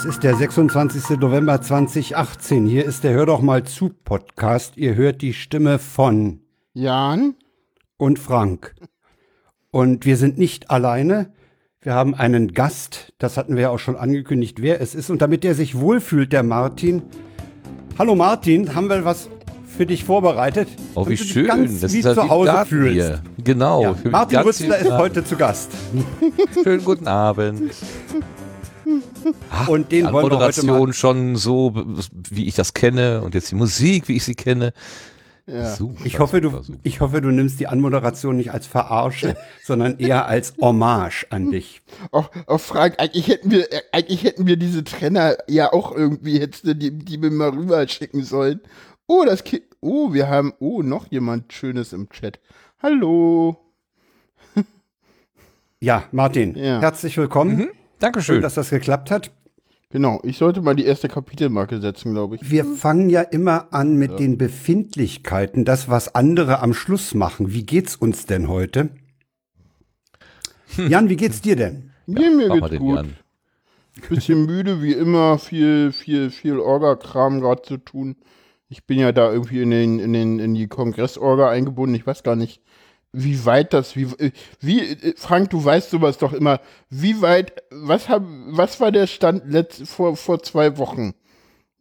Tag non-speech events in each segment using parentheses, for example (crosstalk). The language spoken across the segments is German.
Es ist der 26. November 2018. Hier ist der Hör doch mal zu Podcast. Ihr hört die Stimme von Jan und Frank. Und wir sind nicht alleine. Wir haben einen Gast. Das hatten wir ja auch schon angekündigt, wer es ist. Und damit er sich wohlfühlt, der Martin. Hallo Martin, haben wir was für dich vorbereitet? Oh, wie Damit du dich schön. Ganz das wie ist zu Hause Garten fühlst. Hier. Genau. Ja. Martin wie- ist heute zu Gast. Schönen guten Abend. Und den die wollen wir heute Moderation mal. schon so, wie ich das kenne und jetzt die Musik, wie ich sie kenne. Ja. Super, Ich hoffe, super, du, super. ich hoffe, du nimmst die Anmoderation nicht als Verarsche, (laughs) sondern eher als Hommage an dich. Auch, auch Frank, eigentlich hätten wir, äh, eigentlich hätten wir diese Trenner ja auch irgendwie, hättest du die, die mir mal rüber schicken sollen. Oh, das Kind, oh, wir haben, oh, noch jemand Schönes im Chat. Hallo. Ja, Martin, Ja. herzlich willkommen. Schön, Dankeschön. dass das geklappt hat. Genau, ich sollte mal die erste Kapitelmarke setzen, glaube ich. Wir fangen ja immer an mit den Befindlichkeiten, das, was andere am Schluss machen. Wie geht's uns denn heute? Jan, wie geht's dir denn? (laughs) Mir, mir Mach mal geht's gut. Jan. Bisschen müde, wie immer, viel, viel, viel Orga-Kram gerade zu tun. Ich bin ja da irgendwie in, den, in, den, in die Kongress-Orga eingebunden. Ich weiß gar nicht, wie weit das, wie, äh, wie, äh, Frank, du weißt sowas doch immer. Wie weit, was hab, was war der Stand letzt, vor, vor zwei Wochen,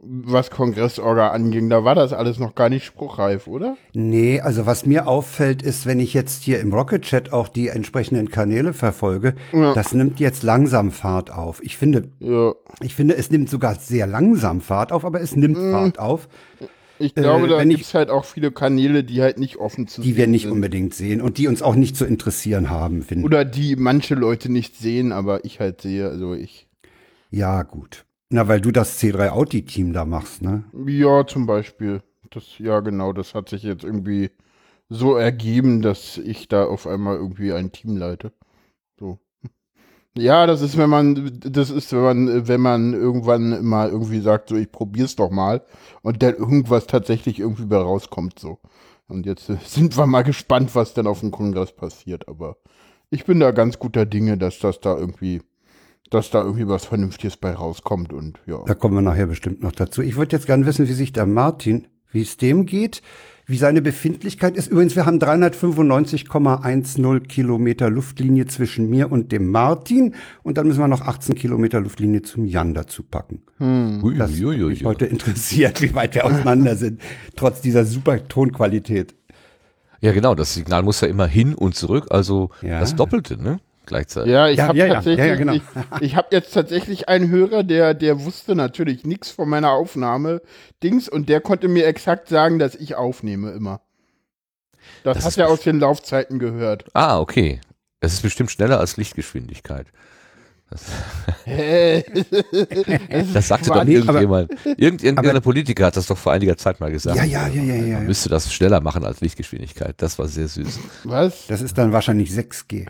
was Kongress-Orga anging? Da war das alles noch gar nicht spruchreif, oder? Nee, also was mir auffällt, ist, wenn ich jetzt hier im Rocket Chat auch die entsprechenden Kanäle verfolge, Ja. das nimmt jetzt langsam Fahrt auf. Ich finde, Ja. ich finde, es nimmt sogar sehr langsam Fahrt auf, aber es nimmt Fahrt auf, Ich glaube, Äh, da ich- gibt's halt auch viele Kanäle, die halt nicht offen zu die wir nicht sind. unbedingt sehen und die uns auch nicht zu interessieren haben, finde ich. Oder die manche Leute nicht sehen, aber ich halt sehe, also ich. Ja, gut. Na, weil du das C3 Audi-Team da machst, ne? Ja, zum Beispiel. Das, ja, genau, das hat sich jetzt irgendwie so ergeben, dass ich da auf einmal irgendwie ein Team leite. Ja, das ist, wenn man, das ist, wenn man, wenn man irgendwann mal irgendwie sagt, so, ich probier's doch mal und dann irgendwas tatsächlich irgendwie bei rauskommt, so. Und jetzt äh, (laughs) sind wir mal gespannt, was dann auf dem Kongress passiert, aber ich bin da ganz guter Dinge, dass das da irgendwie, dass da irgendwie was Vernünftiges bei rauskommt und ja. Da kommen wir nachher bestimmt noch dazu. Ich würde jetzt gerne wissen, wie sich der Martin, wie es dem geht, wie seine Befindlichkeit ist. Übrigens, wir haben 395,10 Kilometer Luftlinie zwischen mir und dem Martin. Und dann müssen wir noch 18 Kilometer Luftlinie zum Jan dazu packen. Ui, Das ui, ui, mich heute interessiert, wie weit wir auseinander sind, (laughs) trotz dieser super Tonqualität. Ja, genau. Das Signal muss ja immer hin und zurück, also Ja. das Doppelte, ne? Gleichzeitig. Ja, ich Ja, habe ja, tatsächlich, ja, ja, genau. ich, ich habe jetzt tatsächlich einen Hörer, der, der wusste natürlich nichts von meiner Aufnahme Dings und der konnte mir exakt sagen, dass ich aufnehme immer. Das, Das hat er aus den Laufzeiten gehört. Ah, okay. Es ist bestimmt schneller als Lichtgeschwindigkeit. Hä? (laughs) Das sagte doch irgendjemand. Irgend, irgendein Politiker hat das doch vor einiger Zeit mal gesagt. Ja, ja, ja, ja, ja. Man müsste das schneller machen als Lichtgeschwindigkeit. Das war sehr süß. Was? Das ist dann wahrscheinlich 6G.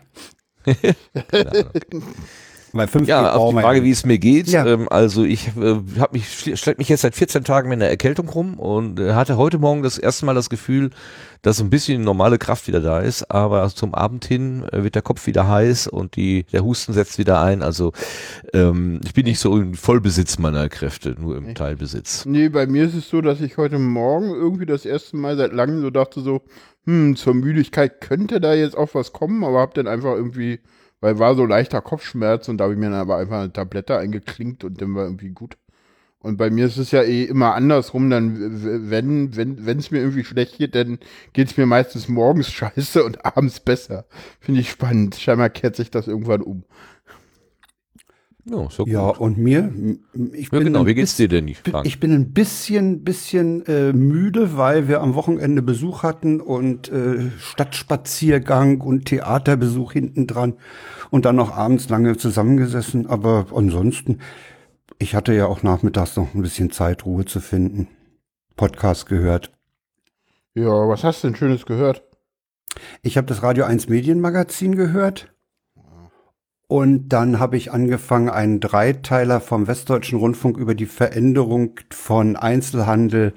(laughs) Keine Ahnung. (laughs) Weil 5G Ja, auf die Frage, wie es mir geht. Ja. Ähm, also ich äh, habe mich schlepp mich jetzt seit 14 Tagen mit einer Erkältung rum und äh, hatte heute Morgen das erste Mal das Gefühl, dass ein bisschen normale Kraft wieder da ist, aber zum Abend hin äh, wird der Kopf wieder heiß und die der Husten setzt wieder ein. Also ähm, ich bin nicht so im Vollbesitz meiner Kräfte, nur im Teilbesitz. Nee, bei mir ist es so, dass ich heute Morgen irgendwie das erste Mal seit langem so dachte so, hm, zur Müdigkeit könnte da jetzt auch was kommen, aber hab dann einfach irgendwie, weil war so leichter Kopfschmerz und da habe ich mir dann aber einfach eine Tablette eingeklinkt und dann war irgendwie gut. Und bei mir ist es ja eh immer andersrum, dann wenn wenn wenn es mir irgendwie schlecht geht, dann geht es mir meistens morgens (laughs) scheiße und abends besser. Finde ich spannend. Scheinbar kehrt sich das irgendwann um. Ja, so gut. Ja, und mir, ich Ja, bin genau. ein Wie geht's dir denn, bisschen- Frank? Ich bin ein bisschen, bisschen äh, müde, weil wir am Wochenende Besuch hatten und äh, Stadtspaziergang und Theaterbesuch hinten dran und dann noch abends lange zusammengesessen. Aber ansonsten, ich hatte ja auch nachmittags noch ein bisschen Zeit, Ruhe zu finden. Podcast gehört. Ja, was hast du denn Schönes gehört? Ich habe das Radio 1 Medienmagazin gehört. Und dann habe ich angefangen, einen Dreiteiler vom Westdeutschen Rundfunk über die Veränderung von Einzelhandel,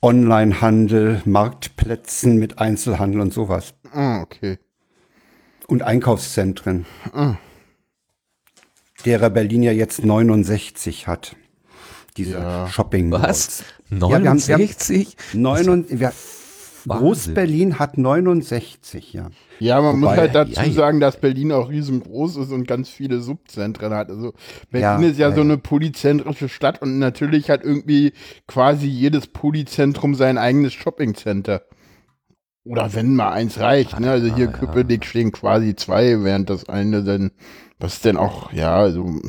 Onlinehandel, Marktplätzen mit Einzelhandel und sowas. Ah, okay. Und Einkaufszentren. Ah. derer Berlin ja jetzt 69 hat. Diese Ja. Shopping Was? Ja, wir haben- wir haben- 69? 69, wir, Wahnsinn. Groß-Berlin hat 69, ja. Ja, man muss Wobei- halt dazu ja, ja. sagen, dass Berlin auch riesengroß ist und ganz viele Subzentren hat. Also Berlin Ja, ist ja, ja, so eine polyzentrische Stadt und natürlich hat irgendwie quasi jedes Polyzentrum sein eigenes Shoppingcenter. Oder wenn mal eins reicht, ne? Also hier Ah, ja. Köpenick stehen quasi zwei, während das eine dann, was denn auch, ja, also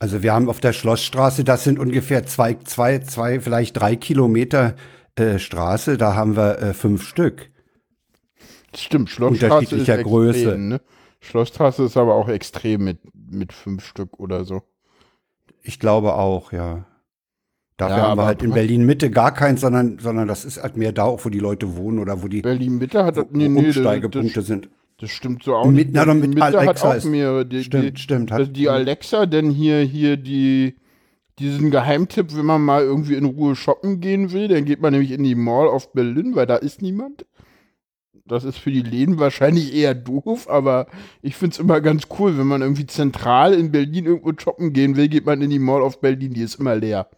Also wir haben auf der Schlossstraße, das sind ungefähr zwei, zwei, zwei, vielleicht drei Kilometer äh, Straße, da haben wir äh, fünf Stück. stimmt, Schlossstraße ist Unterschiedlicher extrem, Größe. ne? Schlossstraße ist aber auch extrem mit, mit fünf Stück oder so. Ich glaube auch, ja. Dafür Ja, haben wir halt in Berlin Mitte gar keins, sondern, sondern das ist halt mehr da, auch wo die Leute wohnen oder wo die Berlin Mitte hat, wo, nee, nee, das, Umsteigepunkte das, sind. Das stimmt so auch Mit- nicht. na, mit Mitte Alexa hat auch mehrere. Die, Stimmt, die, stimmt. Also die Alexa, denn hier, hier die, diesen Geheimtipp, wenn man mal irgendwie in Ruhe shoppen gehen will, dann geht man nämlich in die Mall of Berlin, weil da ist niemand. Das ist für die Läden wahrscheinlich eher doof, aber ich finde es immer ganz cool, wenn man irgendwie zentral in Berlin irgendwo shoppen gehen will, geht man in die Mall of Berlin, die ist immer leer.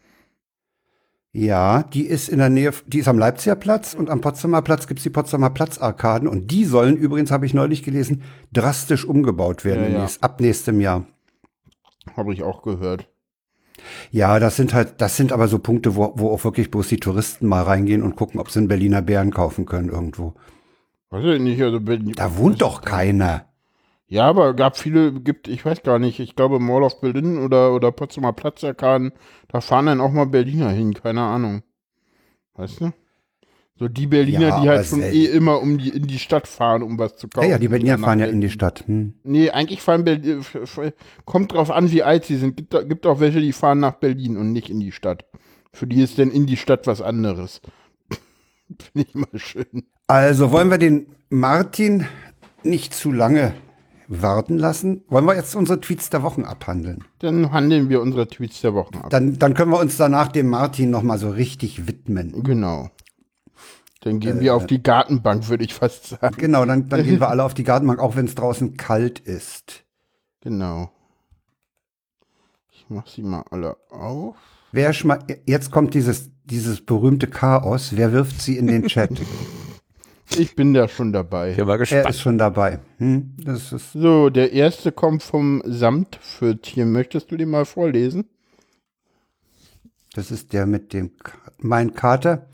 Ja, die ist in der Nähe, die ist am Leipziger Platz und am Potsdamer Platz gibt's die Potsdamer Platzarkaden und die sollen übrigens, habe ich neulich gelesen, drastisch umgebaut werden Ja, ja. nächst- ab nächstem Jahr. Habe ich auch gehört. Ja, das sind halt, das sind aber so Punkte, wo, wo auch wirklich bloß die Touristen mal reingehen und gucken, ob sie einen Berliner Bären kaufen können irgendwo. Weiß ich nicht, also Berlin. Da wohnt doch keiner. Ja, aber gab viele, gibt, ich weiß gar nicht, ich glaube Mall of Berlin oder, oder Potsdamer Platzarkaden, da fahren dann auch mal Berliner hin, keine Ahnung. Weißt du? So die Berliner, Ja, die halt schon eh immer um die, in die Stadt fahren, um was zu Ja, kaufen. ja, die Berliner fahren ja in die. Stadt. Hm. Nee, eigentlich fahren Berlin, f- kommt drauf an, wie alt sie sind. Gibt, gibt auch welche, die fahren nach Berlin und nicht in die Stadt. Für die ist denn in die Stadt was anderes. (laughs) Finde ich mal schön. Also wollen wir den Martin nicht zu lange warten lassen? Wollen wir jetzt unsere Tweets der Wochen abhandeln? Dann handeln wir unsere Tweets der Wochen ab. Dann, dann können wir uns danach dem Martin noch mal so richtig widmen. Genau. Dann Äh, gehen wir auf die Gartenbank, würde ich fast sagen. Genau, dann, dann gehen wir (laughs) alle auf die Gartenbank, auch wenn es draußen kalt ist. Genau. Ich mach sie mal alle auf. Wer schma jetzt kommt dieses, dieses berühmte Chaos. Wer wirft sie in den Chat? (laughs) Ich bin da schon dabei. Ich war er gespannt. ist schon dabei. Hm, das ist, So, der erste kommt vom Samtpfötchen. Möchtest du den mal vorlesen? das ist der mit dem, Ka- mein Kater.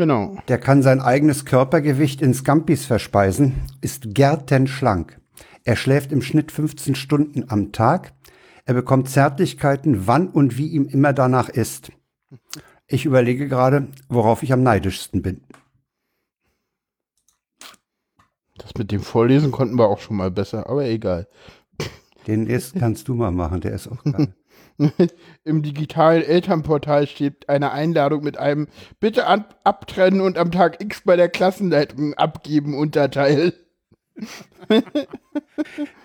Genau. Der kann sein eigenes Körpergewicht in Scampis verspeisen, ist gärtenschlank. Er schläft im Schnitt 15 Stunden am Tag. Er bekommt Zärtlichkeiten, wann und wie ihm immer danach ist. Ich überlege gerade, worauf ich am neidischsten bin. Das mit dem Vorlesen konnten wir auch schon mal besser, aber egal. Den ersten kannst du mal machen, der ist auch geil. (laughs) (laughs) Im digitalen Elternportal steht eine Einladung mit einem Bitte ab abtrennen und am Tag X bei der Klassenleitung abgeben Unterteil. (laughs)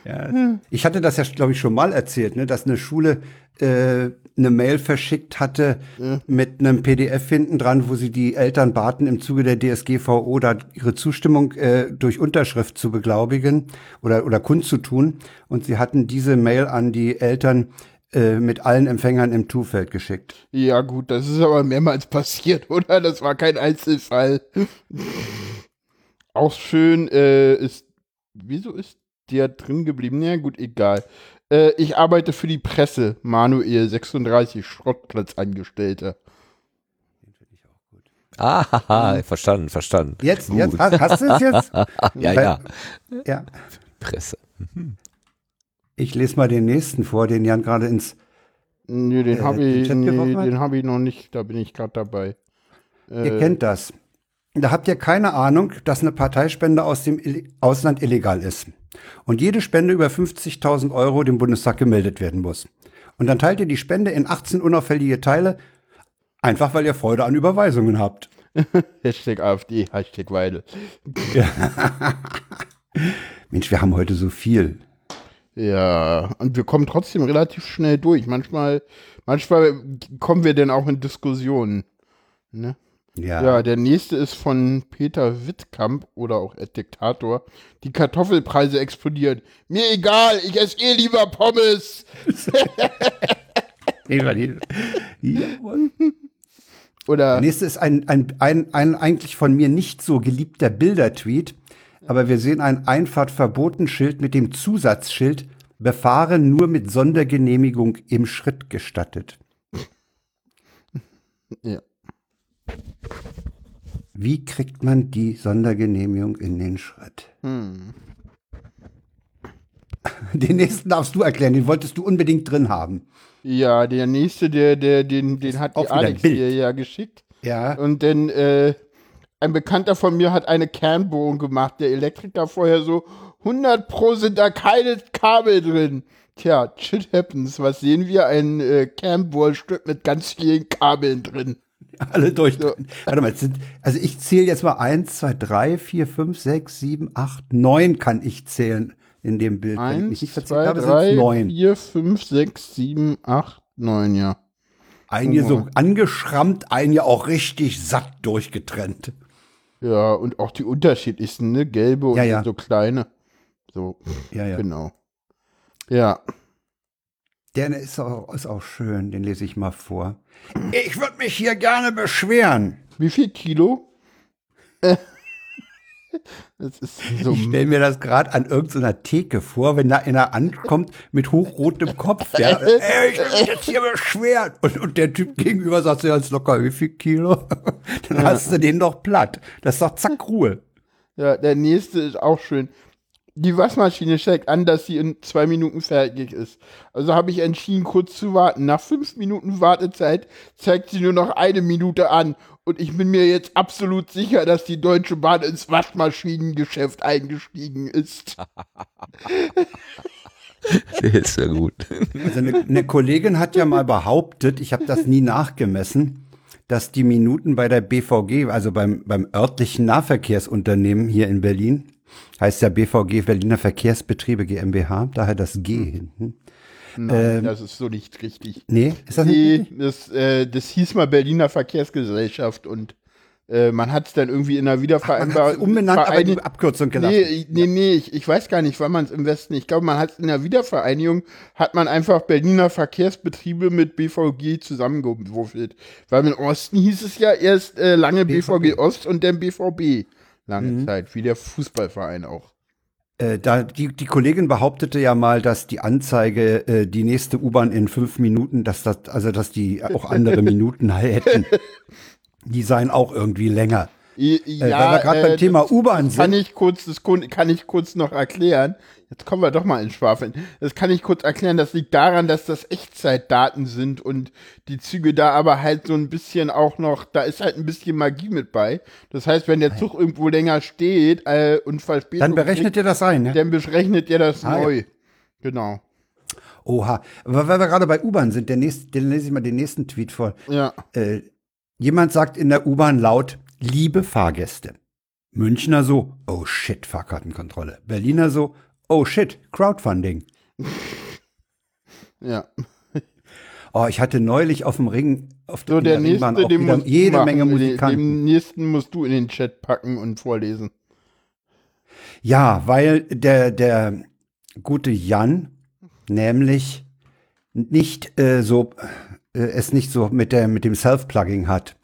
Ja. Ich hatte das ja, glaube ich, schon mal erzählt, ne, dass eine Schule äh, eine Mail verschickt hatte mit einem PDF hinten dran, wo sie die Eltern baten, im Zuge der DSGVO da ihre Zustimmung äh, durch Unterschrift zu beglaubigen oder, oder kundzutun. Und sie hatten diese Mail an die Eltern äh, mit allen Empfängern im Tu-Feld geschickt. Ja, gut, das ist aber mehrmals passiert, (laughs) oder? Das war kein Einzelfall. Auch schön äh, ist. Wieso ist der drin geblieben? Ja, gut, egal. Äh, ich arbeite für die Presse. Manuel, 36, Schrottplatzangestellter. Ah, verstanden, verstanden. Jetzt, Gut. jetzt hast, hast du es jetzt? (laughs) Ja, ja. ja. Presse. Ich lese mal den nächsten vor, den Jan gerade ins Nee, den Äh, habe ich, nee, den hab ich noch nicht. Da bin ich gerade dabei. Äh, Ihr kennt das. Da habt ihr keine Ahnung, dass eine Parteispende aus dem Ausland illegal ist. Und jede Spende über 50.000 Euro dem Bundestag gemeldet werden muss. Und dann teilt ihr die Spende in 18 unauffällige Teile, einfach weil ihr Freude an Überweisungen habt. (laughs) Hashtag AfD, Hashtag Weidel. (laughs) Mensch, wir haben heute so viel. Ja, und wir kommen trotzdem relativ schnell durch. Manchmal, manchmal kommen wir dann auch in Diskussionen. Ne? Ja. Ja, der nächste ist von Peter Wittkamp oder auch Ed Diktator. Die Kartoffelpreise explodieren. Mir egal, ich esse eh lieber Pommes. (laughs) Jawohl. Der Oder nächste ist ein, ein, ein, ein eigentlich von mir nicht so geliebter Bildertweet, aber wir sehen ein Einfahrtverbotenschild mit dem Zusatzschild Befahren nur mit Sondergenehmigung im Schritt gestattet. (laughs) ja. Wie kriegt man die Sondergenehmigung in den Schritt? Hm. (laughs) Den nächsten darfst du erklären, den wolltest du unbedingt drin haben. ja, der nächste, der, der, den, den hat die Alex hier ja geschickt. Ja. Und dann, äh, ein Bekannter von mir hat eine Kernbohrung gemacht. Der Elektriker vorher so, 100 Pro sind da keine Kabel drin. Tja, shit happens. Was sehen wir? Ein äh, Kernbohrstück mit ganz vielen Kabeln drin. Alle durch. Ja. Warte mal, sind, also ich zähle jetzt mal eins, zwei, drei, vier, fünf, sechs, sieben, acht, neun kann ich zählen in dem Bild. Wenn ich zwei, habe, drei, neun. vier, fünf, sechs, sieben, acht, neun, ja. Ein hier so angeschrammt, ein ja auch richtig satt durchgetrennt. Ja, und auch die unterschiedlichsten, ne? Gelbe und Ja, ja. so kleine. So, Ja, ja. genau. Ja. Der ist auch, ist auch schön, den lese ich mal vor. Ich würde mich hier gerne beschweren. Wie viel Kilo? (laughs) So. Ich stelle mir das gerade an irgendeiner Theke vor, wenn da einer ankommt mit hochrotem Kopf. Ja, Ey, ich mich jetzt hier beschweren. Und, und der Typ gegenüber sagt so ganz locker, wie viel Kilo? (laughs) Dann hast du den doch platt. Das ist doch zack Ruhe. Ja, der nächste ist auch schön. Die Waschmaschine zeigt an, dass sie in zwei Minuten fertig ist. Also habe ich entschieden, kurz zu warten. Nach fünf Minuten Wartezeit zeigt sie nur noch eine Minute an. Und ich bin mir jetzt absolut sicher, dass die Deutsche Bahn ins Waschmaschinengeschäft eingestiegen ist. (laughs) Der ist ja gut. Also eine, eine Kollegin hat ja mal behauptet, ich habe das nie nachgemessen, dass die Minuten bei der BVG, also beim, beim örtlichen Nahverkehrsunternehmen hier in Berlin, heißt ja BVG Berliner Verkehrsbetriebe GmbH, daher das G hinten. Nein, das ist so nicht richtig. Nee, ist das nicht? Nee, das, äh, das hieß mal Berliner Verkehrsgesellschaft und äh, man hat es dann irgendwie in der Man Wiedervereinbarung. umbenannt, aber Vereini- die Abkürzung gelassen. Nee, nee, nee, ich, ich weiß gar nicht, wann man es im Westen, ich glaube, man hat in der Wiedervereinigung, hat man einfach Berliner Verkehrsbetriebe mit BVG zusammengewürfelt. Weil im Osten hieß es ja erst äh, lange BVG, Ost und dann BVB. Lange Mhm. Zeit, wie der Fußballverein auch. Äh, da, die, die Kollegin behauptete ja mal, dass die Anzeige, äh, die nächste U-Bahn in fünf Minuten, dass das, also dass die auch andere (laughs) Minuten hätten. Die seien auch irgendwie länger. I- Äh, weil wir gerade beim äh, Thema U-Bahn Kann sind. ich kurz, das kann ich kurz noch erklären. Jetzt kommen wir doch mal ins Schwafeln. Das kann ich kurz erklären. Das liegt daran, dass das Echtzeitdaten sind und die Züge da aber halt so ein bisschen auch noch, da ist halt ein bisschen Magie mit bei. Das heißt, wenn der Zug irgendwo länger steht äh, und Verspätung Dann berechnet ihr das ein, ne? kriegt, dann berechnet ihr das Ah, ja. neu. Genau. Oha. Aber weil wir gerade bei U-Bahn sind, der nächste, den lese ich mal den nächsten Tweet vor. Ja. Äh, jemand sagt in der U-Bahn laut, liebe Fahrgäste. Münchner so, oh shit, Fahrkartenkontrolle. Berliner so, oh shit, Crowdfunding. Ja. Oh, ich hatte neulich auf dem Ring, auf So, der nächste, auch den wieder jede machen. Menge Musikanten. Den nächsten musst du in den Chat packen und vorlesen. Ja, weil der, der gute Jan nämlich nicht äh, so, äh, es nicht so mit, der, mit dem Self-Plugging hat.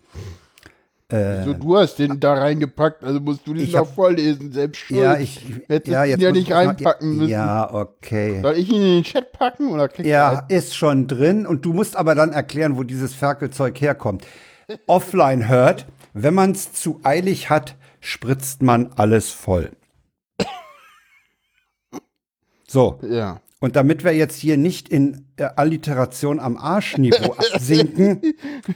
Äh, So, du hast den da reingepackt, also musst du den Ich noch hab- vorlesen, selbst schuld. ja, ich, Hättest ja, ihn jetzt ja nicht ich mal- reinpacken müssen. Ja, okay. Soll ich ihn in den Chat packen oder Ja, ist schon drin und du musst aber dann erklären, wo dieses Ferkelzeug herkommt. (laughs) Offline hört, wenn man es zu eilig hat, spritzt man alles voll. (laughs) So? Ja. Und damit wir jetzt hier nicht in äh, Alliteration am Arschniveau (laughs) absinken,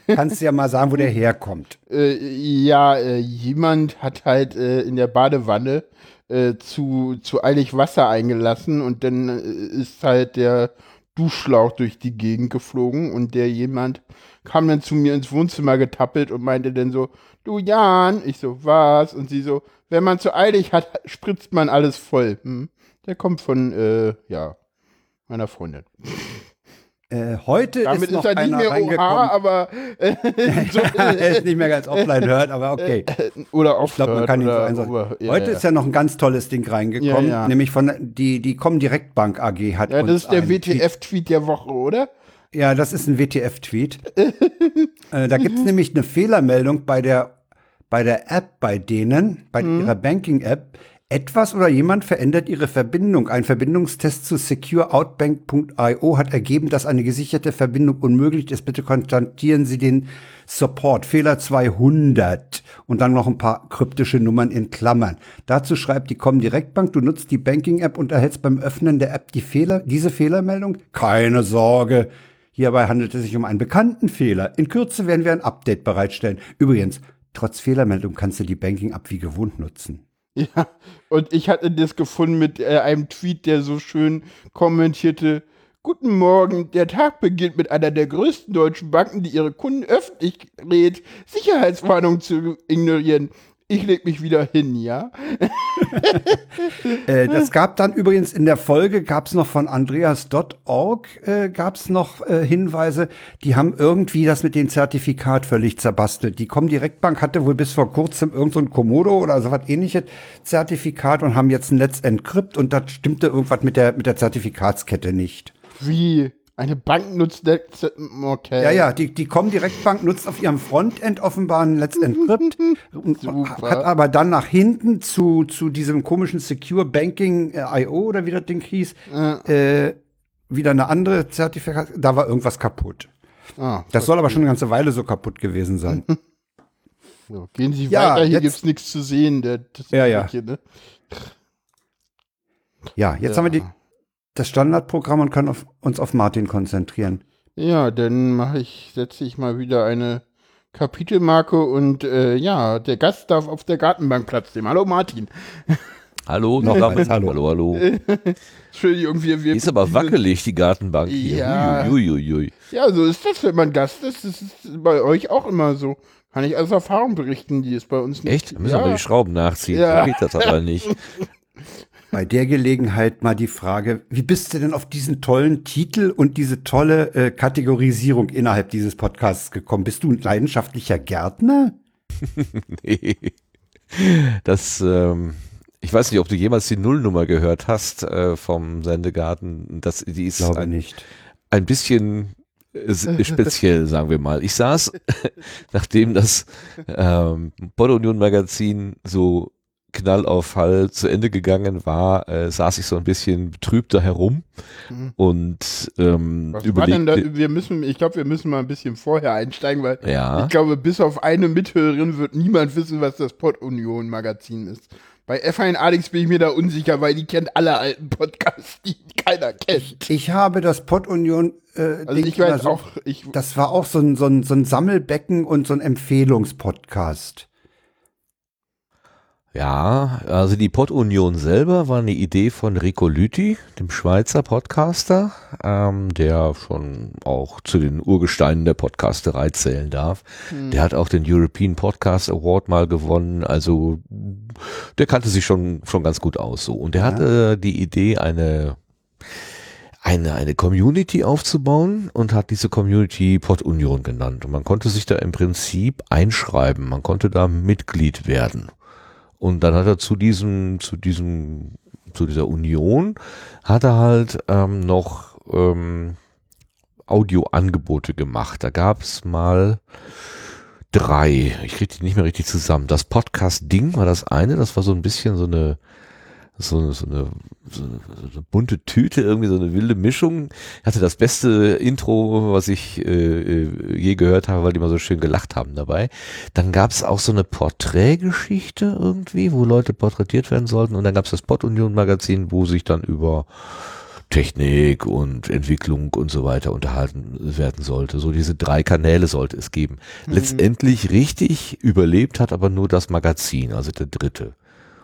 kannst du ja mal sagen, wo der herkommt. Äh, ja, äh, jemand hat halt äh, in der Badewanne äh, zu, zu eilig Wasser eingelassen und dann äh, ist halt der Duschschlauch durch die Gegend geflogen und der jemand kam dann zu mir ins Wohnzimmer getappelt und meinte dann so, du Jan, ich so, was? Und sie so, wenn man zu eilig hat, spritzt man alles voll. Hm? Der kommt von, äh, ja, meiner Freundin. Äh, heute Damit ist noch ist er nicht einer mehr. OH, aber äh, (laughs) so, er ist nicht mehr ganz offline hört, aber okay. (laughs) oder Ich glaube, man kann ihn so oder, ja, Heute ja. ist ja noch ein ganz tolles Ding reingekommen, Ja, nämlich von die die Comdirect Bank AG hat Ja, das ist der einen WTF-Tweet der Woche, oder? Ja, das ist ein WTF-Tweet. (laughs) äh, da gibt's nämlich eine Fehlermeldung bei der, bei der App bei denen, bei ihrer Banking-App. Etwas oder jemand verändert ihre Verbindung. Ein Verbindungstest zu secureoutbank.io hat ergeben, dass eine gesicherte Verbindung unmöglich ist. Bitte kontaktieren Sie den Support. Fehler 200. Und dann noch ein paar kryptische Nummern in Klammern. Dazu schreibt die Comdirect Bank, du nutzt die Banking-App und erhältst beim Öffnen der App die Fehler, diese Fehlermeldung. Keine Sorge. Hierbei handelt es sich um einen bekannten Fehler. In Kürze werden wir ein Update bereitstellen. Übrigens, trotz Fehlermeldung kannst du die Banking-App wie gewohnt nutzen. (laughs) Ja, und ich hatte das gefunden mit äh, einem Tweet, der so schön kommentierte: Guten Morgen, der Tag beginnt mit einer der größten deutschen Banken, die ihre Kunden öffentlich rät, Sicherheitswarnungen zu ignorieren. Ich leg mich wieder hin, ja? (laughs) Äh, das gab dann übrigens in der Folge, gab es noch von Andreas.org, äh, gab es noch äh, Hinweise, die haben irgendwie das mit dem Zertifikat völlig zerbastelt. Die Comdirect-Bank hatte wohl bis vor kurzem irgendein so Komodo oder so was ähnliches Zertifikat und haben jetzt ein Let's Encrypt und da stimmte irgendwas mit der, mit der Zertifikatskette nicht. Wie? Eine Bank nutzt. Okay. Ja, ja, die, die Comdirect Bank nutzt auf ihrem Frontend offenbar ein Let's Encrypt (laughs) und Super. hat aber dann nach hinten zu, zu diesem komischen Secure Banking äh, IO oder wie das Ding hieß, äh, wieder eine andere Zertifikat, da war irgendwas kaputt. Ah, Das soll aber schon eine ganze Weile so kaputt gewesen sein. (laughs) so. Gehen Sie Ja, weiter, hier jetzt- gibt's nichts zu sehen. Der, Ja, ja. Hier, ne? Ja, jetzt Ja. haben wir die, das Standardprogramm und können auf, uns auf Martin konzentrieren. Ja, dann mache ich, setze ich mal wieder eine Kapitelmarke und äh, ja, der Gast darf auf der Gartenbank Platz nehmen. Hallo Martin. (laughs) Hallo, Noch eins, hallo. hallo, hallo. (laughs) Entschuldigung, wir, wir Die ist aber wackelig, die Gartenbank hier. Ja. Uiuiui. Ja, so ist das, wenn man Gast ist. Das ist bei euch auch immer so. Kann ich aus Erfahrung berichten, die ist bei uns nicht. Echt? Da müssen wir ja. mal die Schrauben nachziehen. Ja. So geht das aber nicht. (laughs) Bei der Gelegenheit mal die Frage, wie bist du denn auf diesen tollen Titel und diese tolle äh, Kategorisierung innerhalb dieses Podcasts gekommen? Bist du ein leidenschaftlicher Gärtner? (laughs) Nee. Das, ähm, ich weiß nicht, ob du jemals die Nullnummer gehört hast äh, vom Sendegarten. Das, die ist Glaube ein, nicht. ein bisschen äh, (laughs) speziell, sagen wir mal. Ich saß, (laughs) nachdem das ähm, Union Magazin so Knall auf Fall zu Ende gegangen war, äh, saß ich so ein bisschen betrübt da herum Mhm. und ähm, Was war denn da? überlegte, Wir müssen, ich glaube, wir müssen mal ein bisschen vorher einsteigen, weil ja, ich glaube, bis auf eine Mithörerin wird niemand wissen, was das Pod-Union Magazin ist. Bei F1 Alex bin ich mir da unsicher, weil die kennt alle alten Podcasts, die keiner kennt. Ich habe das Pod-Union äh, Also ich weiß so- auch, ich, Das war auch so ein, so ein, so ein Sammelbecken und so ein Empfehlungspodcast. Ja, also die Pod-Union selber war eine Idee von Rico Lüthi, dem Schweizer Podcaster, ähm, der schon auch zu den Urgesteinen der Podcasterei zählen darf. Der hat auch den European Podcast Award mal gewonnen, also der kannte sich schon, schon ganz gut aus so. Und der hatte die Idee, eine eine, eine Community aufzubauen und hat diese Community Pod Union genannt. Und man konnte sich da im Prinzip einschreiben, man konnte da Mitglied werden. Und dann hat er zu diesem, zu diesem, zu dieser Union, hat er halt ähm, noch ähm, Audioangebote gemacht. Da gab es mal drei. Ich kriege die nicht mehr richtig zusammen. Das Podcast-Ding war das eine, das war so ein bisschen so eine so, so, eine, so, eine, so eine bunte Tüte, irgendwie so eine wilde Mischung. Hatte das beste Intro, was ich äh, äh, je gehört habe, weil die mal so schön gelacht haben dabei. Dann gab es auch so eine Porträtgeschichte irgendwie, wo Leute porträtiert werden sollten. Und dann gab es das Pod-Union-Magazin, wo sich dann über Technik und Entwicklung und so weiter unterhalten werden sollte. So diese drei Kanäle sollte es geben. Letztendlich richtig überlebt hat aber nur das Magazin, also der dritte.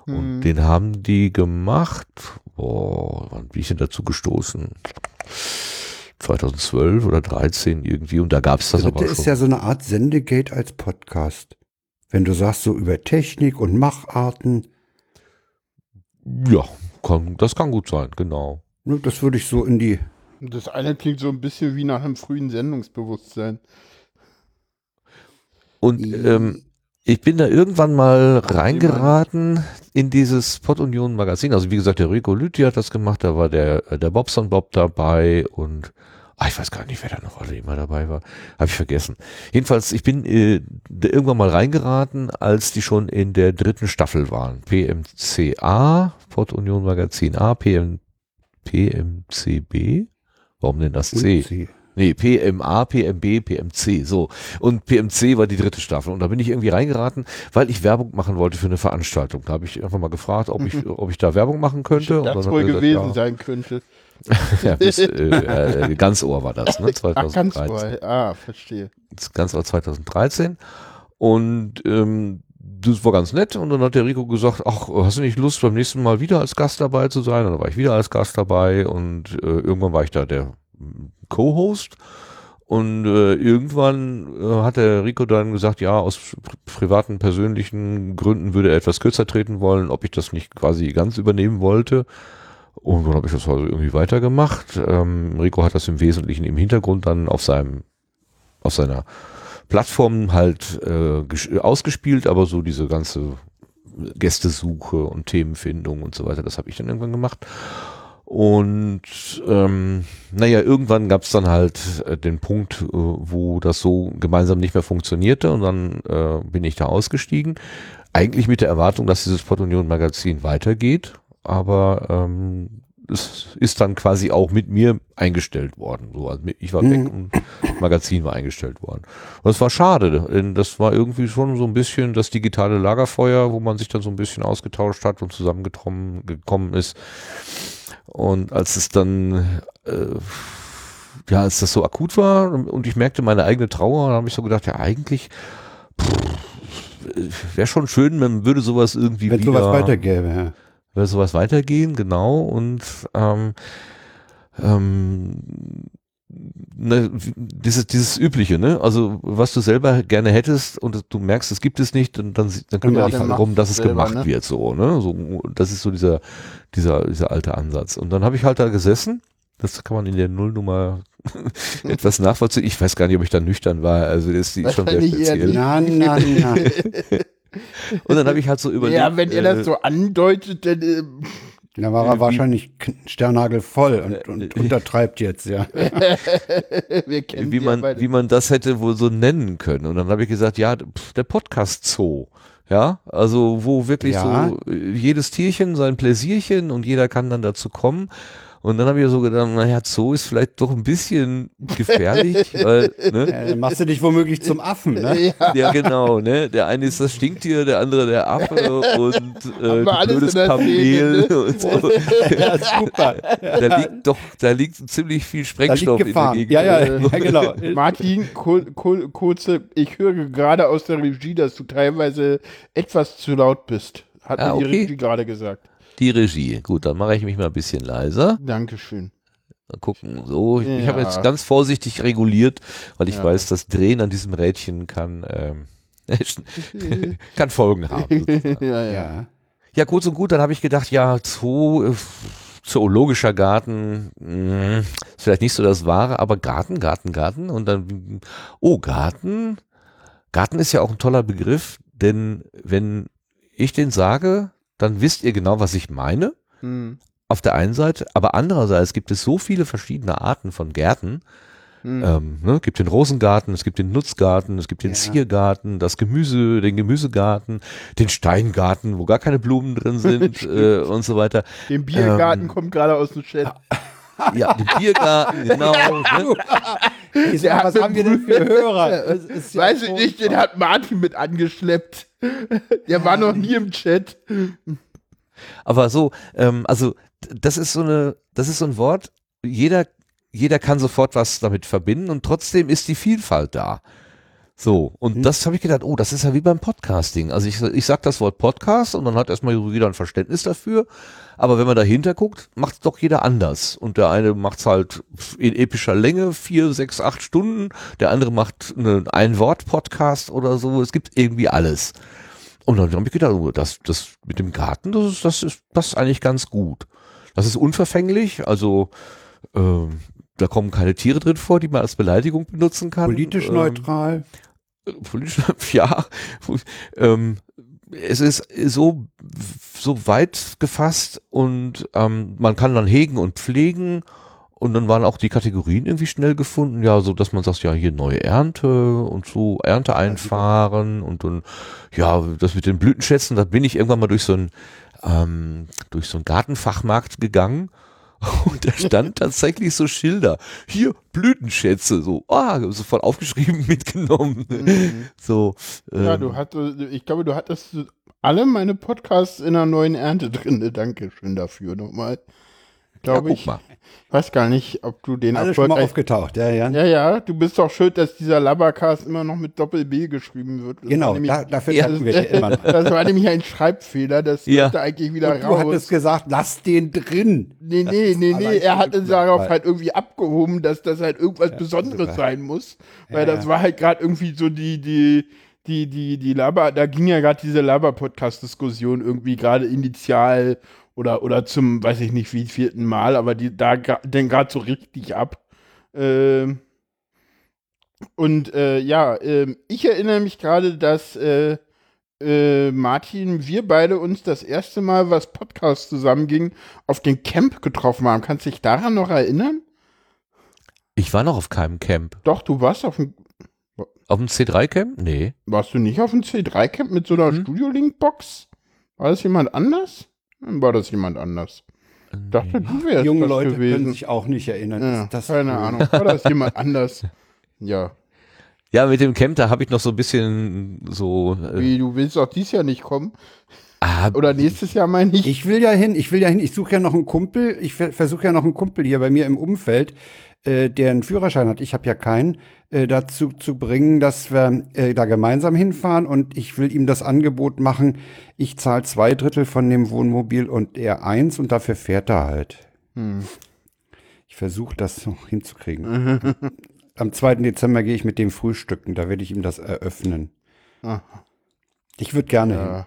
Und den haben die gemacht. Boah, wann bin ich denn dazu gestoßen? 2012 oder 13 irgendwie. Und da gab es das Dritte aber ist schon. ja so eine Art Sendegate als Podcast. Wenn du sagst, so über Technik und Macharten, Ja, kann, das kann gut sein, genau. ne, das würde ich so in die, Das eine klingt so ein bisschen wie nach einem frühen Sendungsbewusstsein. Und ähm, ich bin da irgendwann mal reingeraten in dieses Pod Union Magazin. Also wie gesagt, der Rico Lüthi hat das gemacht, da war der, der Bobson Bob dabei und ah, ich weiß gar nicht, wer da noch alle immer dabei war. Habe ich vergessen. Jedenfalls, ich bin äh, da irgendwann mal reingeraten, als die schon in der dritten Staffel waren. PMCA, Pod Union Magazin A, PM, PMCB. Warum denn das C? Sie. Nee, PMA, PMB, PMC, so. Und PMC war die dritte Staffel. Und da bin ich irgendwie reingeraten, weil ich Werbung machen wollte für eine Veranstaltung. Da habe ich einfach mal gefragt, ob ich, (laughs) ob ich da Werbung machen könnte. Das wohl gesagt, gewesen ja. sein könnte. (laughs) ja, bis, äh, äh, Ganzohr war das, ne? Ach, ganz 2013. wohl. Ah, verstehe. Das Ganzohr 2013. Und ähm, das war ganz nett. Und dann hat der Rico gesagt, ach, hast du nicht Lust, beim nächsten Mal wieder als Gast dabei zu sein? Und dann war ich wieder als Gast dabei und äh, irgendwann war ich da der Co-Host. Und äh, irgendwann äh, hat der Rico dann gesagt, ja, aus pri- privaten, persönlichen Gründen würde er etwas kürzer treten wollen, ob ich das nicht quasi ganz übernehmen wollte. Und dann habe ich das also irgendwie weitergemacht. Ähm, Rico hat das im Wesentlichen im Hintergrund dann auf seinem, auf seiner Plattform halt äh, ausgespielt, aber so diese ganze Gästesuche und Themenfindung und so weiter, das habe ich dann irgendwann gemacht. Und ähm, naja, irgendwann gab es dann halt äh, den Punkt, äh, wo das so gemeinsam nicht mehr funktionierte und dann äh, bin ich da ausgestiegen. Eigentlich mit der Erwartung, dass dieses Port Union Magazin weitergeht, aber ähm, es ist dann quasi auch mit mir eingestellt worden. So, also ich war weg und das Magazin war eingestellt worden. Und das war schade, denn das war irgendwie schon so ein bisschen das digitale Lagerfeuer, wo man sich dann so ein bisschen ausgetauscht hat und zusammengekommen gekommen ist. Und als es dann, äh, ja, als das so akut war und ich merkte meine eigene Trauer, dann habe ich so gedacht, ja, eigentlich wäre schon schön, man würde sowas irgendwie Wenn wieder, sowas weitergäbe, ja. würde sowas weitergehen, genau. Und ähm, ähm, ne, dieses, dieses Übliche, ne? Also was du selber gerne hättest und du merkst, es gibt es nicht, und dann, dann kümmere dich dann darum, machst dass es selber, gemacht ne? wird, so, ne? So, das ist so dieser, dieser, dieser alte Ansatz. Und dann habe ich halt da gesessen. Das kann man in der Nullnummer (laughs) etwas nachvollziehen. Ich weiß gar nicht, ob ich da nüchtern war. Also das ist schon sehr speziell. Na, na, na. Und dann habe ich halt so überlegt. Ja, wenn ihr äh, das so andeutet, dann äh, Da war er Wie- wahrscheinlich k- Sternagel und, und untertreibt jetzt, ja. (laughs) wir kennen wie man, ja wie man das hätte wohl so nennen können. Und dann habe ich gesagt, ja, pf, der Podcast Zoo. Ja, also wo wirklich Ja. so äh, jedes Tierchen sein Pläsierchen und jeder kann dann dazu kommen. Und dann habe ich so gedacht, naja, Zoo ist vielleicht doch ein bisschen gefährlich, (laughs) weil, ne? Ja, dann machst du dich womöglich zum Affen, ne? ja, Ja, genau, ne? Der eine ist das Stinktier, der andere der Affe und (laughs) äh, blödes Kamel Szene, und so. (laughs) Ja, super. Da liegt doch, da liegt ziemlich viel Sprengstoff in der. Gegend. Ja, ja, ja, genau. Martin, kur, kur, kurze, ich höre gerade aus der Regie, dass du teilweise etwas zu laut bist. Hat Ah, mir die okay. Regie gerade gesagt. Die Regie. Gut, dann mache ich mich mal ein bisschen leiser. Dankeschön. Mal gucken. So, ich, ich habe Ja. jetzt ganz vorsichtig reguliert, weil ich Ja. weiß, das Drehen an diesem Rädchen kann, ähm, (laughs) kann Folgen haben. (laughs) ja, ja. Ja. ja, kurz und gut, dann habe ich gedacht, ja, Zoo, äh, zoologischer Garten, mh, ist vielleicht nicht so das Wahre, aber Garten, Garten, Garten und dann, oh, Garten, Garten ist ja auch ein toller Begriff, denn wenn ich den sage, dann wisst ihr genau, was ich meine Hm. auf der einen Seite, aber andererseits gibt es so viele verschiedene Arten von Gärten. Hm. Ähm, ne? Es gibt den Rosengarten, es gibt den Nutzgarten, es gibt den Ja. Ziergarten, das Gemüse, den Gemüsegarten, den Steingarten, wo gar keine Blumen drin (laughs) sind äh, und so weiter. Dem Biergarten ähm, kommt gerade aus dem Chat. (laughs) Ja, den Biergarten, (laughs) genau. Ne? Ich sag, was haben wir denn für Hörer? Das ist ja Weiß ich nicht, den hat Martin mit angeschleppt. Der war noch nie im Chat. Aber so, ähm, also das ist so eine, das ist so ein Wort, jeder, jeder kann sofort was damit verbinden und trotzdem ist die Vielfalt da. So, und Hm. das habe ich gedacht, oh, das ist ja wie beim Podcasting. Also ich, ich sag das Wort Podcast und dann hat erstmal jeder ein Verständnis dafür. Aber wenn man dahinter guckt, macht es doch jeder anders. Und der eine macht es halt in epischer Länge, vier, sechs, acht Stunden. Der andere macht eine Ein-Wort-Podcast oder so. Es gibt irgendwie alles. Und dann habe ich gedacht, oh, das, das mit dem Garten, das ist, das ist, das ist eigentlich ganz gut. Das ist unverfänglich, also ähm, da kommen keine Tiere drin vor, die man als Beleidigung benutzen kann. Politisch Ähm, neutral. Politisch, (laughs) ja, ähm, es ist so, so weit gefasst und ähm, man kann dann hegen und pflegen und dann waren auch die Kategorien irgendwie schnell gefunden, ja, so dass man sagt, ja, hier neue Ernte und so Ernte einfahren und dann, ja, das mit den Blütenschätzen, da bin ich irgendwann mal durch so ein, ähm, durch so einen Gartenfachmarkt gegangen und da stand tatsächlich so Schilder. Hier, Blütenschätze, so, ah, sofort aufgeschrieben, (laughs) mitgenommen. So, Ja, ähm, du hattest, ich glaube, du hattest alle meine Podcasts in einer neuen Ernte drin. Dankeschön dafür nochmal. Ja, Glaube guck ich. mal. Weiß gar nicht, ob du den Alle schon mal erfolgreich. aufgetaucht, ja, ja. Ja, ja, du bist doch schuld, dass dieser Labbercast immer noch mit Doppel-B geschrieben wird. Das Genau, nämlich, da, dafür Ja. danken wir dir immer noch. (laughs) das war nämlich ein Schreibfehler, das Ja. sollte eigentlich wieder Und du hattest raus. gesagt, lass den drin. Nee, Das nee, nee, nee, er hatte eine darauf halt irgendwie abgehoben, dass das halt irgendwas Besonderes super. sein muss. Weil Ja, das ja. war halt gerade irgendwie so die, die, die, die, die Laber, da ging ja gerade diese Laber-Podcast-Diskussion irgendwie gerade initial oder, oder zum, weiß ich nicht wie, vierten Mal, aber die da denn gerade so richtig ab. Ähm, und äh, ja, ähm, ich erinnere mich gerade, dass äh, äh, Martin, wir beide uns das erste Mal, was Podcast zusammenging, auf den Camp getroffen haben. Kannst du dich daran noch erinnern? Ich war noch auf keinem Camp. Doch, du warst auf dem, Auf dem C3-Camp? Nee. warst du nicht auf dem C3-Camp mit so einer Hm. Studio-Link-Box? War das jemand anders? Dann war das jemand anders. Ich dachte, du wärst Junge das Leute gewesen. können sich auch nicht erinnern. ja, das keine cool. Ahnung. War das jemand anders? (laughs) Ja. Ja, mit dem Camp, da habe ich noch so ein bisschen so. Äh, Wie, du willst auch dieses Jahr nicht kommen? Ah, Oder nächstes Jahr meine ich? Ich will ja hin, ich will ja hin, ich suche ja noch einen Kumpel, ich versuche ja noch einen Kumpel hier bei mir im Umfeld, äh, der einen Führerschein hat, ich habe ja keinen, äh, dazu zu bringen, dass wir äh, da gemeinsam hinfahren und ich will ihm das Angebot machen, ich zahle zwei Drittel von dem Wohnmobil und er eins und dafür fährt er halt. Hm. Ich versuche das noch hinzukriegen. (laughs) Am 2. Dezember gehe ich mit dem frühstücken, da werde ich ihm das eröffnen. Aha. Ich würde gerne hin.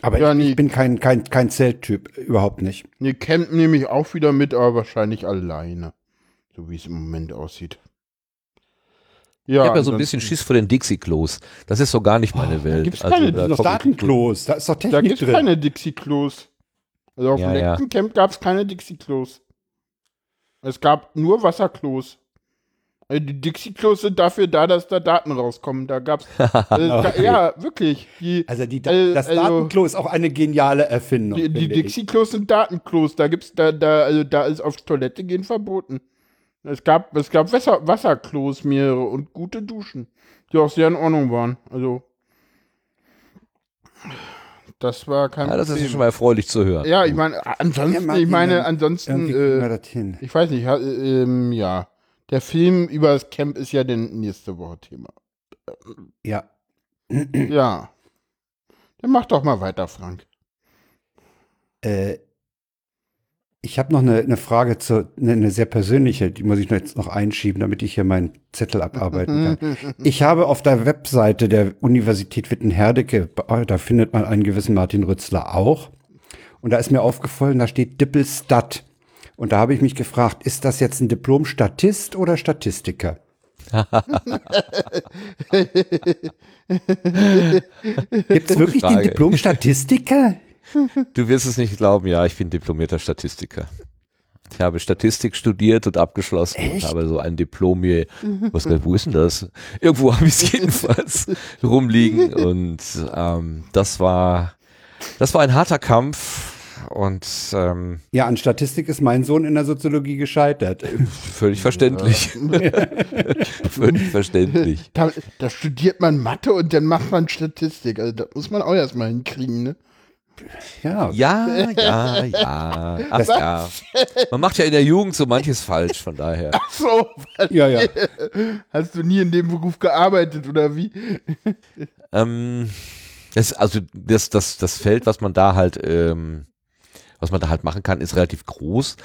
Ja. Aber Ja, ich, nee. ich bin kein, kein, kein Zelttyp, überhaupt nicht. Nee, Camp nehme ich auch wieder mit, aber wahrscheinlich alleine. So wie es im Moment aussieht. Ja, ich habe ja so ein bisschen Schiss vor den Dixie-Klos. Das ist so gar nicht meine Welt. Oh, gibt's Also, keine, da Das sind doch komm ich- Datenklos, da ist doch Da Technik gibt es keine Dixie-Klos. Also auf Ja, dem ja. letzten Camp gab es keine Dixie-Klos. Es gab nur Wasserklos. Also die Dixie-Klos sind dafür da, dass da Daten rauskommen. Da gab's. Ga- (laughs) Okay. Ja, wirklich. Die, Also die, Äh, das also- Datenklo ist auch eine geniale Erfindung. die, die. Dixie-Klos sind Datenklos. Da gibt's da, da, also da ist auf Toilette gehen verboten. Es gab, es gab Wasser, Wasserklos mehrere und gute Duschen, die auch sehr in Ordnung waren. Also das war kein Ja, das ist Problem. schon mal erfreulich zu hören. Ja, ich meine, ansonsten, Ja, Martin, ich meine, ansonsten, äh, ich weiß nicht, äh, ähm, ja. Der Film über das Camp ist ja dann nächste Woche Thema. Ja. (clears throat) Ja. Dann mach doch mal weiter, Frank. Äh, ich habe noch eine, eine Frage zu, eine, eine sehr persönliche, die muss ich jetzt noch einschieben, damit ich hier meinen Zettel abarbeiten kann. (laughs) Ich habe auf der Webseite der Universität Witten-Herdecke, da findet man einen gewissen Martin Rützler auch. Und da ist mir aufgefallen, da steht Dippelstat. Und da habe ich mich gefragt, ist das jetzt ein Diplom-Statist oder Statistiker? (laughs) Gibt es wirklich den Frage. Diplom-Statistiker? Du wirst es nicht glauben, ja, ich bin diplomierter Statistiker. Ich habe Statistik studiert und abgeschlossen und habe so ein Diplom hier. (laughs) Was, wo ist denn das? Irgendwo habe ich es (laughs) jedenfalls rumliegen und ähm, das war das war ein harter Kampf und ähm, Ja, an Statistik ist mein Sohn in der Soziologie gescheitert. völlig verständlich. (laughs) völlig verständlich. Da, da studiert man Mathe und dann macht man Statistik. Also das muss man auch erstmal hinkriegen, ne? Ja, Ja, ja, ja. Ach ja. Man macht ja in der Jugend so manches falsch, von daher. Ach so, ja, ja. hast du nie in dem Beruf gearbeitet oder wie? Ähm, das, also das, das, das Feld, was man da halt, ähm, was man da halt machen kann, ist relativ groß.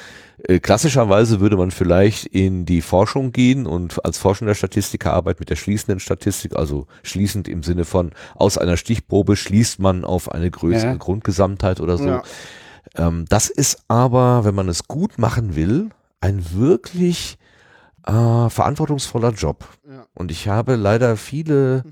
Äh, klassischerweise würde man vielleicht in die Forschung gehen und als forschender Statistiker arbeiten mit der schließenden Statistik, also schließend im Sinne von aus einer Stichprobe schließt man auf eine größere Ja. Grundgesamtheit oder so. Ja. Ähm, das ist aber, wenn man es gut machen will, ein wirklich äh, verantwortungsvoller Job. Ja. Und ich habe leider viele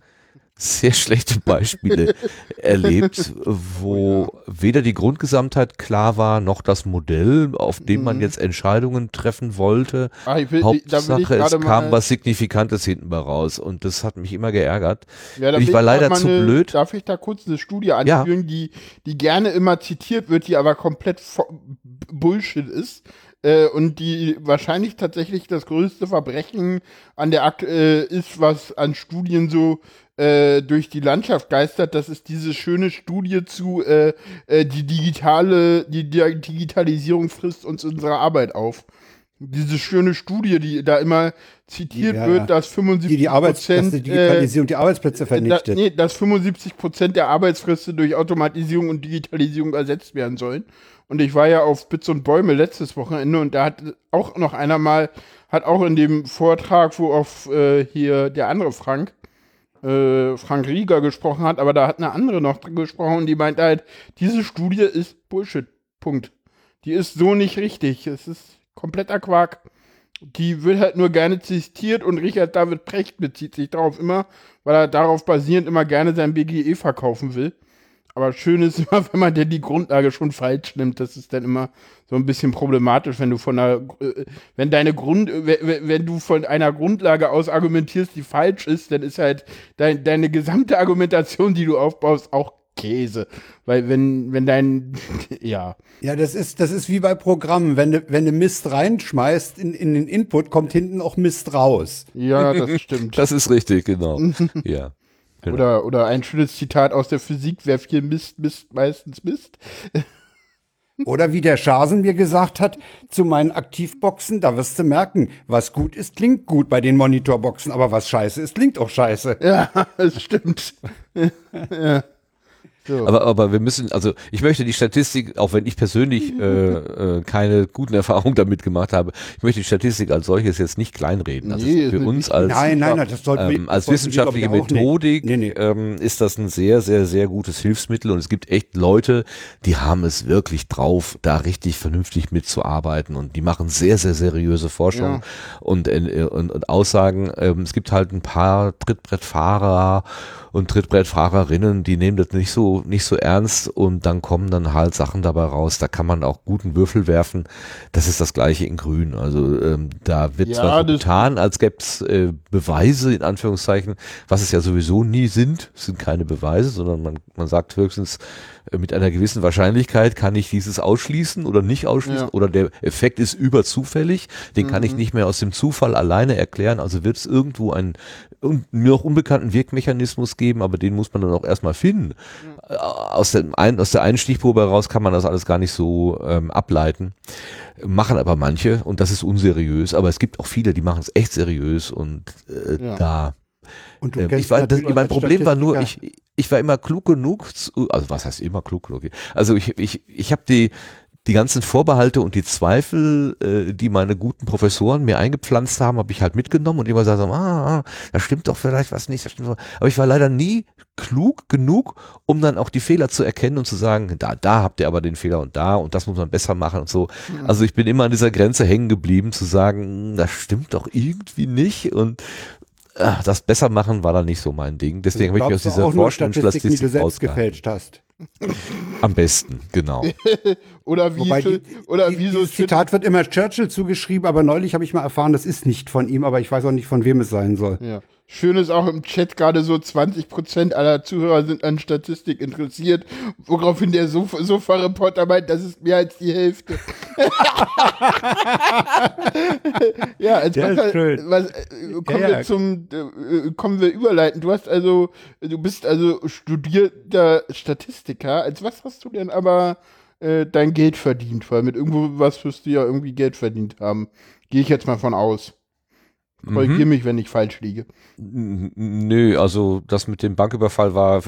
sehr schlechte Beispiele (laughs) erlebt, wo weder die Grundgesamtheit klar war, noch das Modell, auf dem man Mhm. jetzt Entscheidungen treffen wollte. Ah, ich will, Hauptsache, es kam was Signifikantes hinten bei raus. Und das hat mich immer geärgert. ja, ich war leider zu eine, blöd. Darf ich da kurz eine Studie anführen, die, die gerne immer zitiert wird, die aber komplett Bullshit ist? Äh, und die wahrscheinlich tatsächlich das größte Verbrechen an der Akt äh, ist, was an Studien so äh, durch die Landschaft geistert. Das ist diese schöne Studie zu äh, äh, die digitale, die, die Digitalisierung frisst uns unsere Arbeit auf. Diese schöne Studie, die da immer zitiert Ja, wird, dass 75 Die die, Arbeits dass Prozent die Digitalisierung die Arbeitsplätze da, vernichtet. nee, dass 75 Prozent der Arbeitsfriste durch Automatisierung und Digitalisierung ersetzt werden sollen. Und ich war ja auf Spitz und Bäume letztes Wochenende und da hat auch noch einer mal, hat auch in dem Vortrag, wo auf äh, hier der andere Frank, äh, Frank Rieger gesprochen hat, aber da hat eine andere noch gesprochen und die meinte halt, diese Studie ist Bullshit. Punkt. Die ist so nicht richtig. Es ist kompletter Quark. Die wird halt nur gerne zitiert und Richard David Precht bezieht sich darauf immer, weil er darauf basierend immer gerne sein BGE verkaufen will. Aber schön ist (laughs) immer, wenn man denn die Grundlage schon falsch nimmt. Das ist dann immer so ein bisschen problematisch, wenn du von einer, äh, wenn deine Grund, äh, wenn, wenn du von einer Grundlage aus argumentierst, die falsch ist, dann ist halt dein, deine gesamte Argumentation, die du aufbaust, auch Käse. Weil wenn, wenn dein, (laughs) ja. Ja, das ist, das ist wie bei Programmen. Wenn du, wenn du Mist reinschmeißt in, in den Input, kommt hinten auch Mist raus. Ja, (laughs) das stimmt. Das ist richtig, genau. ja. Genau. Oder, oder ein schönes Zitat aus der Physik, wer viel misst, misst meistens misst. (laughs) Oder wie der Schasen mir gesagt hat, zu meinen Aktivboxen, da wirst du merken, was gut ist, klingt gut bei den Monitorboxen, aber was scheiße ist, klingt auch scheiße. Ja, (laughs) das stimmt. (laughs) ja. So. Aber, aber wir müssen, also ich möchte die Statistik, auch wenn ich persönlich (laughs) äh, äh, keine guten (laughs) Erfahrungen damit gemacht habe, ich möchte die Statistik als solches jetzt nicht kleinreden. Also Nee, für uns als, Nein, nein, nein, das sollten ähm, als wir, wissenschaftliche ich. Methodik Nee, nee. Ähm, ist das ein sehr, sehr, sehr gutes Hilfsmittel und es gibt echt Leute, die haben es wirklich drauf, da richtig vernünftig mitzuarbeiten und die machen sehr, sehr seriöse Forschung Ja. und, äh, und, und Aussagen. Ähm, es gibt halt ein paar Trittbrettfahrer und Trittbrettfahrerinnen, die nehmen das nicht so, nicht so ernst und dann kommen dann halt Sachen dabei raus. Da kann man auch guten Würfel werfen. Das ist das gleiche in Grün. Also ähm, da wird Ja, zwar so getan, als gäbe es äh, Beweise in Anführungszeichen, was es ja sowieso nie sind. Es sind keine Beweise, sondern man, man sagt höchstens, mit einer gewissen Wahrscheinlichkeit kann ich dieses ausschließen oder nicht ausschließen Ja. oder der Effekt ist überzufällig. Den kann ich nicht mehr aus dem Zufall alleine erklären. Also wird es irgendwo einen mir noch unbekannten Wirkmechanismus geben, aber den muss man dann auch erstmal finden. Äh, Aus, dem ein, aus der einen Stichprobe heraus kann man das alles gar nicht so ähm, ableiten. Machen aber manche und das ist unseriös, aber es gibt auch viele, die machen es echt seriös und äh, Ja. da Und du ähm, ich war, das, mein Problem war nur, ich, ich war immer klug genug, zu, also was heißt immer klug genug? Also ich, ich, ich habe die, die ganzen Vorbehalte und die Zweifel, äh, die meine guten Professoren mir eingepflanzt haben, habe ich halt mitgenommen und immer gesagt, so, ah, ah, da stimmt doch vielleicht was nicht. Das stimmt doch. Aber ich war leider nie klug genug, um dann auch die Fehler zu erkennen und zu sagen, da, da habt ihr aber den Fehler und da und das muss man besser machen und so. Also ich bin immer an dieser Grenze hängen geblieben, zu sagen, das stimmt doch irgendwie nicht und ah, das besser machen war dann nicht so mein Ding. Deswegen habe ich mich aus dieser auch nur Forschung und Statistiken, die du selbst gefälscht hast. Am besten, genau. (laughs) Oder wie, Wobei die, oder die, wie so Zitat wird immer Churchill zugeschrieben, aber neulich habe ich mal erfahren, das ist nicht von ihm, aber ich weiß auch nicht, von wem es sein soll. Ja. Schön ist auch im Chat gerade so 20% aller Zuhörer sind an Statistik interessiert, woraufhin der Sofa- Sofa-Reporter meint, das ist mehr als die Hälfte. (laughs) ja, als was, was, äh, kommen Ja, wir ja. zum, äh, kommen wir überleiten. Du hast also, du bist also studierter Statistiker. Als was hast du denn aber äh, dein Geld verdient? Weil mit irgendwo was wirst du ja irgendwie Geld verdient haben. Gehe ich jetzt mal von aus. Korrigiere Mhm. mich, wenn ich falsch liege. Nö, also das mit dem Banküberfall war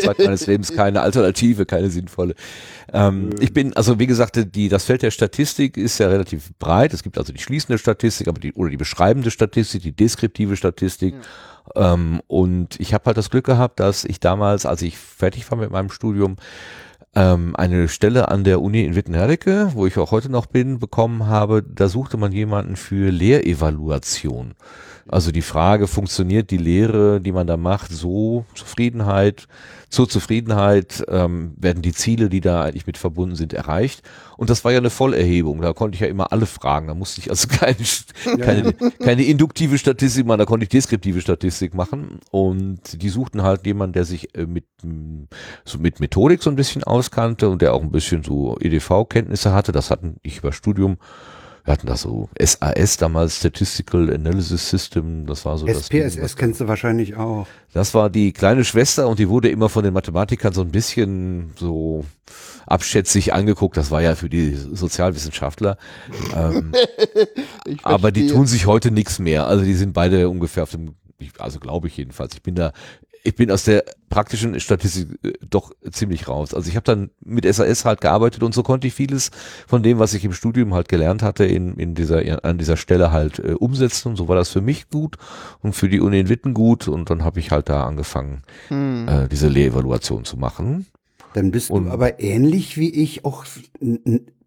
Zeit meines Lebens keine Alternative, keine sinnvolle. Ähm, ich bin, also wie gesagt, die, das Feld der Statistik ist ja relativ breit. Es gibt also die schließende Statistik, aber die, oder die beschreibende Statistik, die deskriptive Statistik. Ähm, und ich habe halt das Glück gehabt, dass ich damals, als ich fertig war mit meinem Studium, ähm, eine Stelle an der Uni in Wittenherdecke, wo ich auch heute noch bin, bekommen habe. Da suchte man jemanden für Lehrevaluation. Also die Frage, funktioniert die Lehre, die man da macht, so Zufriedenheit, zur Zufriedenheit, ähm, werden die Ziele, die da eigentlich mit verbunden sind, erreicht? Und das war ja eine Vollerhebung, da konnte ich ja immer alle fragen, da musste ich also (laughs) keine, keine, keine induktive Statistik machen, da konnte ich deskriptive Statistik machen. Und die suchten halt jemanden, der sich äh, mit, so mit Methodik so ein bisschen auskannte und der auch ein bisschen so EDV-Kenntnisse hatte, das hatten ich über Studium wir hatten das so SAS damals, Statistical Analysis System, das war so SPSS das. SPSS kennst du wahrscheinlich auch. Das war die kleine Schwester und die wurde immer von den Mathematikern so ein bisschen so abschätzig angeguckt. Das war ja für die Sozialwissenschaftler. ähm, (laughs) aber die tun sich heute nichts mehr. Also die sind beide ungefähr auf dem also glaube ich jedenfalls. Ich bin da ich bin aus der praktischen Statistik äh, doch ziemlich raus. Also ich habe dann mit SAS halt gearbeitet und so konnte ich vieles von dem, was ich im Studium halt gelernt hatte, in, in dieser, an dieser Stelle halt äh, umsetzen. Und so war das für mich gut und für die Uni in Witten gut. Und dann habe ich halt da angefangen, hm. äh, diese Lehrevaluation zu machen. Dann bist und, du aber ähnlich wie ich auch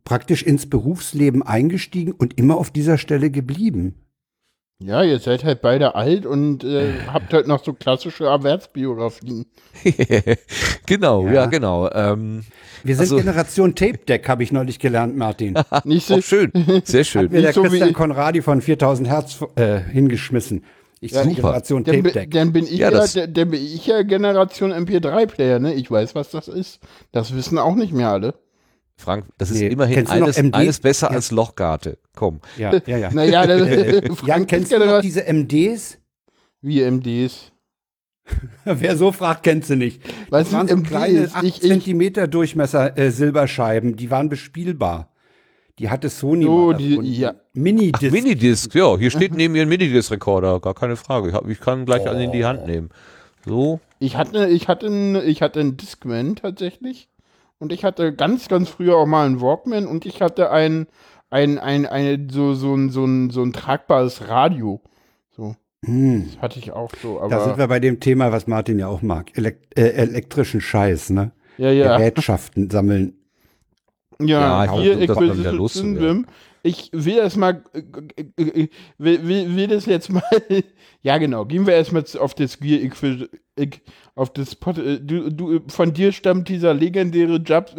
praktisch ins Berufsleben eingestiegen und immer auf dieser Stelle geblieben. Ja, ihr seid halt beide alt und äh, (laughs) habt halt noch so klassische Erwerbsbiografien. (laughs) genau, ja, ja genau. Ähm, Wir sind also, Generation Tape Deck, habe ich neulich gelernt, Martin. (laughs) Nicht so oh, schön, sehr schön. Hat mir der so Christian Konradi von 4000 Hertz äh, hingeschmissen. Ich ja, super. Generation Tape Deck. Dann bin ich ja, ja dann bin ich ja Generation MP3-Player, ne? Ich weiß, was das ist. Das wissen auch nicht mehr alle. Frank, das ist nee. immerhin eines, eines besser ja. als Lochgarte. Komm. Ja, (laughs) ja, ja. naja, (laughs) Jan, kennst du noch diese MDs? Wie MDs? (laughs) Wer so fragt, kennt sie nicht. Was das waren so kleine 8 ich, cm Durchmesser äh, Silberscheiben, die waren bespielbar. Die hatte Sony oh, die, ja. Minidisc. Ach, Minidisc, ja. Hier steht neben mir ein Minidisc-Rekorder, gar keine Frage. Ich, hab, ich kann gleich oh. einen in die Hand nehmen. So. Ich hatte, ich hatte, einen, ich hatte einen Discman tatsächlich. Und ich hatte ganz, ganz früher auch mal einen Walkman und ich hatte ein, ein, ein, eine, so, so, ein, so, ein, so ein tragbares Radio. So. Hm. Das hatte ich auch so. Aber da sind wir bei dem Thema, was Martin ja auch mag. Elekt äh, elektrischen Scheiß, ne? Ja, ja. Gerätschaften sammeln. Ja, ja hier Acquisition Syndrome. Ich will das mal, äh, äh, will, will, will das jetzt mal, (laughs) ja genau, gehen wir erstmal auf das Gear auf das Pot, äh, du, du, von dir stammt dieser legendäre Job,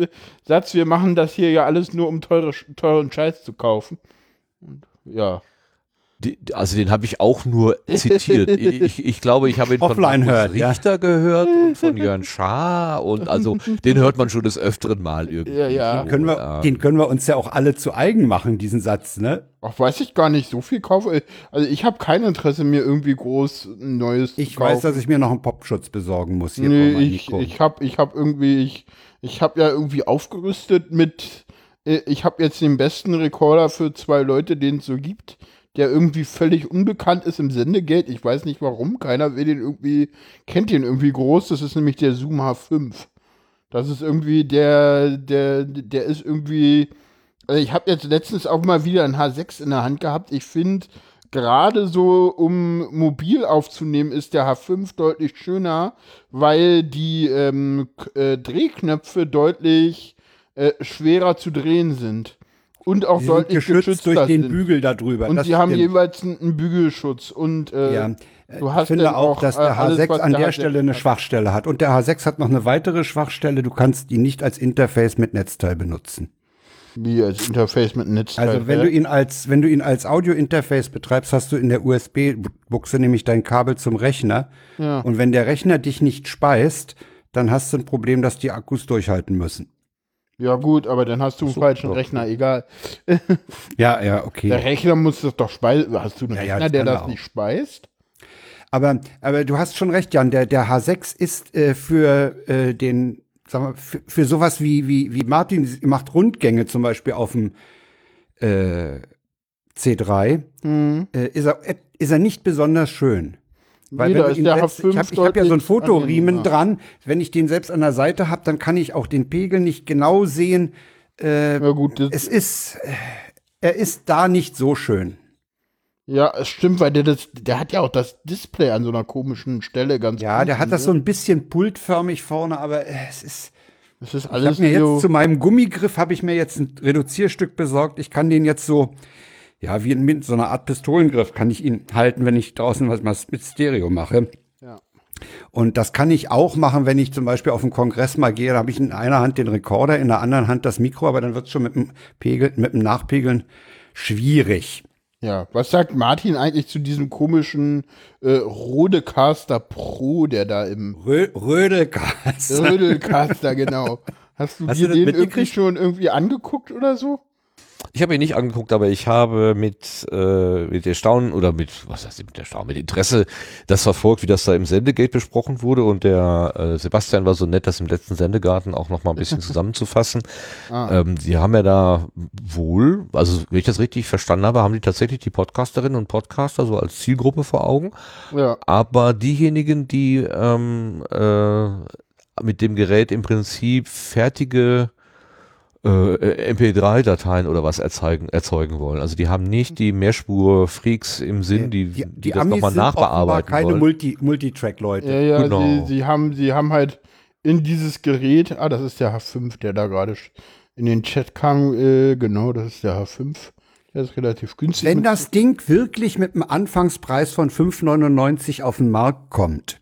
Satz, wir machen das hier ja alles nur, um teure, teuren Scheiß zu kaufen. Und, ja. Die, also den habe ich auch nur zitiert. (laughs) ich, ich glaube, ich habe ihn von Markus hört, Richter ja. gehört und von (laughs) Jörn Schaar und also den hört man schon des öfteren Mal irgendwie. Ja, ja. Den können, wir, den können wir uns ja auch alle zu eigen machen, diesen Satz, ne? Ach, weiß ich gar nicht, so viel kaufe. Also ich habe kein Interesse, mir irgendwie groß ein neues ich zu kaufen. Ich weiß, dass ich mir noch einen Popschutz besorgen muss. Hier nee, ich, ich habe ich hab irgendwie, ich, ich habe ja irgendwie aufgerüstet mit, äh, ich habe jetzt den besten Rekorder für zwei Leute, den es so gibt der irgendwie völlig unbekannt ist im Sendegeld. Ich weiß nicht warum. Keiner will den irgendwie, kennt den irgendwie groß. Das ist nämlich der Zoom H5. Das ist irgendwie der, der, der ist irgendwie. Also ich habe jetzt letztens auch mal wieder ein H6 in der Hand gehabt. Ich finde, gerade so, um mobil aufzunehmen, ist der H5 deutlich schöner, weil die ähm, äh, Drehknöpfe deutlich äh, schwerer zu drehen sind und auch sie deutlich geschützt, geschützt durch den sind. Bügel darüber. Und sie haben jeweils einen, Bügelschutz und äh, ja. Du hast ich finde auch, dass der H6 alles, an der, Stelle eine hat. Schwachstelle hat. Und der H6 hat noch eine weitere Schwachstelle. Du kannst ihn nicht als Interface mit Netzteil benutzen. Wie als Interface mit Netzteil? Also wenn du ihn als, wenn du ihn als Audio-Interface betreibst, hast du in der USB-Buchse nämlich dein Kabel zum Rechner. Ja. Und wenn der Rechner dich nicht speist, dann hast du ein Problem, dass die Akkus durchhalten müssen. Ja, gut, aber dann hast du einen so, falschen doch. Rechner, egal. (laughs) ja, ja, okay. Der Rechner muss das doch speisen. Hast du einen ja, Rechner, ja, der das auch. nicht speist? Aber, aber du hast schon recht, Jan. Der, der H6 ist äh, für äh, den, sag mal, für, für sowas wie, wie, wie Martin macht Rundgänge zum Beispiel auf dem äh, C3, mhm. äh, ist, er, ist er nicht besonders schön. Weil nee, wenn setzt, ich habe hab ja so einen Fotoriemen dran. Wenn ich den selbst an der Seite habe, dann kann ich auch den Pegel nicht genau sehen. Äh, ja, gut, es ist, äh, er ist da nicht so schön. Ja, es stimmt, weil der das, der hat ja auch das Display an so einer komischen Stelle ganz. Ja, der hat das so ein bisschen pultförmig vorne, aber es ist, Das ist Ich alles habe mir so. jetzt zu meinem Gummigriff habe ich mir jetzt ein Reduzierstück besorgt. Ich kann den jetzt so, ja, wie mit so einer Art Pistolengriff kann ich ihn halten, wenn ich draußen was mal mit Stereo mache. Ja. Und das kann ich auch machen, wenn ich zum Beispiel auf einen Kongress mal gehe. Da habe ich in einer Hand den Rekorder, in der anderen Hand das Mikro, aber dann wird es schon mit dem Pegel, mit dem Nachpegeln schwierig. Ja, was sagt Martin eigentlich zu diesem komischen äh, Rodecaster Pro, der da im Rö Rödelgas. Rodecaster, genau. (laughs) Hast du Hast dir du den irgendwie schon irgendwie angeguckt oder so? Ich habe ihn nicht angeguckt, aber ich habe mit, äh, mit Erstaunen oder mit, was heißt mit Erstaunen, mit Interesse das verfolgt, wie das da im Sendegate besprochen wurde und der äh, Sebastian war so nett, das im letzten Sendegarten auch noch mal ein bisschen (laughs) zusammenzufassen. Ah. Ähm, die haben ja da wohl, also wenn ich das richtig verstanden habe, haben die tatsächlich die Podcasterinnen und Podcaster so als Zielgruppe vor Augen. Ja. Aber diejenigen, die ähm, äh, mit dem Gerät im Prinzip fertige äh, MP3-Dateien oder was erzeugen, erzeugen wollen. Also die haben nicht die Mehrspur-Freaks im Sinn, die, die, das nochmal sind offenbar nachbearbeiten keine wollen. Multi Multitrack-Leute. Ja, ja, Genau. sie, sie, haben, sie haben halt in dieses Gerät, ah, das ist der H5, der da gerade in den Chat kam, äh, genau, das ist der H5. Der ist relativ günstig. Wenn das Ding wirklich mit einem Anfangspreis von 5,99 auf den Markt kommt,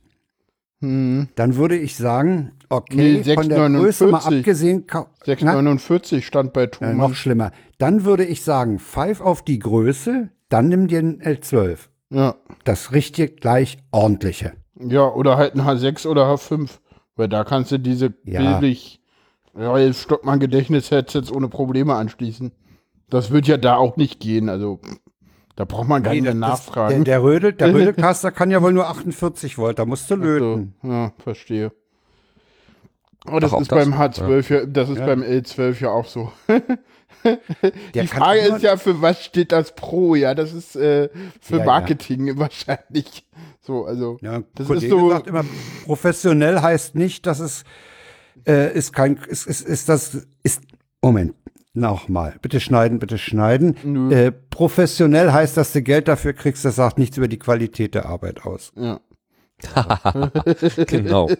hm, dann würde ich sagen, okay, Nee, von der Größe mal 6,49. abgesehen, kau- na, 6,49 stand bei äh, Thomann. noch schlimmer. Dann würde ich sagen, pfeif auf die Größe, dann nimm dir ein L12. ja. Das richtig gleich ordentliche. ja, oder halt ein H6 oder H5. Weil da kannst du diese Ja. billig Royal Stockmann Gedächtnis-Headsets ohne Probleme anschließen. Das wird ja da auch nicht gehen. Also, da braucht man gar Nee, nicht das- nachfragen. Der, der, Rödel, der (laughs) Rödelcaster kann ja wohl nur 48 Volt, da musst du So, löten. ja, verstehe. Aber das Ach, ist das? beim H12 ja, das ist Ja. beim L12 ja auch so. (laughs) Die Frage ist ja, für was steht das Pro? Ja, das ist äh, für Ja. Marketing (laughs) wahrscheinlich. So, also. Ja, Das Kollege ist so- sagt immer, professionell heißt nicht, dass es äh, ist kein, ist, ist, ist das, ist, Moment, nochmal, bitte schneiden, bitte schneiden. Äh, professionell heißt, dass du Geld dafür kriegst, das sagt nichts über die Qualität der Arbeit aus. Ja. (laughs) genau.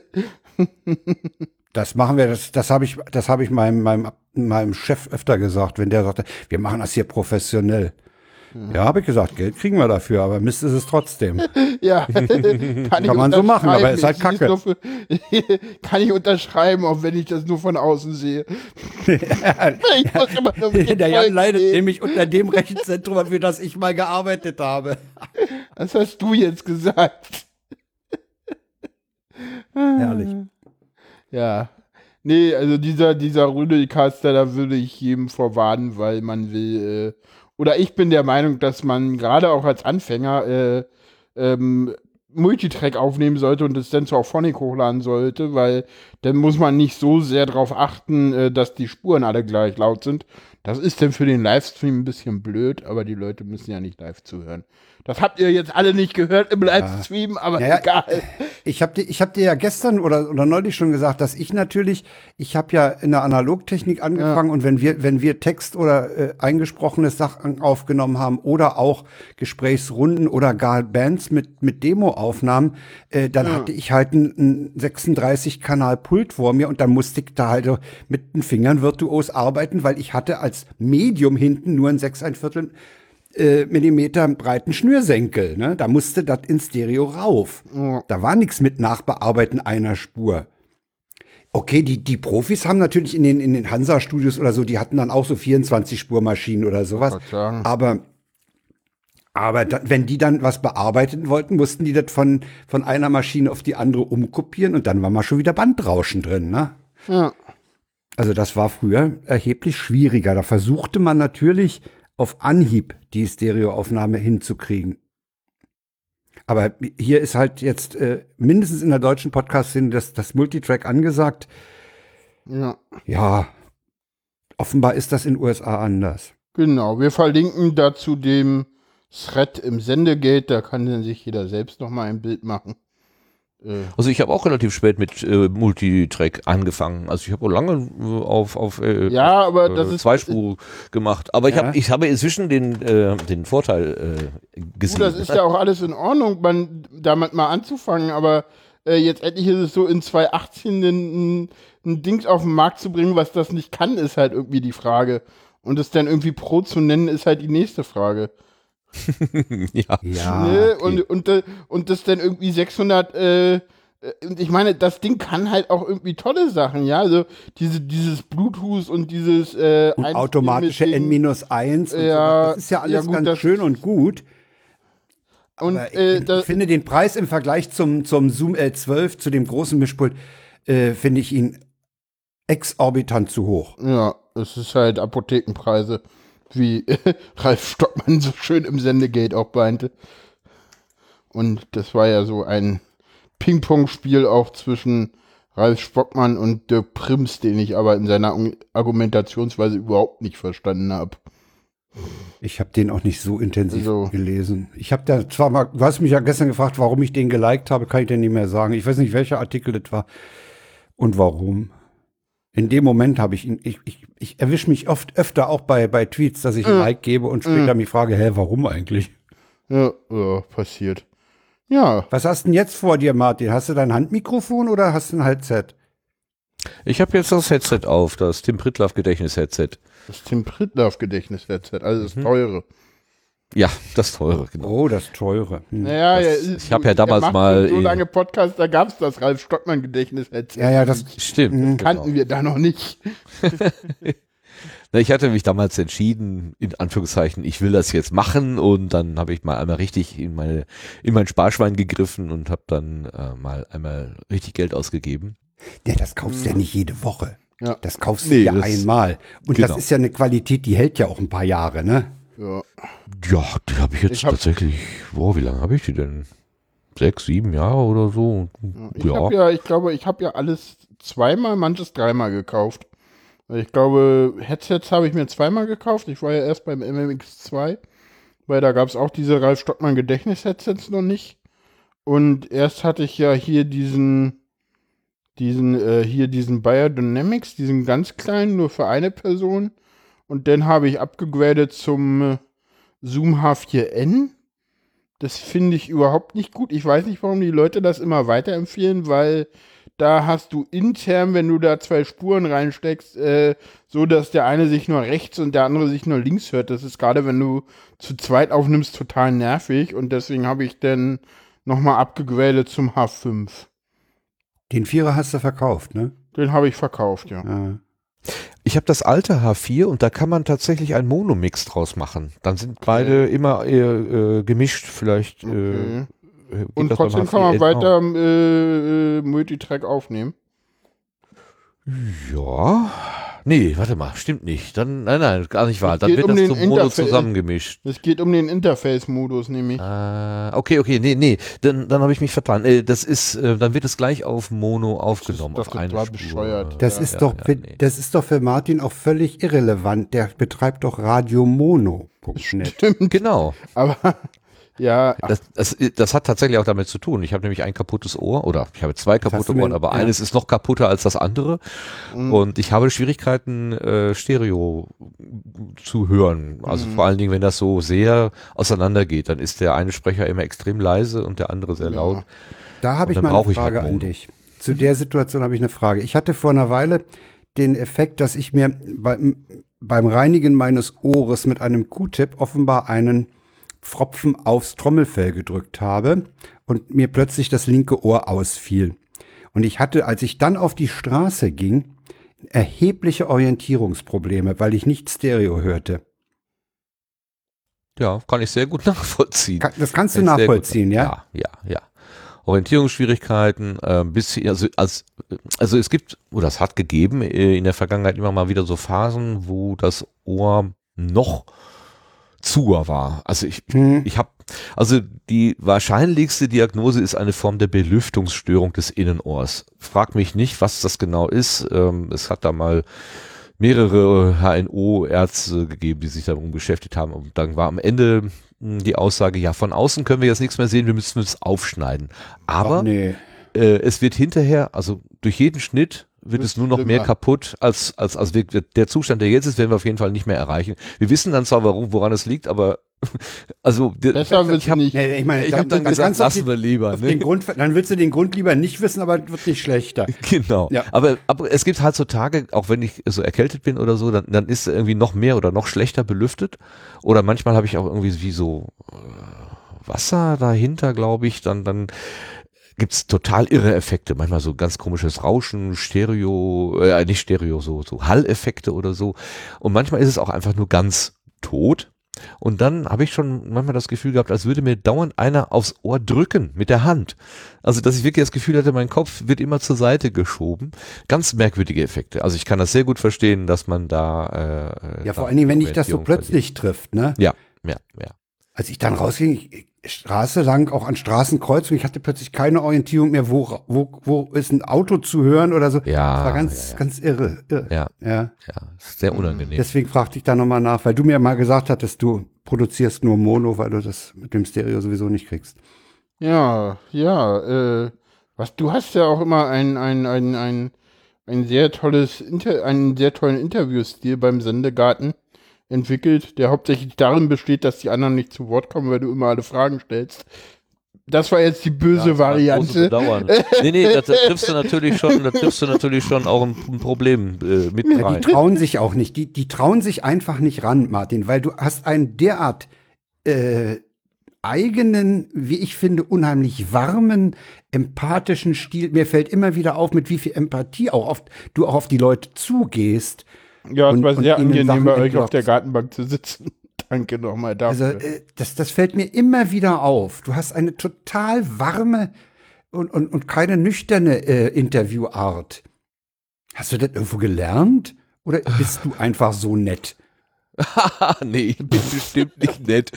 Das machen wir, das, das habe ich, das habe ich meinem, meinem, meinem Chef öfter gesagt, wenn der sagte, wir machen das hier professionell. Ja, habe ich gesagt, Geld kriegen wir dafür, aber Mist ist es trotzdem. (laughs) Ja, (laughs) kann, Kann man so machen, aber ist halt Kacke. für- (laughs) kann ich unterschreiben, auch wenn ich das nur von außen sehe. der Jan leidet reden. nämlich unter dem Rechenzentrum, für das ich mal gearbeitet habe. Das hast du jetzt gesagt. Herrlich. Ja. Nee, also dieser, dieser Rödelcaster, da würde ich jedem vorwarnen, weil man will, äh, oder ich bin der Meinung, dass man gerade auch als Anfänger äh, ähm, Multitrack aufnehmen sollte und es dann zu Auphonic hochladen sollte, weil dann muss man nicht so sehr darauf achten, äh, dass die Spuren alle gleich laut sind. Das ist dann für den Livestream ein bisschen blöd, aber die Leute müssen ja nicht live zuhören. Das habt ihr jetzt alle nicht gehört im Livestream, aber Naja, egal. Ich habe dir, ich hab dir ja gestern oder, oder neulich schon gesagt, dass ich natürlich, ich habe ja in der Analogtechnik angefangen und wenn wir, wenn wir Text oder äh, eingesprochene Sachen aufgenommen haben oder auch Gesprächsrunden oder gar Bands mit, mit Demoaufnahmen, äh, dann hatte ich halt einen 36-Kanal-Pult vor mir und dann musste ich da halt mit den Fingern virtuos arbeiten, weil ich hatte als Medium hinten nur ein 6 ein Viertel äh, Millimeter breiten Schnürsenkel. Ne? Da musste das in Stereo rauf. Da war nichts mit Nachbearbeiten einer Spur. Okay, die, die Profis haben natürlich in den, in den Hansa-Studios oder so, die hatten dann auch so 24-Spur-Maschinen oder sowas. Aber, aber da, wenn die dann was bearbeiten wollten, mussten die das von, von einer Maschine auf die andere umkopieren und dann war mal schon wieder Bandrauschen drin. Ne? Ja. Also das war früher erheblich schwieriger. Da versuchte man natürlich auf Anhieb die Stereoaufnahme hinzukriegen. Aber hier ist halt jetzt äh, mindestens in der deutschen Podcast-Szene das, das Multitrack angesagt. Ja. Ja, offenbar ist das in USA anders. Genau, wir verlinken dazu dem Thread im Sendegate, da kann dann sich jeder selbst nochmal ein Bild machen. Äh, Also ich habe auch relativ spät mit äh, Multitrack angefangen. Also ich habe lange äh, auf, auf äh, ja, aber das äh, ist Zweispur gemacht. Aber ich Ja. habe ich habe inzwischen den, äh, den Vorteil äh, du, gesehen. das ist ja auch alles in Ordnung, man, damit mal anzufangen, aber äh, jetzt endlich ist es so, in 2018 ein, ein Ding auf den Markt zu bringen, was das nicht kann, ist halt irgendwie die Frage. Und es dann irgendwie Pro zu nennen, ist halt die nächste Frage. (laughs) ja. Ja. ne? okay. und, und, äh, und das dann irgendwie 600, äh, äh, und ich meine, das Ding kann halt auch irgendwie tolle Sachen, ja, also diese, dieses Bluetooth und dieses äh, und automatische mit Dingen. N-1 und Ja, so. Das ist ja alles ja gut, ganz schön und gut. und Aber äh, ich, da, ich finde den Preis im Vergleich zum, zum Zoom L12, zu dem großen Mischpult, äh, finde ich ihn exorbitant zu hoch. ja, es ist halt Apothekenpreise, wie (laughs) Ralf Stockmann so schön im Sendegate auch meinte. Und das war ja so ein Ping-Pong-Spiel auch zwischen Ralf Stockmann und Dirk Prims, den ich aber in seiner Argumentationsweise überhaupt nicht verstanden habe. Ich habe den auch nicht so intensiv Also- gelesen. Ich habe da zwar mal, du hast mich ja gestern gefragt, warum ich den geliked habe, kann ich dir nicht mehr sagen. Ich weiß nicht, welcher Artikel das war und warum. In dem Moment habe ich ihn, ich, ich, ich erwische mich oft öfter auch bei, bei Tweets, dass ich ein Like gebe und später mich frage, hä, warum eigentlich? Ja, ja, passiert. Ja, Was hast du denn jetzt vor dir, Martin? Hast du dein Handmikrofon oder hast du ein Headset? Ich habe jetzt das Headset auf, das Tim Pritlaff Gedächtnis-Headset. das Tim Pritlaff Gedächtnis-Headset, also Mhm. das teure. Ja, das teure, genau. Oh, das teure. Hm. Naja, Das- ja, ich hab ja damals mal So lange Podcast, da gab es das Ralf Stockmann Gedächtnis-Headset. Ja, ja, das, Stimmt. Mhm. kannten genau. wir da noch nicht. (laughs) Ich hatte mich damals entschieden, in Anführungszeichen, ich will das jetzt machen und dann habe ich mal einmal richtig in meine in mein Sparschwein gegriffen und habe dann äh, mal einmal richtig Geld ausgegeben. ja, das kaufst du ja nicht jede Woche. Ja. Das kaufst Nee, du ja das- einmal. Und genau. das ist ja eine Qualität, die hält ja auch ein paar Jahre, ne? Ja. Ja, die habe ich jetzt Ich hab- tatsächlich, wow, wie lange habe ich die denn? Sechs, sieben Jahre oder so? Ich habe ja, ich glaube, ich habe ja alles zweimal, manches dreimal gekauft. Ich glaube, Headsets habe ich mir zweimal gekauft. Ich war ja erst beim MMX2, weil da gab es auch diese Ralf Stockmann Gedächtnis-Headsets noch nicht. Und erst hatte ich ja hier diesen, diesen, äh, hier diesen Biodynamics, diesen ganz kleinen, nur für eine Person. Und dann habe ich abgegradet zum äh, Zoom H4n. Das finde ich überhaupt nicht gut. Ich weiß nicht, warum die Leute das immer weiterempfehlen, weil da hast du intern, wenn du da zwei Spuren reinsteckst, äh, so dass der eine sich nur rechts und der andere sich nur links hört. Das ist gerade, wenn du zu zweit aufnimmst, total nervig. Und deswegen habe ich dann nochmal abgegradet zum H5. Den Vierer hast du verkauft, ne? Den habe ich verkauft, ja. Ja. Ich habe das alte H4 und da kann man tatsächlich einen Monomix draus machen. Dann sind beide immer äh, äh, gemischt, vielleicht. Okay. Äh, äh, geht Und trotzdem kann man H4N weiter äh, äh, Multitrack aufnehmen. Ja. Nee, warte mal, stimmt nicht. Dann, nein, nein, gar nicht wahr. Es Dann geht wird um das den zum Mono Interface- zusammengemischt. Es geht um den Interface-Modus nämlich. Äh, okay, okay, nee, nee, dann, dann habe ich mich vertan. Äh, das ist, äh, dann wird es gleich auf Mono aufgenommen, das auf eine war Spur. bescheuert. Das Ja, ist doch, ja, für, nee. das ist doch für Martin auch völlig irrelevant. Der betreibt doch Radio Mono. (laughs) Genau. Aber ja, Das, das, das hat tatsächlich auch damit zu tun. Ich habe nämlich ein kaputtes Ohr oder ich habe zwei kaputte Ohren, aber ja. eines ist noch kaputter als das andere. Mhm. Und ich habe Schwierigkeiten, äh, Stereo zu hören. Also Mhm. vor allen Dingen, wenn das so sehr auseinander geht, dann ist der eine Sprecher immer extrem leise und der andere sehr Ja. laut. Da habe ich mal eine halt Frage an Mono. dich. Zu der Situation habe ich eine Frage. Ich hatte vor einer Weile den Effekt, dass ich mir beim, beim Reinigen meines Ohres mit einem Q-Tip offenbar einen Pfropfen aufs Trommelfell gedrückt habe und mir plötzlich das linke Ohr ausfiel. Und ich hatte, als ich dann auf die Straße ging, erhebliche Orientierungsprobleme, weil ich nicht Stereo hörte. Ja, kann ich sehr gut (laughs) nachvollziehen. Ka- Das kannst du Kann ich sehr gut- nachvollziehen, ja? Ja, ja, ja. Orientierungsschwierigkeiten, äh, bis, also, als, also es gibt, oder es hat gegeben äh, in der Vergangenheit immer mal wieder so Phasen, wo das Ohr noch zuer war. Also ich, Hm. ich habe, also die wahrscheinlichste Diagnose ist eine Form der Belüftungsstörung des Innenohrs. Frag mich nicht, was das genau ist. Ähm, es hat da mal mehrere HNO-Ärzte gegeben, die sich darum beschäftigt haben. Und dann war am Ende mh, die Aussage, ja, von außen können wir jetzt nichts mehr sehen, wir müssen es aufschneiden. Aber nee. äh, es wird hinterher, also durch jeden Schnitt wird es nur noch mehr schlimmer. kaputt, als, als, als wir, der Zustand, der jetzt ist, werden wir auf jeden Fall nicht mehr erreichen. Wir wissen dann zwar, warum, woran es liegt, aber (laughs) Also Besser wird's ich hab, nicht. Nee, ich meine, ich habe dann gesagt, lassen die- wir lieber. Ne? den Grund, dann willst du den Grund lieber nicht wissen, aber es wird nicht schlechter. (laughs) Genau. Ja. Aber, aber es gibt halt so Tage, auch wenn ich so erkältet bin oder so, dann, dann ist irgendwie noch mehr oder noch schlechter belüftet. Oder manchmal habe ich auch irgendwie wie so äh, Wasser dahinter, glaube ich. Dann, dann gibt's total irre Effekte. Manchmal so ganz komisches Rauschen, Stereo, äh, nicht Stereo, so, so Halleffekte oder so. Und manchmal ist es auch einfach nur ganz tot. Und dann habe ich schon manchmal das Gefühl gehabt, als würde mir dauernd einer aufs Ohr drücken mit der Hand. Also, dass ich wirklich das Gefühl hatte, mein Kopf wird immer zur Seite geschoben. Ganz merkwürdige Effekte. Also, ich kann das sehr gut verstehen, dass man da. Äh, Ja, da vor allen Dingen, wenn dich das so plötzlich trifft, ne? verliert. Ja, ja, ja. Als ich dann rausging, ich, Straße lang, auch an Straßenkreuzungen, ich hatte plötzlich keine Orientierung mehr, wo, wo, wo ist ein Auto zu hören oder so. Ja, das war ganz, ja, ja. ganz irre. irre. Ja, ja. ja. Ist sehr unangenehm. Deswegen fragte ich da nochmal nach, weil du mir mal gesagt hattest, du produzierst nur Mono, weil du das mit dem Stereo sowieso nicht kriegst. Ja, ja, äh, was, du hast ja auch immer ein, ein, ein, ein, ein sehr tolles, Inter einen sehr tollen Interviewstil beim Sendegarten entwickelt, der hauptsächlich darin besteht, dass die anderen nicht zu Wort kommen, weil du immer alle Fragen stellst. Das war jetzt die böse Ja, Variante. Bedauern. nee, nee, da, da triffst du natürlich schon, da triffst du natürlich schon auch ein, ein Problem äh, mit Ja, rein. die trauen sich auch nicht. Die, die trauen sich einfach nicht ran, Martin, weil du hast einen derart äh, eigenen, wie ich finde, unheimlich warmen, empathischen Stil. Mir fällt immer wieder auf, mit wie viel Empathie auch oft du auch auf die Leute zugehst. Ja, es und- war sehr angenehm, bei euch auf der Gartenbank zu sitzen. (laughs) Danke nochmal Also dafür. äh, das, das fällt mir immer wieder auf. Du hast eine total warme und, und, und keine nüchterne äh, Interviewart. Hast du das irgendwo gelernt? Oder bist du einfach so nett? (laughs) nee, ich bin bestimmt nicht (laughs) nett.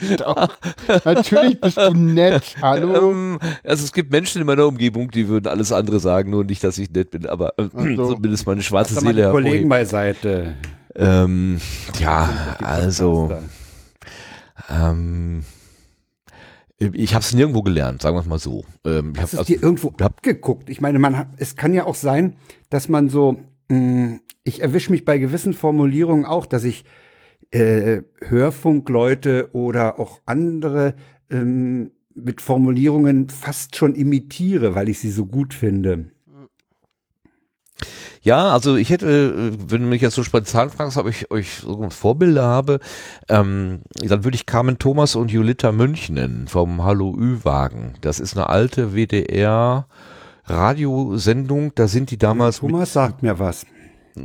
Natürlich bist du nett. (laughs) Hallo. Ähm, also es gibt Menschen in meiner Umgebung, die würden alles andere sagen, nur nicht, dass ich nett bin, aber äh, so. (clears throat) zumindest meine schwarze mal, Seele die Kollegen beiseite. Ähm, ja, also ähm, ich habe es nirgendwo gelernt, sagen wir es mal so. Ähm, ich Hast es dir irgendwo abgeguckt? Ich meine, man hat, es kann ja auch sein, dass man so, mh, ich erwische mich bei gewissen Formulierungen auch, dass ich äh, Hörfunkleute oder auch andere ähm, mit Formulierungen fast schon imitiere, weil ich sie so gut finde. Ja, also ich hätte, äh, wenn du mich jetzt so spontan fragst, ob ich euch so Vorbilder habe, ähm, dann würde ich Carmen Thomas und Julita Münch nennen vom Hallo Ü-Wagen. Das ist eine alte WDR Radiosendung, da sind die damals, Thomas sagt mir was.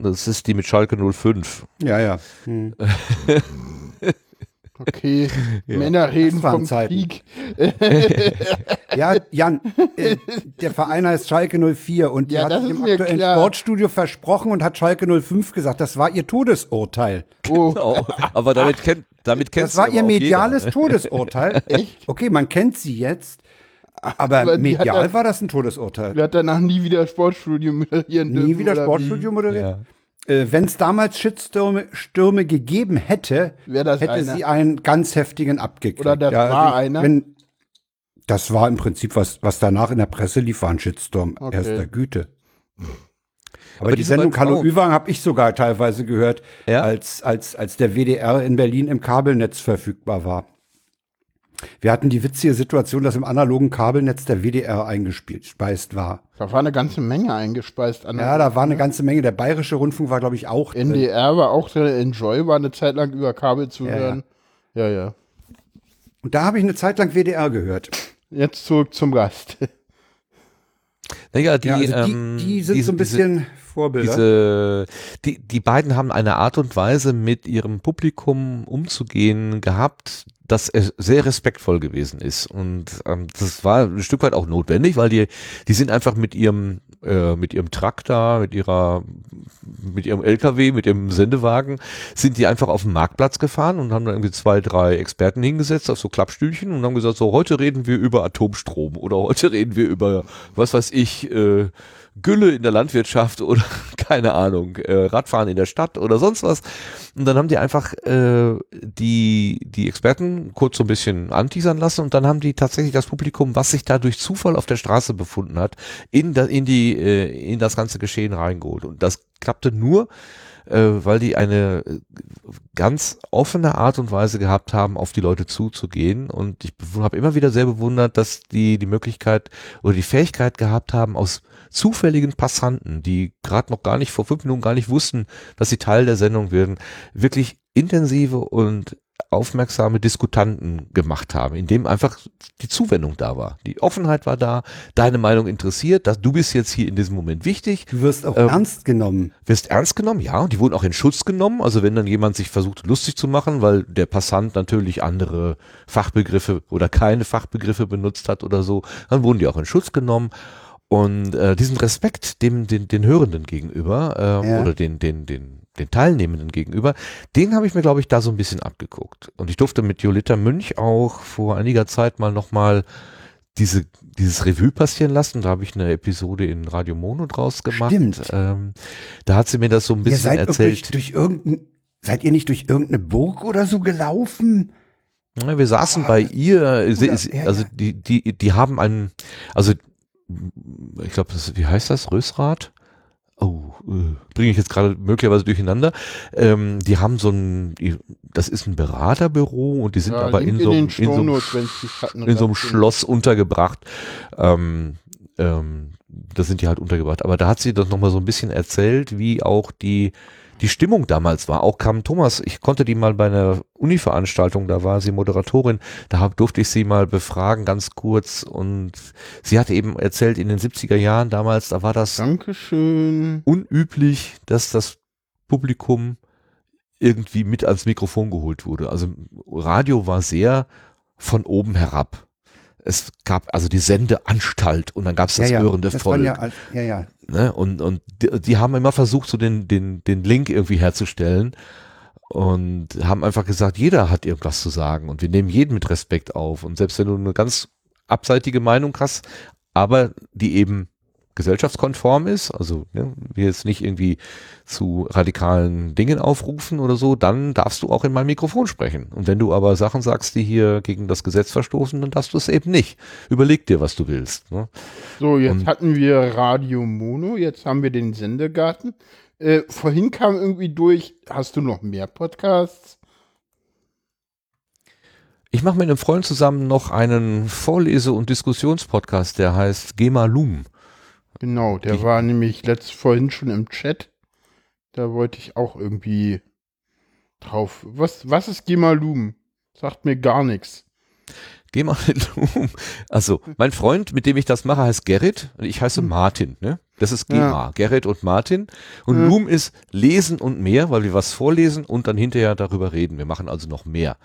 Das ist die mit Schalke 05. Ja, ja. Hm. (laughs) Okay, Männer reden vom. Krieg. (laughs) Ja, Jan, äh, der Verein heißt Schalke 04 und Ja, hat im aktuellen klar. Sportstudio versprochen und hat Schalke 05 gesagt, das war ihr Todesurteil. Oh, Oh, aber damit kennt, damit kennst Das war ihr mediales jeder. (laughs) Todesurteil. Echt? Okay, man kennt sie jetzt, aber, medial ja- war das ein Todesurteil. er hat danach nie wieder Sportstudio moderieren dürfen. Nie wieder oder Sportstudio Ja. moderiert. Äh, Wenn es damals Shitstürme Stürme gegeben hätte, hätte einer? sie einen ganz heftigen abgekriegt. Oder das war einer? Wenn, das war im Prinzip, was, was danach in der Presse lief, war ein Shitstorm Okay. erster Güte. Aber, Aber die Sendung beiden Hallo Üwang habe ich sogar teilweise gehört, Ja? als, als, als der WDR in Berlin im Kabelnetz verfügbar war. Wir hatten die witzige Situation, dass im analogen Kabelnetz der WDR eingespeist war. Da war eine ganze Menge eingespeist. An Ja, da war eine ganze Menge. Der Bayerische Rundfunk war, glaube ich, auch drin. NDR war auch drin, Enjoy war eine Zeit lang über Kabel zu Ja, hören. Ja, ja. Und da habe ich eine Zeit lang WDR gehört. Jetzt zurück zum Gast. Naja, die, ja, also die, ähm, die sind diese- so ein bisschen Vorbilder. Diese, die, die beiden haben eine Art und Weise, mit ihrem Publikum umzugehen gehabt, das äh, sehr respektvoll gewesen ist. Und ähm, das war ein Stück weit auch notwendig, weil die, die sind einfach mit ihrem, äh, mit ihrem Traktor, mit ihrer, mit ihrem LKW, mit ihrem Sendewagen, sind die einfach auf den Marktplatz gefahren und haben da irgendwie zwei, drei Experten hingesetzt auf so Klappstühlchen und haben gesagt, so heute reden wir über Atomstrom oder heute reden wir über, was weiß ich, äh, Gülle in der Landwirtschaft (laughs) oder keine Ahnung, äh, Radfahren in der Stadt oder sonst was. Und dann haben die einfach äh, die, die Experten kurz so ein bisschen anteasern lassen und dann haben die tatsächlich das Publikum, was sich da durch Zufall auf der Straße befunden hat, in, da, in, die, äh, in das ganze Geschehen reingeholt. Und das klappte nur, äh, weil die eine äh, ganz offene Art und Weise gehabt haben, auf die Leute zuzugehen. Und ich habe immer wieder sehr bewundert, dass die die Möglichkeit oder die Fähigkeit gehabt haben, aus zufälligen Passanten, die gerade noch gar nicht vor fünf Minuten gar nicht wussten, dass sie Teil der Sendung werden, wirklich intensive und aufmerksame Diskutanten gemacht haben, in dem einfach die Zuwendung da war. Die Offenheit war da, deine Meinung interessiert, dass du bist jetzt hier in diesem Moment wichtig. Du wirst auch Ähm, ernst genommen. Wirst ernst genommen, ja, und die wurden auch in Schutz genommen. Also wenn dann jemand sich versucht lustig zu machen, weil der Passant natürlich andere Fachbegriffe oder keine Fachbegriffe benutzt hat oder so, dann wurden die auch in Schutz genommen. Und äh, diesen Respekt dem den, den Hörenden gegenüber ähm, Ja. oder den den den den Teilnehmenden gegenüber, den habe ich mir glaube ich da so ein bisschen abgeguckt. Und ich durfte mit Jolita Münch auch vor einiger Zeit mal noch mal diese dieses Revue passieren lassen. Da habe ich eine Episode in Radio Mono draus gemacht. Stimmt. Ähm, da hat sie mir das so ein Ihr bisschen seid doch durch, erzählt. durch irgendein, seid ihr nicht durch irgendeine Burg oder so gelaufen? Ja, wir saßen bei ihr, also ja. die, die, die haben einen, also ich glaube, wie heißt das? Rösrad? Oh, äh, bringe ich jetzt gerade möglicherweise durcheinander. Ähm, die haben so ein, das ist ein Beraterbüro und die sind Ja, aber in so, in so, einem in so einem. Schloss untergebracht. Ähm, ähm, da sind die halt untergebracht. Aber da hat sie das nochmal so ein bisschen erzählt, wie auch die, die Stimmung damals war. Auch kam Thomas, ich konnte die mal bei einer Uni-Veranstaltung, da war sie Moderatorin, da durfte ich sie mal befragen, ganz kurz. Und sie hat eben erzählt, in den 70er Jahren damals, da war das Dankeschön. unüblich, dass das Publikum irgendwie mit ans Mikrofon geholt wurde. Also Radio war sehr von oben herab. Es gab also die Sendeanstalt und dann gab es das hörende das Volk. ja, ja, ja. Ne? Und, und die, die haben immer versucht, so den, den, den Link irgendwie herzustellen und haben einfach gesagt, jeder hat irgendwas zu sagen und wir nehmen jeden mit Respekt auf. Und selbst wenn du eine ganz abseitige Meinung hast, aber die eben gesellschaftskonform ist, also ne, wir jetzt nicht irgendwie zu radikalen Dingen aufrufen oder so, dann darfst du auch in mein Mikrofon sprechen. Und wenn du aber Sachen sagst, die hier gegen das Gesetz verstoßen, dann darfst du es eben nicht. Überleg dir, was du willst. Ne? So, jetzt Und- hatten wir Radio Mono, jetzt haben wir den Sendegarten. Äh, vorhin kam irgendwie durch, hast du noch mehr Podcasts? Ich mache mit einem Freund zusammen noch einen Vorlese- und Diskussionspodcast, der heißt Gema Lum. Genau, der Die- war nämlich letzt vorhin schon im Chat. Da wollte ich auch irgendwie drauf. Was, was ist Gemalum? Sagt mir gar nichts. Gema Lum. (laughs) Also, mein Freund, mit dem ich das mache, heißt Gerrit und ich heiße Martin. Ne? Das ist Gema, Ja. Gerrit und Martin. Und Ja. Lum ist Lesen und mehr, weil wir was vorlesen und dann hinterher darüber reden. Wir machen also noch mehr.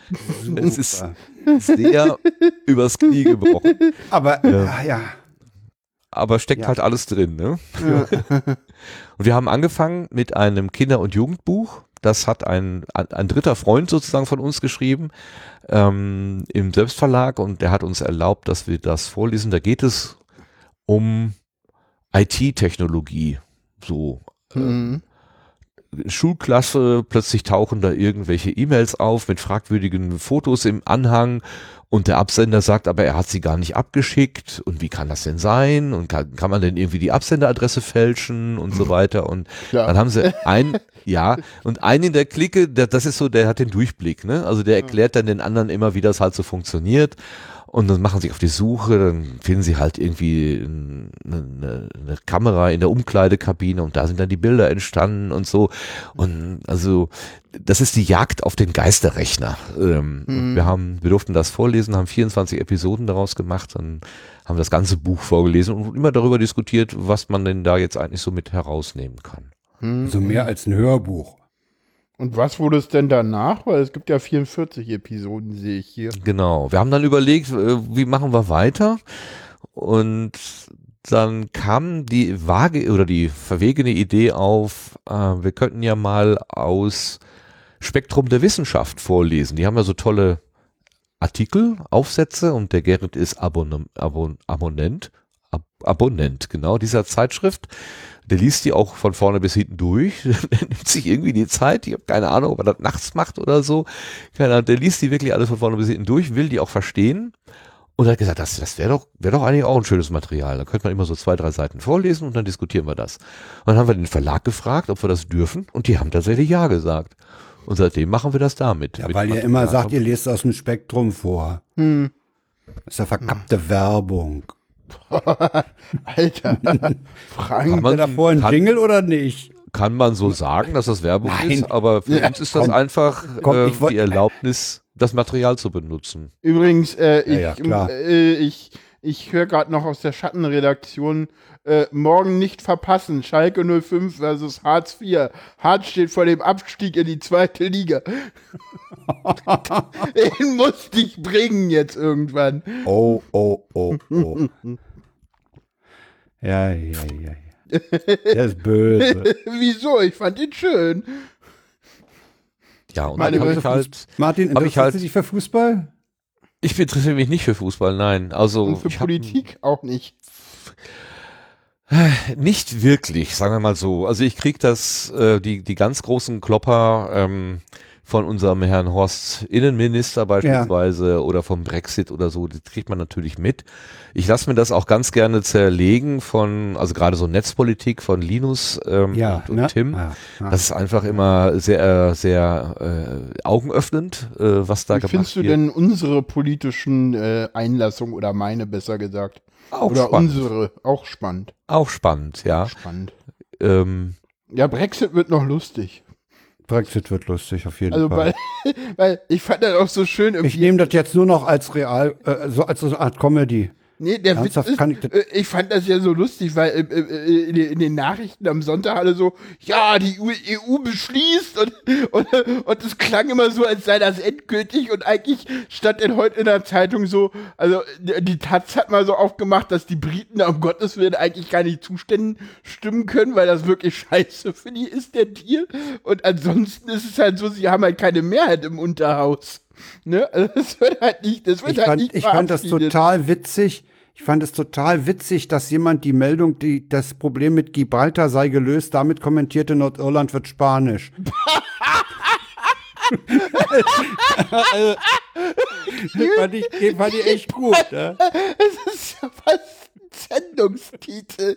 Es ist Super. sehr übers Knie gebrochen, (laughs) Aber, ja, ja. Aber steckt Ja. halt alles drin. Ne? (laughs) Und wir haben angefangen mit einem Kinder- und Jugendbuch. Das hat ein, ein, ein dritter Freund sozusagen von uns geschrieben ähm, im Selbstverlag und der hat uns erlaubt, dass wir das vorlesen. Da geht es um IT-Technologie. So Mhm. Schulklasse, plötzlich tauchen da irgendwelche E-Mails auf mit fragwürdigen Fotos im Anhang und der Absender sagt, aber er hat sie gar nicht abgeschickt und wie kann das denn sein und kann, kann man denn irgendwie die Absenderadresse fälschen und so weiter und Ja. dann haben sie (laughs) ein, ja, und einen in der Clique, der, das ist so, der hat den Durchblick, ne? Also der erklärt dann den anderen immer, wie das halt so funktioniert. Und dann machen sie sich auf die Suche, dann finden sie halt irgendwie eine, eine, eine Kamera in der Umkleidekabine und da sind dann die Bilder entstanden und so. Und also das ist die Jagd auf den Geisterrechner. Ähm, Mhm. wir haben, wir durften das vorlesen, haben 24 Episoden daraus gemacht und haben das ganze Buch vorgelesen und immer darüber diskutiert, was man denn da jetzt eigentlich so mit herausnehmen kann. Mhm. So mehr als ein Hörbuch. Und was wurde es denn danach? Weil es gibt ja 44 Episoden, sehe ich hier. Genau. Wir haben dann überlegt, äh, wie machen wir weiter? Und dann kam die vage oder die verwegene Idee auf, äh, wir könnten ja mal aus Spektrum der Wissenschaft vorlesen. Die haben ja so tolle Artikel, Aufsätze und der Gerrit ist Abonne Abon Abonnent, Ab Abonnent, genau, dieser Zeitschrift. Der liest die auch von vorne bis hinten durch. (laughs) der nimmt sich irgendwie die Zeit. Ich habe keine Ahnung, ob er das nachts macht oder so. Keine Ahnung, der liest die wirklich alles von vorne bis hinten durch, will die auch verstehen. Und er hat gesagt, das, das wäre doch, wäre doch eigentlich auch ein schönes Material. Da könnte man immer so zwei, drei Seiten vorlesen und dann diskutieren wir das. Und dann haben wir den Verlag gefragt, ob wir das dürfen und die haben tatsächlich Ja gesagt. Und seitdem machen wir das damit. Ja, weil ihr immer sagt, ihr lest aus dem Spektrum vor. Hm. Das ist ja verkappte Werbung. (laughs) Alter, Frank, Hat er davor ein kann- Jingle oder nicht? kann man so sagen, dass das Werbung Nein. ist, aber für Ja, uns ist das komm, einfach komm, äh, die Erlaubnis, das Material zu benutzen. übrigens, äh, ich, Ja, ja, äh, ich, ich höre gerade noch aus der Schattenredaktion, äh, morgen nicht verpassen, Schalke 05 versus Hartz IV. Hartz steht vor dem Abstieg in die zweite Liga. (laughs) Den musste ich bringen jetzt irgendwann. Oh, oh, oh, oh. ja, ja, ja, ja. Der ist böse. (laughs) Wieso? Ich fand ihn schön. Ja, und Meine dann habe ich halt, Martin, interessierst halt- du dich für Fußball? Ich interessiere mich nicht für Fußball, nein. Also Und für ich hab- Politik auch nicht. Nicht wirklich, sagen wir mal so. Also ich krieg das, äh, die, die ganz großen Klopper ähm, von unserem Herrn Horst Innenminister beispielsweise oder vom Brexit oder so, die kriegt man natürlich mit. Ich lasse mir das auch ganz gerne zerlegen von, also gerade so Netzpolitik von Linus ähm, Ja, und, und ne? Tim. Ah. Das ist einfach immer sehr, sehr äh, augenöffnend, äh, was da Wie gemacht findest du wird. denn unsere politischen äh, Einlassungen oder meine besser gesagt? Auch oder spannend. unsere? Auch spannend. Auch spannend, ja. Spannend. Ähm, Ja, Brexit wird noch lustig. Brexit wird lustig, auf jeden Also, Fall. weil, (laughs) weil ich fand das auch so schön. Ich irgendwie- nehme das jetzt nur noch als real, äh, so als so eine Art Comedy. Nee, der Witz ist, ich äh, ich fand das ja so lustig, weil äh, äh, in, den- Nachrichten am Sonntag alle so, ja, die EU, EU beschließt und, (laughs) und, und es klang immer so, als sei das endgültig und eigentlich stand denn heute in der Zeitung so, also die Taz hat mal so aufgemacht, dass die Briten da um Gottes Willen eigentlich gar nicht zustimmen stimmen können, weil das wirklich (laughs) scheiße für die ist, der Deal. Und ansonsten ist es halt so, sie haben halt keine Mehrheit im Unterhaus. Ne? Also das wird halt nicht, das wird Ich halt fand, nicht ich fand das total witzig. Ich fand es total witzig, dass jemand die Meldung, die das Problem mit Gibraltar sei gelöst, damit kommentierte, Nordirland wird Spanisch. (laughs) (laughs) den, fand ich, fand ich echt gut. Ne? Es ist ja fast ein Sendungstitel.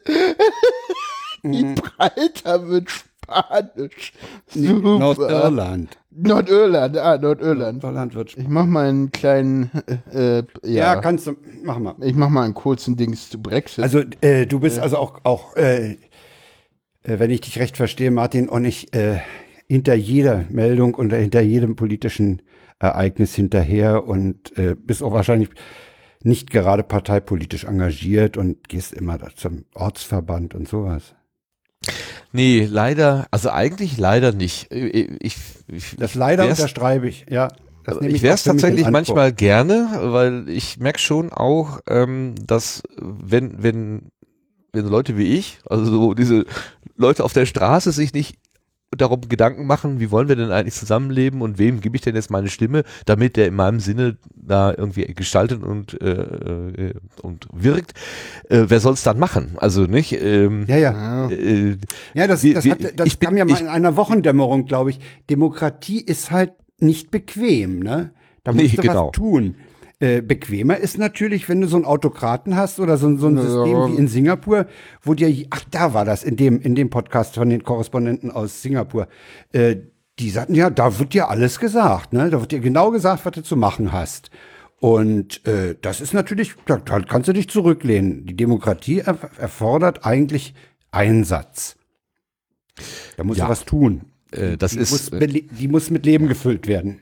Gibraltar wird Spanisch. Super. Nordirland. Nordirland, ah, Nordirland. Nordirland wird. Ich mach mal einen kleinen, äh, äh, Ja, ja, kannst du, mach mal. ich mach mal einen kurzen Dings zu Brexit. Also äh, du bist also auch, auch äh, äh, wenn ich dich recht verstehe, Martin, und ich hinter jeder Meldung und hinter jedem politischen Ereignis hinterher und bist auch wahrscheinlich nicht gerade parteipolitisch engagiert und gehst immer da zum Ortsverband und sowas. Nee, leider, also eigentlich leider nicht. Ich, ich, ich, Das leider unterschreibe ich, ja. Das nehme ich wäre es tatsächlich manchmal gerne, weil ich merke schon auch, ähm, dass wenn, wenn, wenn Leute wie ich, also so diese Leute auf der Straße sich nicht darum Gedanken machen, wie wollen wir denn eigentlich zusammenleben und wem gebe ich denn jetzt meine Stimme, damit der in meinem Sinne da irgendwie gestaltet und, äh, äh, und wirkt, äh, wer soll es dann machen? Also nicht, ähm, Ja, ja. ja. äh, Ja, das, das, wir- hat, das ich bin- kam ja mal ich- in einer Wochendämmerung, glaube ich. Demokratie ist halt nicht bequem, ne? Da Nee, musst du genau. was tun. Äh, bequemer ist natürlich, wenn du so einen Autokraten hast oder so, ein- so ein Ja. System wie in Singapur, wo dir, ach, da war das, in dem, in dem Podcast von den Korrespondenten aus Singapur. Äh, die sagten, ja, da wird dir alles gesagt, ne? Da wird dir genau gesagt, was du zu machen hast. Und äh, das ist natürlich, da, da kannst du dich zurücklehnen. Die Demokratie er, erfordert eigentlich Einsatz. Da muss Ja. was tun. Äh, das die, ist, muss, äh, die muss mit Leben gefüllt werden.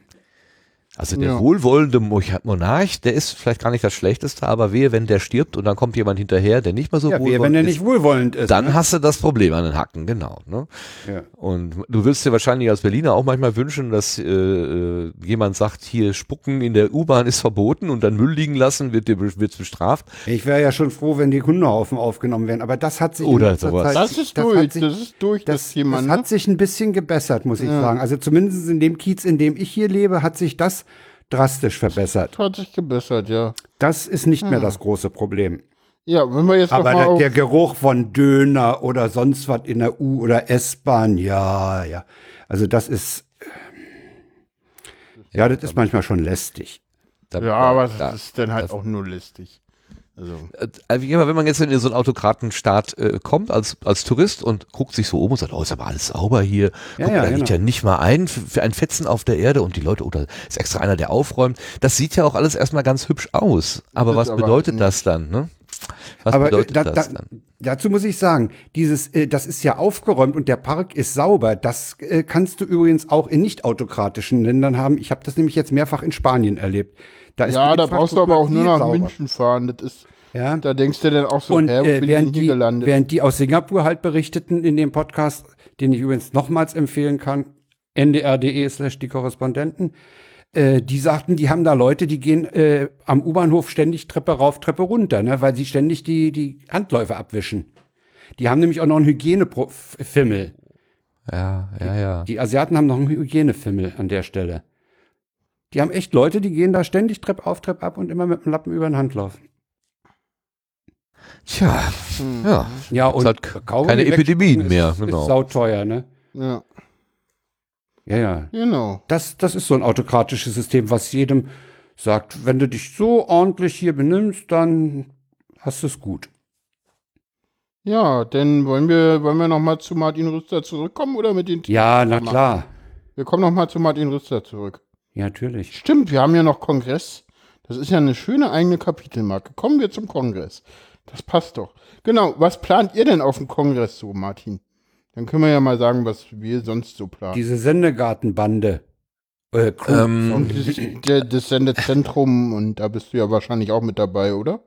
Also der Ja. wohlwollende Mo- Monarch, der ist vielleicht gar nicht das Schlechteste, aber wehe, wenn der stirbt und dann kommt jemand hinterher, der nicht mehr so Ja, wohlwollend wehe, wenn er ist, nicht wohlwollend ist. dann ne? hast du das Problem an den Hacken, genau. Ne? Ja. Und du würdest dir wahrscheinlich als Berliner auch manchmal wünschen, dass äh, äh, jemand sagt, hier Spucken in der U-Bahn ist verboten und dann Müll liegen lassen, wird dir wird's bestraft. Ich wäre ja schon froh, wenn die Hundehaufen aufgenommen werden. Aber das hat sich Oder sowas. Zeit- das ist hat durch, sich- das ist durch, das, Das, Thema. das ne? hat sich ein bisschen gebessert, muss ich sagen. Also zumindest in dem Kiez, in dem ich hier lebe, hat sich das drastisch verbessert. hat sich gebessert, ja. Das ist nicht mehr das große Problem. Ja, wenn wir jetzt Aber mal der, der Geruch von Döner oder sonst was in der U- oder S-Bahn, ja, ja. Also das ist, ja, das ist manchmal schon lästig. Dann, Ja, aber das ist dann halt das- auch nur listig. Also, Also wie immer, wenn man jetzt in so einen Autokratenstaat äh, kommt als, als Tourist und guckt sich so um und sagt, oh, ist aber alles sauber hier. Ja, Guck, ja, da liegt genau. ja nicht mal ein für, ein Fetzen auf der Erde und die Leute, oder ist extra einer, der aufräumt. Das sieht ja auch alles erstmal ganz hübsch aus. Aber was aber bedeutet nicht. das dann, ne? Was Aber äh, bedeutet da, das da, dann? dazu muss ich sagen, dieses, äh, das ist ja aufgeräumt und der Park ist sauber. Das äh, kannst du übrigens auch in nicht autokratischen Ländern haben. Ich habe das nämlich jetzt mehrfach in Spanien erlebt. Da ist ja, die da brauchst du aber auch nur nach sauber. München fahren. Das ist, Ja. da denkst du dann auch so, Und hä, wo äh, bin ich denn während, hier die, gelandet? während die aus Singapur halt berichteten in dem Podcast, den ich übrigens nochmals empfehlen kann, ndr.de slash die Korrespondenten, äh, die sagten, die haben da Leute, die gehen äh, am U-Bahnhof ständig Treppe rauf, Treppe runter, ne, weil sie ständig die, die Handläufe abwischen. Die haben nämlich auch noch einen Hygienefimmel. Ja, ja, ja. Die Asiaten haben noch einen Hygienefimmel an der Stelle. Die haben echt Leute, die gehen da ständig Treppe auf, Treppe ab und immer mit dem Lappen über den Hand laufen. Tja, Hm. ja. Ja, und halt keine Epidemien ist, mehr, Ist genau. sauteuer, ne? Ja, Ja, ja. genau. Das, das ist so ein autokratisches System, was jedem sagt, wenn du dich so ordentlich hier benimmst, dann hast du es gut. Ja, denn wollen wir, wollen wir nochmal zu Martin Rüster zurückkommen oder mit den Ja, na klar. Wir kommen nochmal zu Martin Rüster zurück. Ja, natürlich. Stimmt, wir haben ja noch Kongress. Das ist ja eine schöne eigene Kapitelmarke. Kommen wir zum Kongress. Das passt doch. Genau, was plant ihr denn auf dem Kongress so, Martin? Dann können wir ja mal sagen, was wir sonst so planen. Diese Sendegartenbande. Äh. Ähm, Und das, der, das Sendezentrum, und da bist du ja wahrscheinlich auch mit dabei, oder?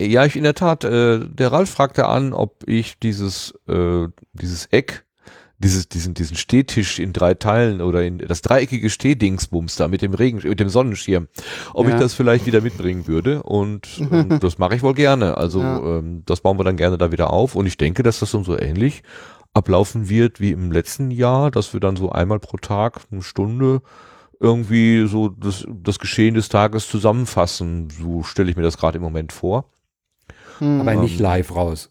Ja, ich in der Tat. Äh, der Ralf fragte an, ob ich dieses äh, dieses Eck, dieses diesen diesen Stehtisch in drei Teilen oder in das dreieckige Stehdingsbums da mit dem Regen mit dem Sonnenschirm, ob Ja. ich das vielleicht wieder mitbringen würde. Und (laughs) ähm, das mache ich wohl gerne. Also Ja. ähm, das bauen wir dann gerne da wieder auf. Und ich denke, dass das dann so ähnlich ablaufen wird wie im letzten Jahr, dass wir dann so einmal pro Tag eine Stunde irgendwie so das, das Geschehen des Tages zusammenfassen. So stelle ich mir das gerade im Moment vor. Hm. aber nicht live raus.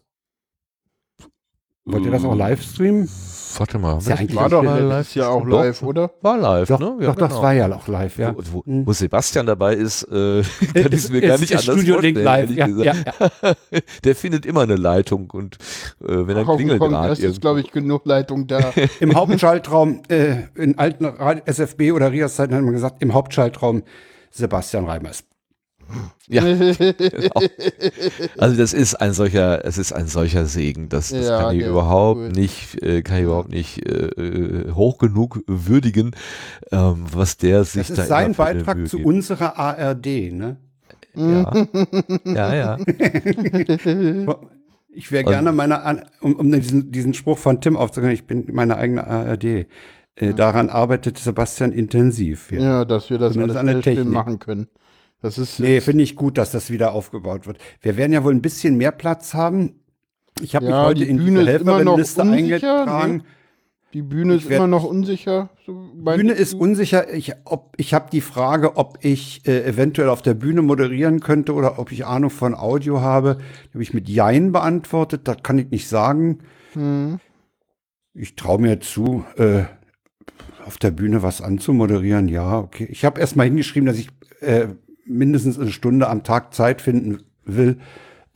Wollt ihr das auch live streamen? Warte mal, Ist ja eigentlich war doch mal letztes Jahr auch Doch, live, oder? War live, Doch, ne? doch das genau. war ja auch live, ja. Wo, wo, Hm. wo Sebastian dabei ist, äh, kann ich mir gar Ist- nicht ist anders Studio vorstellen, live, ja, ja, (laughs) ja. Der findet immer eine Leitung und äh, wenn er klingelt gerade ist, irgendwo. glaube ich, genug Leitung da. (laughs) Im Hauptschaltraum, äh, in alten SFB oder Rias Zeiten hat man gesagt, im Hauptschaltraum Sebastian Reimers. Ja, genau. (laughs) Also das ist ein solcher, es ist ein solcher Segen, das, das Ja, kann ich ist überhaupt cool. nicht, äh, kann ich überhaupt nicht äh, äh, hoch genug würdigen, ähm, was der sich Das da ist sein Beitrag Mühe zu gibt. unserer ARD, ne? Ja, ja, ja. (laughs) Ich wäre Also- gerne meine, An- um, um diesen, diesen Spruch von Tim aufzugreifen, ich bin meine eigene ARD. Äh, daran arbeitet Sebastian intensiv. Ja. ja, dass wir das Zumindest alles an der Technik. machen können. Das ist Nee, finde ich gut, dass das wieder aufgebaut wird. Wir werden ja wohl ein bisschen mehr Platz haben. Ich habe Ja, mich heute die in Bühne die Helferinnenliste eingetragen. ne? die Bühne Ich ist immer noch unsicher. So Bühne ist unsicher. Ich, ob, ich habe die Frage, ob ich äh, eventuell auf der Bühne moderieren könnte oder ob ich Ahnung von Audio habe. Die habe ich mit Jein beantwortet. Das kann ich nicht sagen. Hm. Ich traue mir zu, äh, auf der Bühne was anzumoderieren. Ja, okay. Ich habe erst mal hingeschrieben, dass ich äh, mindestens eine Stunde am Tag Zeit finden will.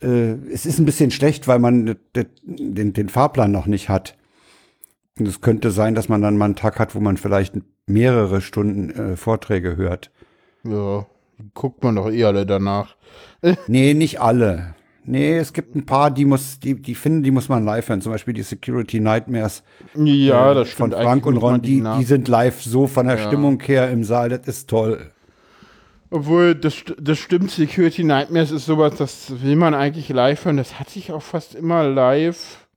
Äh, es ist ein bisschen schlecht, weil man de- den, den Fahrplan noch nicht hat. Und es könnte sein, dass man dann mal einen Tag hat, wo man vielleicht mehrere Stunden äh, Vorträge hört. Ja, guckt man doch eh alle danach. (laughs) Nee, nicht alle. Nee, es gibt ein paar, die muss, die, die finden, die muss man live hören. Zum Beispiel die Security Nightmares Ja, äh, das von stimmt. Frank und Ron. Die, nach- die sind live so von der Ja. Stimmung her im Saal. Das ist toll. Obwohl, das, das stimmt, Security Nightmares ist sowas, das will man eigentlich live hören. Das hatte ich auch fast immer live.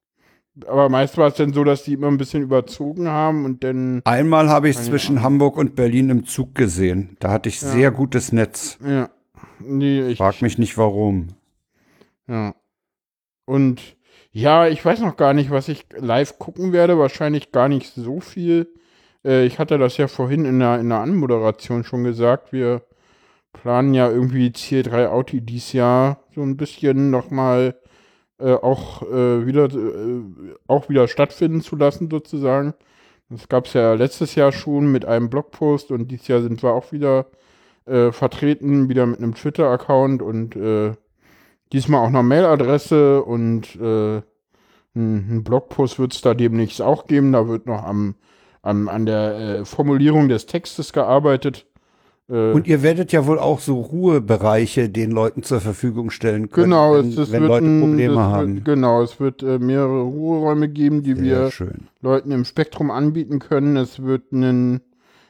Aber meist war es dann so, dass die immer ein bisschen überzogen haben und dann, Einmal habe ich zwischen Hamburg und Berlin im Zug gesehen. Da hatte ich Ja. sehr gutes Netz. ja. Nee, ich, Frag mich nicht warum. ja. Und ja, ich weiß noch gar nicht, was ich live gucken werde. Wahrscheinlich gar nicht so viel. Äh, ich hatte das ja vorhin in der, in der Anmoderation schon gesagt. Wir planen ja irgendwie Ziel 3 Audi dieses Jahr so ein bisschen nochmal äh, auch äh, wieder äh, auch wieder stattfinden zu lassen sozusagen. Das gab es ja letztes Jahr schon mit einem Blogpost und dieses Jahr sind wir auch wieder äh, vertreten, wieder mit einem Twitter-Account und äh, diesmal auch noch Mailadresse und äh, ein Blogpost wird es da demnächst auch geben. Da wird noch am, am an der äh, Formulierung des Textes gearbeitet. Äh, und ihr werdet ja wohl auch so Ruhebereiche den Leuten zur Verfügung stellen können, genau, wenn, es, es wenn wird Leute ein- Probleme haben. Wird, genau, es wird äh, mehrere Ruheräume geben, die Sehr wir schön. Leuten im Spektrum anbieten können. Es wird einen,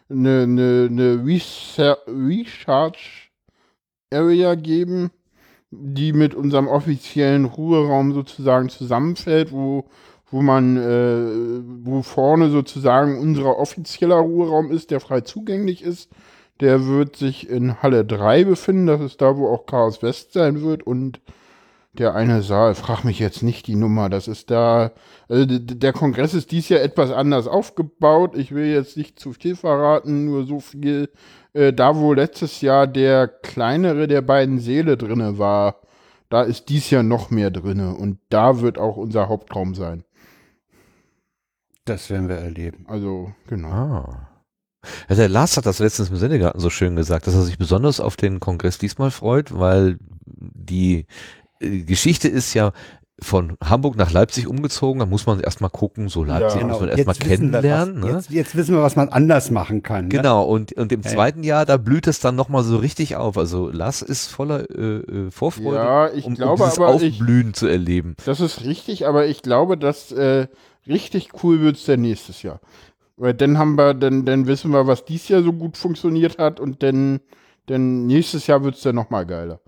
eine, eine, eine Reser- Recharge Area geben, die mit unserem offiziellen Ruheraum sozusagen zusammenfällt, wo, wo man, äh, wo vorne sozusagen unser offizieller Ruheraum ist, der frei zugänglich ist. Der wird sich in Halle 3 befinden, das ist da, wo auch Chaos West sein wird und der eine Saal, frag mich jetzt nicht die Nummer, das ist da, also der Kongress ist dies Jahr etwas anders aufgebaut. Ich will jetzt nicht zu viel verraten, nur so viel, äh, da wo letztes Jahr der kleinere der beiden Säle drinne war, da ist dies Jahr noch mehr drinne und da wird auch unser Hauptraum sein. Das werden wir erleben. Also, genau. Ah. Ja, der Lars hat das letztens im Sendegarten so schön gesagt, dass er sich besonders auf den Kongress diesmal freut, weil die äh, Geschichte ist ja von Hamburg nach Leipzig umgezogen, da muss man erstmal gucken, so Leipzig Ja, muss man erstmal kennenlernen. was, ne? jetzt, jetzt wissen wir, was man anders machen kann. Ne? Genau, und, und im ja. zweiten Jahr, da blüht es dann nochmal so richtig auf. Also Lars ist voller äh, äh, Vorfreude, Ja, ich um, glaube um dieses aber, ich- Aufblühen zu erleben. Das ist richtig, aber ich glaube, dass äh, richtig cool wird's dann nächstes Jahr. Weil dann haben wir, dann, dann wissen wir, was dies Jahr so gut funktioniert hat und dann, dann nächstes Jahr wird's dann nochmal geiler.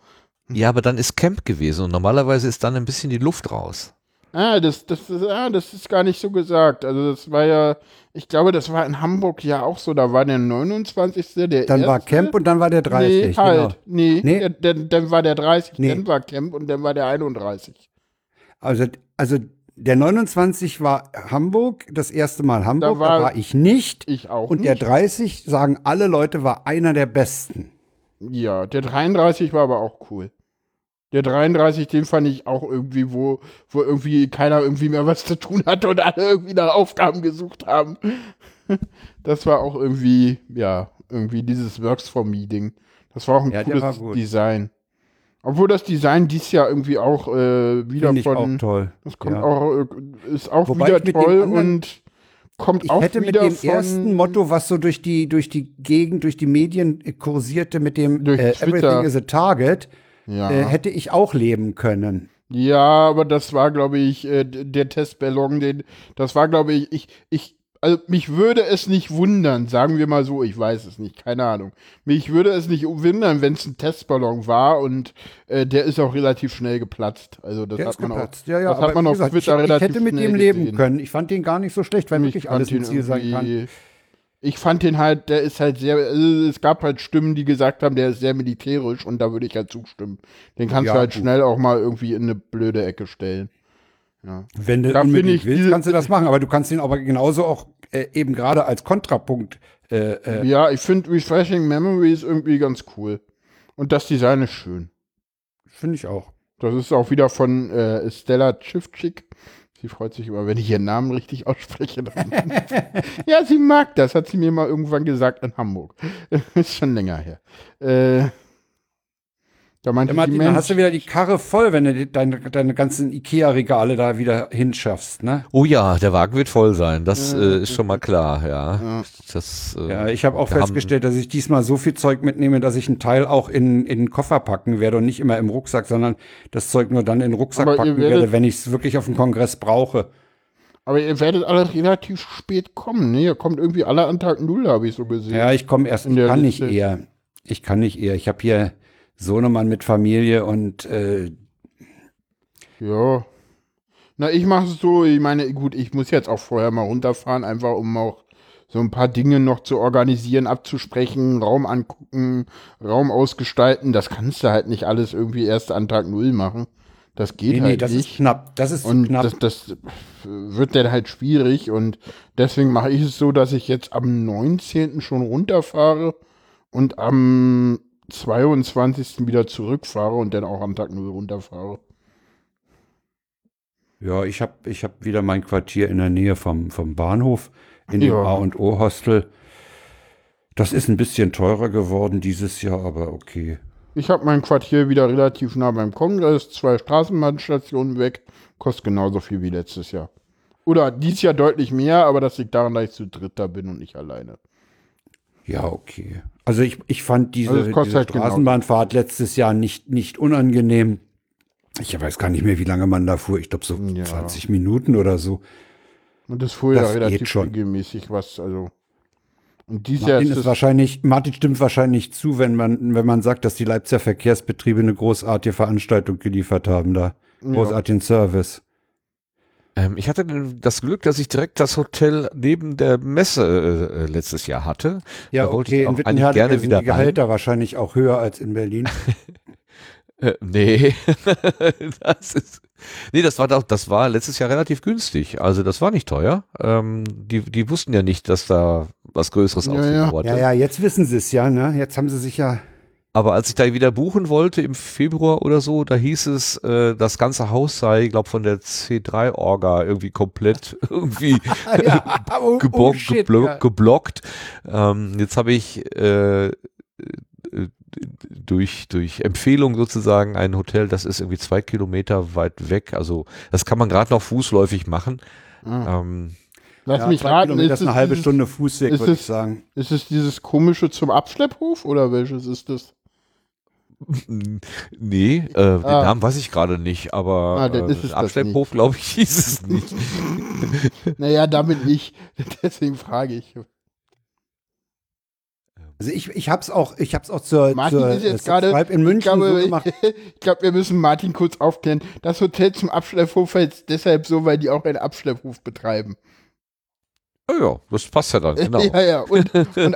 Ja, aber dann ist Camp gewesen und normalerweise ist dann ein bisschen die Luft raus. Ah, das, das, ist- ah, das ist gar nicht so gesagt. Also das war ja, ich glaube, das war in Hamburg ja auch so. Da war der 29. der Dann war erste. Camp und dann war der 30. Nee, halt. Genau. Nee, Nee. Der, der, dann war der 30, Nee. dann war Camp und dann war der 31. Also, also der 29 war Hamburg, das erste Mal Hamburg, da war- war, ich nicht. Ich auch Und der nicht. 30, sagen alle Leute, war einer der besten. Ja, der 33 war aber auch cool. Der 33, den fand ich auch irgendwie, wo, wo irgendwie keiner irgendwie mehr was zu tun hatte und alle irgendwie nach Aufgaben gesucht haben. (laughs) Das war auch irgendwie, ja, irgendwie dieses Works for Me Ding. Das war auch ein Ja, der war cooles gut. Design. Obwohl das Design dies Jahr irgendwie auch äh, wieder Finde ich auch von, toll. das kommt Ja. auch, äh, ist auch Wobei wieder mit toll anderen- und kommt Ich auch hätte mit wieder dem von, ersten Motto, was so durch die, durch die Gegend, durch die Medien kursierte, mit dem Durch äh. Everything is a Target, ja. äh, hätte ich auch leben können. Ja, aber das war, glaube ich, äh, der Testballon, den, das war, glaube ich, ich, ich, also mich würde es nicht wundern, sagen wir mal so, ich weiß es nicht, keine Ahnung. Mich würde es nicht wundern, wenn es ein Testballon war und äh, der ist auch relativ schnell geplatzt. Also das Der hat man geplatzt. auch, Ja, ja, das hat man auf gesagt, Twitter ich, ich relativ hätte mit ihm leben gesehen. können. Ich fand den gar nicht so schlecht, weil Ich wirklich alles ein Ziel sein kann. Ich fand den halt, der ist halt sehr, also es gab halt Stimmen, die gesagt haben, der ist sehr militärisch und da würde ich halt zustimmen. Den kannst Ja, du halt gut. schnell auch mal irgendwie in eine blöde Ecke stellen. Wenn du unbedingt ich willst, kannst du das machen, aber du kannst ihn aber genauso auch äh, eben gerade als Kontrapunkt äh, äh, Ja, ich finde Refreshing Memories irgendwie ganz cool. Und das Design ist schön. finde ich auch. Das ist auch wieder von äh, Stella Chivchik. Sie freut sich immer, wenn ich ihren Namen richtig ausspreche. (laughs) Ja, sie mag das, hat sie mir mal irgendwann gesagt in Hamburg. (laughs) ist schon länger her. Äh, da meinte Ja, Martin, dann Mensch, hast du wieder die Karre voll, wenn du deine, deine ganzen Ikea-Regale da wieder hinschaffst, ne? Oh ja, der Wagen wird voll sein, das Ja, äh, ist schon mal klar, ja. Ja. Das, äh, Ja, ich habe auch festgestellt, dass ich diesmal so viel Zeug mitnehme, dass ich einen Teil auch in, in den Koffer packen werde und nicht immer im Rucksack, sondern das Zeug nur dann in den Rucksack packen werdet- werde, wenn ich es wirklich auf dem Kongress brauche. aber ihr werdet alle relativ spät kommen. Ne? Ihr kommt irgendwie alle an Tag Null, habe ich so gesehen. Ja, ich komme erst, In ich der kann nicht Liste. eher. Ich kann nicht eher. Ich habe hier Sohnemann mit Familie und äh, Ja. Na, ich mache es so, ich meine, gut, ich muss jetzt auch vorher mal runterfahren, einfach um auch so ein paar Dinge noch zu organisieren, abzusprechen, Raum angucken, Raum ausgestalten. Das kannst du halt nicht alles irgendwie erst an Tag Null machen. Das geht nee, halt nee, das nicht. ist knapp. Das ist Und knapp. das, das wird dann halt schwierig und deswegen mache ich es so, dass ich jetzt am 19. schon runterfahre und am 22. wieder zurückfahre und dann auch am Tag Null runterfahre. Ja, ich habe ich hab wieder mein Quartier in der Nähe vom, vom Bahnhof in dem Ja. A und O Hostel. Das ist ein bisschen teurer geworden dieses Jahr, aber okay. Ich habe mein Quartier wieder relativ nah beim Kongress, zwei Straßenbahnstationen weg, kostet genauso viel wie letztes Jahr. Oder dieses Jahr deutlich mehr, aber das liegt daran, dass ich zu dritt da bin und nicht alleine. Ja, okay. Also ich, ich fand diese, Also diese halt genau- Straßenbahnfahrt letztes Jahr nicht, nicht unangenehm. Ich weiß gar nicht mehr, wie lange man da fuhr. Ich glaube so Ja. 20 Minuten oder so. Und das fuhr ja Das geht relativ regelmäßig was, also. Und dieses Martin ist ist wahrscheinlich, Martin stimmt wahrscheinlich zu, wenn man, wenn man sagt, dass die Leipziger Verkehrsbetriebe eine großartige Veranstaltung geliefert haben da. Großartigen Service. Ähm, ich hatte das Glück, dass ich direkt das Hotel neben der Messe äh, letztes Jahr hatte. Ja, Da wollte okay, ich auch in Wittenherde gerne sind wieder die Gehälter wahrscheinlich auch höher als in Berlin. (laughs) Äh, nee, (laughs) das ist, nee, das war doch, das war letztes Jahr relativ günstig. Also das war nicht teuer. Ähm, die, die wussten ja nicht, dass da was Größeres Ja, auf ja. ja, ja, jetzt wissen sie es ja, ne? Jetzt haben sie sich ja. Aber als ich da wieder buchen wollte im Februar oder so, da hieß es, äh, das ganze Haus sei, glaube von der C3-Orga irgendwie komplett (laughs) irgendwie ja, (laughs) oh, gebo oh, shit, geblo ja. geblockt. Ähm, jetzt habe ich äh, äh, durch, durch Empfehlung sozusagen ein Hotel, das ist irgendwie zwei Kilometer weit weg. Also das kann man gerade noch fußläufig machen. Ah. Ähm, Lass Ja, mich raten, Kilometer ist ist eine es halbe dieses, Stunde Fußweg, würde ich es- sagen. Ist es dieses komische zum Abschlepphof oder welches ist das? (laughs) nee, äh, den Ah. Namen weiß ich gerade nicht, aber Ah, dann äh, ist es das Abschlepphof, glaube ich, (laughs) hieß es nicht. (laughs) Naja, damit nicht. Deswegen frage ich. Also ich, ich hab's auch, ich hab's auch zur, Martin zur ist jetzt zur gerade. In München ich glaube, so gemacht. ich glaube, wir müssen Martin kurz aufklären. Das Hotel zum Abschlepphof heißt deshalb so, weil die auch einen Abschlepphof betreiben. Ja, ja, das passt ja dann, (laughs) genau. Ja, ja. Und, und, äh,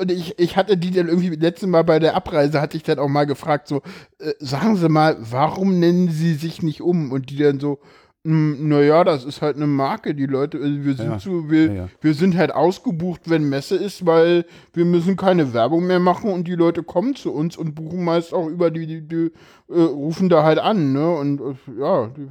und ich, ich hatte die dann irgendwie letztes Mal bei der Abreise, hatte ich dann auch mal gefragt, so, äh, sagen Sie mal, warum nennen Sie sich nicht um? Und die dann so, "Hm, naja, das ist halt eine Marke, die Leute, also wir sind Ja, so, wir, ja, ja. wir sind halt ausgebucht, wenn Messe ist, weil wir müssen keine Werbung mehr machen und die Leute kommen zu uns und buchen meist auch über die, die, die äh, rufen da halt an, ne? Und äh, ja, die,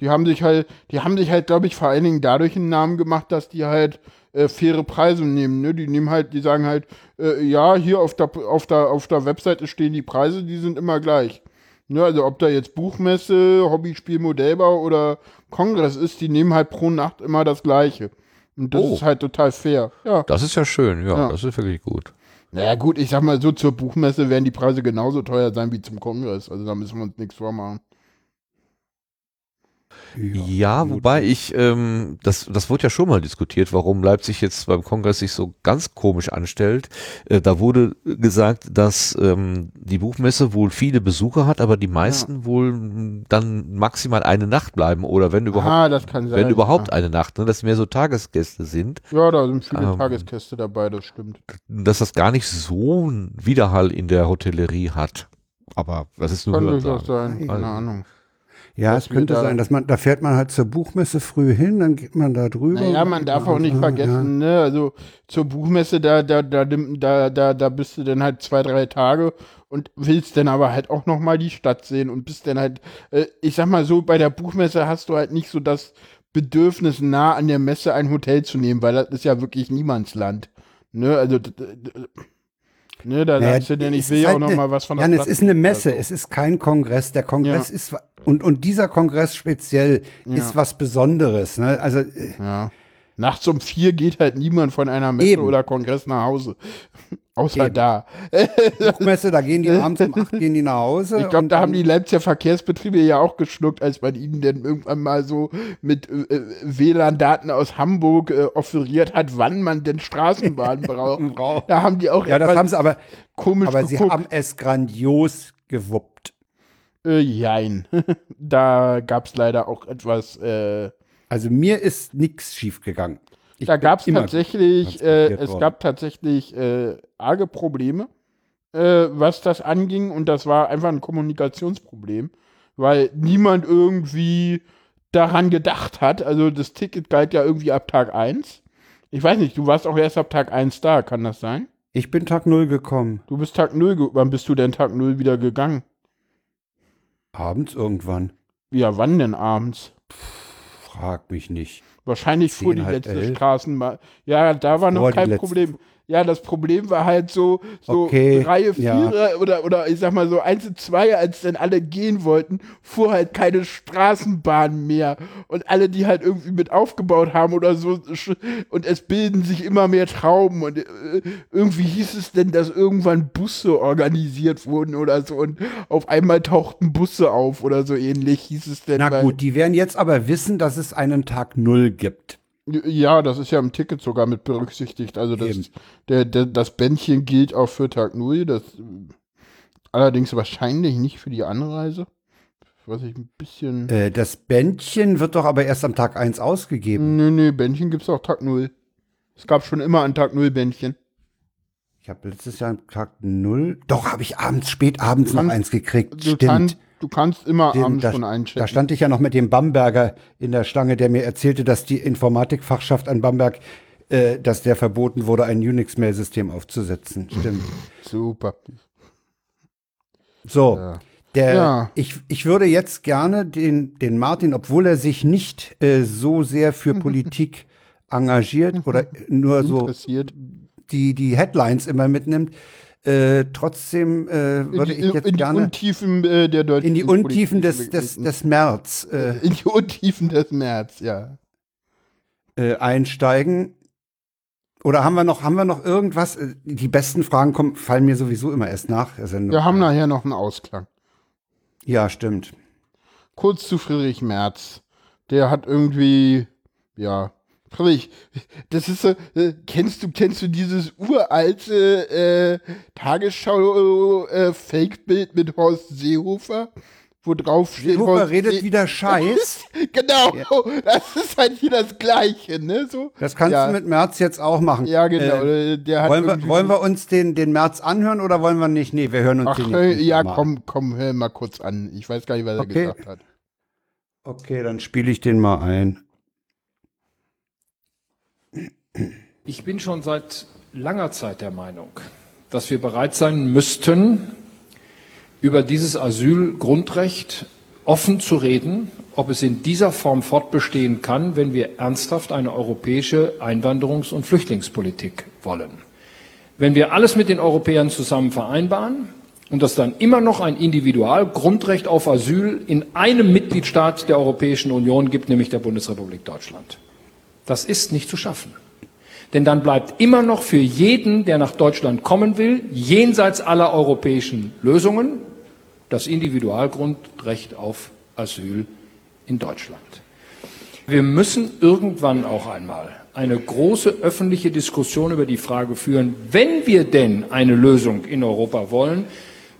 die haben sich halt, die haben sich halt, glaube ich, vor allen Dingen dadurch einen Namen gemacht, dass die halt äh, faire Preise nehmen, ne? Die nehmen halt, die sagen halt, äh, ja, hier auf der, auf der, auf der Webseite stehen die Preise, die sind immer gleich. Ne, also ob da jetzt Buchmesse, Hobbyspiel, Modellbau oder Kongress ist, die nehmen halt pro Nacht immer das gleiche. Und das Oh. ist halt total fair. Ja. Das ist ja schön, ja, Ja. das ist wirklich gut. Naja, gut, ich sag mal so, zur Buchmesse werden die Preise genauso teuer sein wie zum Kongress. Also da müssen wir uns nichts vormachen. Ja, wobei ich, ähm, das, das wurde ja schon mal diskutiert, warum Leipzig jetzt beim Kongress sich so ganz komisch anstellt. Äh, da wurde gesagt, dass ähm, die Buchmesse wohl viele Besucher hat, aber die meisten wohl m, dann maximal eine Nacht bleiben oder wenn überhaupt, ah, das kann sein. wenn überhaupt ja. eine Nacht, ne, dass mehr so Tagesgäste sind, Ja, da sind viele Ähm, Tagesgäste dabei, das stimmt. dass das gar nicht so einen Widerhall in der Hotellerie hat. Aber das ist nur Kann durchaus sein, Also- keine Ahnung. Ja, es könnte da- sein, dass man, da fährt man halt zur Buchmesse früh hin, dann geht man da drüber. Naja, man darf auch nicht Ja, vergessen, ne, also zur Buchmesse, da, da, da, da, da, da bist du dann halt zwei, drei Tage und willst dann aber halt auch nochmal die Stadt sehen und bist dann halt, äh, ich sag mal so, bei der Buchmesse hast du halt nicht so das Bedürfnis, nah an der Messe ein Hotel zu nehmen, weil das ist ja wirklich Niemandsland. Ne, also, ne, da Naja, sagst du denn, ich will ist ja auch halt noch eine- mal was von der Jan, es ist eine Messe, also. es ist kein Kongress. Der Kongress Ja. ist, und, und dieser Kongress speziell Ja. ist was Besonderes. Ne? Also, äh, Ja. Nachts um vier geht halt niemand von einer Messe Eben. oder Kongress nach Hause. Außer Eben. da. (laughs) Buchmesse, da gehen die abends um acht gehen die nach Hause. Ich glaube, da haben die Leipziger Verkehrsbetriebe ja auch geschluckt, als man ihnen dann irgendwann mal so mit äh, WLAN-Daten aus Hamburg äh, offeriert hat, wann man denn Straßenbahn (laughs) braucht. Da haben die auch Ja, das haben sie aber, komisch aber sie geguckt. haben es grandios gewuppt. äh, jein. (laughs) da gab es leider auch etwas. Äh, Also mir ist nichts schiefgegangen. Ich da gab es tatsächlich, äh, es worden. gab tatsächlich äh, arge Probleme, äh, was das anging. Und das war einfach ein Kommunikationsproblem, weil niemand irgendwie daran gedacht hat. Also das Ticket galt ja irgendwie ab Tag 1. Ich weiß nicht, du warst auch erst ab Tag 1 da, kann das sein? Ich bin Tag null gekommen. Du bist Tag 0, ge- wann bist du denn Tag 0 wieder gegangen? Abends irgendwann. Ja, wann denn abends? Frag mich nicht. Wahrscheinlich fuhr die letzte elf. Straßenbahn. Ja, da war noch kein. Problem. Ja, das Problem war halt so, so Okay, Reihe ja. 4 oder, oder ich sag mal so 1 und 2, als dann alle gehen wollten, fuhr halt keine Straßenbahn mehr. Und alle, die halt irgendwie mit aufgebaut haben oder so, und es bilden sich immer mehr Trauben. Und äh, irgendwie hieß es denn, dass irgendwann Busse organisiert wurden oder so. Und auf einmal tauchten Busse auf oder so ähnlich hieß es denn. Na gut, die werden jetzt aber wissen, dass es einen Tag Null gibt. Ja, das ist ja im Ticket sogar mit berücksichtigt. Also das, der, der, das Bändchen gilt auch für Tag 0. Das, allerdings wahrscheinlich nicht für die Anreise. Was ich ein bisschen. Äh, das Bändchen wird doch aber erst am Tag 1 ausgegeben. Nö, nö, Bändchen gibt's auch Tag 0. Es gab schon immer an Tag 0 Bändchen. Ich habe letztes Jahr am Tag 0. Doch, habe ich abends, spät abends noch eins gekriegt. Stimmt. kannst, du kannst immer Stimmt, abends da, schon da einchecken. stand ich ja noch mit dem Bamberger in der Schlange, der mir erzählte, dass die Informatikfachschaft an Bamberg, äh, dass der verboten wurde, ein Unix-Mail-System aufzusetzen. Stimmt. (laughs) Super. So, Ja. der, Ja. ich, ich würde jetzt gerne den, den Martin, obwohl er sich nicht äh, so sehr für (laughs) Politik engagiert oder nur so die, die Headlines immer mitnimmt, äh, trotzdem äh, würde ich jetzt in die gerne Untiefen äh, der deutschen in die Untiefen des, des, des März äh, in die Untiefen des März, ja. äh, einsteigen. Oder haben wir noch, haben wir noch irgendwas? Äh, Die besten Fragen kommen, fallen mir sowieso immer erst nach der Sendung. Wir haben nachher noch einen Ausklang. Ja, stimmt. kurz zu Friedrich Merz. Der hat irgendwie, ja, Friedrich, das ist so, äh, kennst du, kennst du dieses uralte äh, Tagesschau-Fake-Bild mit Horst Seehofer? Wo drauf steht, Seehofer Horst redet See- wieder Scheiß. (laughs) Genau, das ist halt hier das Gleiche, ne? So. Das kannst ja, du mit März jetzt auch machen. Ja, genau. Äh, äh, der hat wollen, wir, wollen wir uns den, den März anhören oder wollen wir nicht? Nee, wir hören uns Ach, den äh, jetzt ja, mal an. komm, komm, hör mal kurz an. Ich weiß gar nicht, was er Okay. gesagt hat. Okay, dann spiele ich den mal ein. Ich bin schon seit langer Zeit der Meinung, dass wir bereit sein müssten, über dieses Asylgrundrecht offen zu reden, ob es in dieser Form fortbestehen kann, wenn wir ernsthaft eine europäische Einwanderungs- und Flüchtlingspolitik wollen. Wenn wir alles mit den Europäern zusammen vereinbaren und es dann immer noch ein Individualgrundrecht auf Asyl in einem Mitgliedstaat der Europäischen Union gibt, nämlich der Bundesrepublik Deutschland. Das ist nicht zu schaffen. Denn dann bleibt immer noch für jeden, der nach Deutschland kommen will, jenseits aller europäischen Lösungen, das Individualgrundrecht auf Asyl in Deutschland. Wir müssen irgendwann auch einmal eine große öffentliche Diskussion über die Frage führen, wenn wir denn eine Lösung in Europa wollen,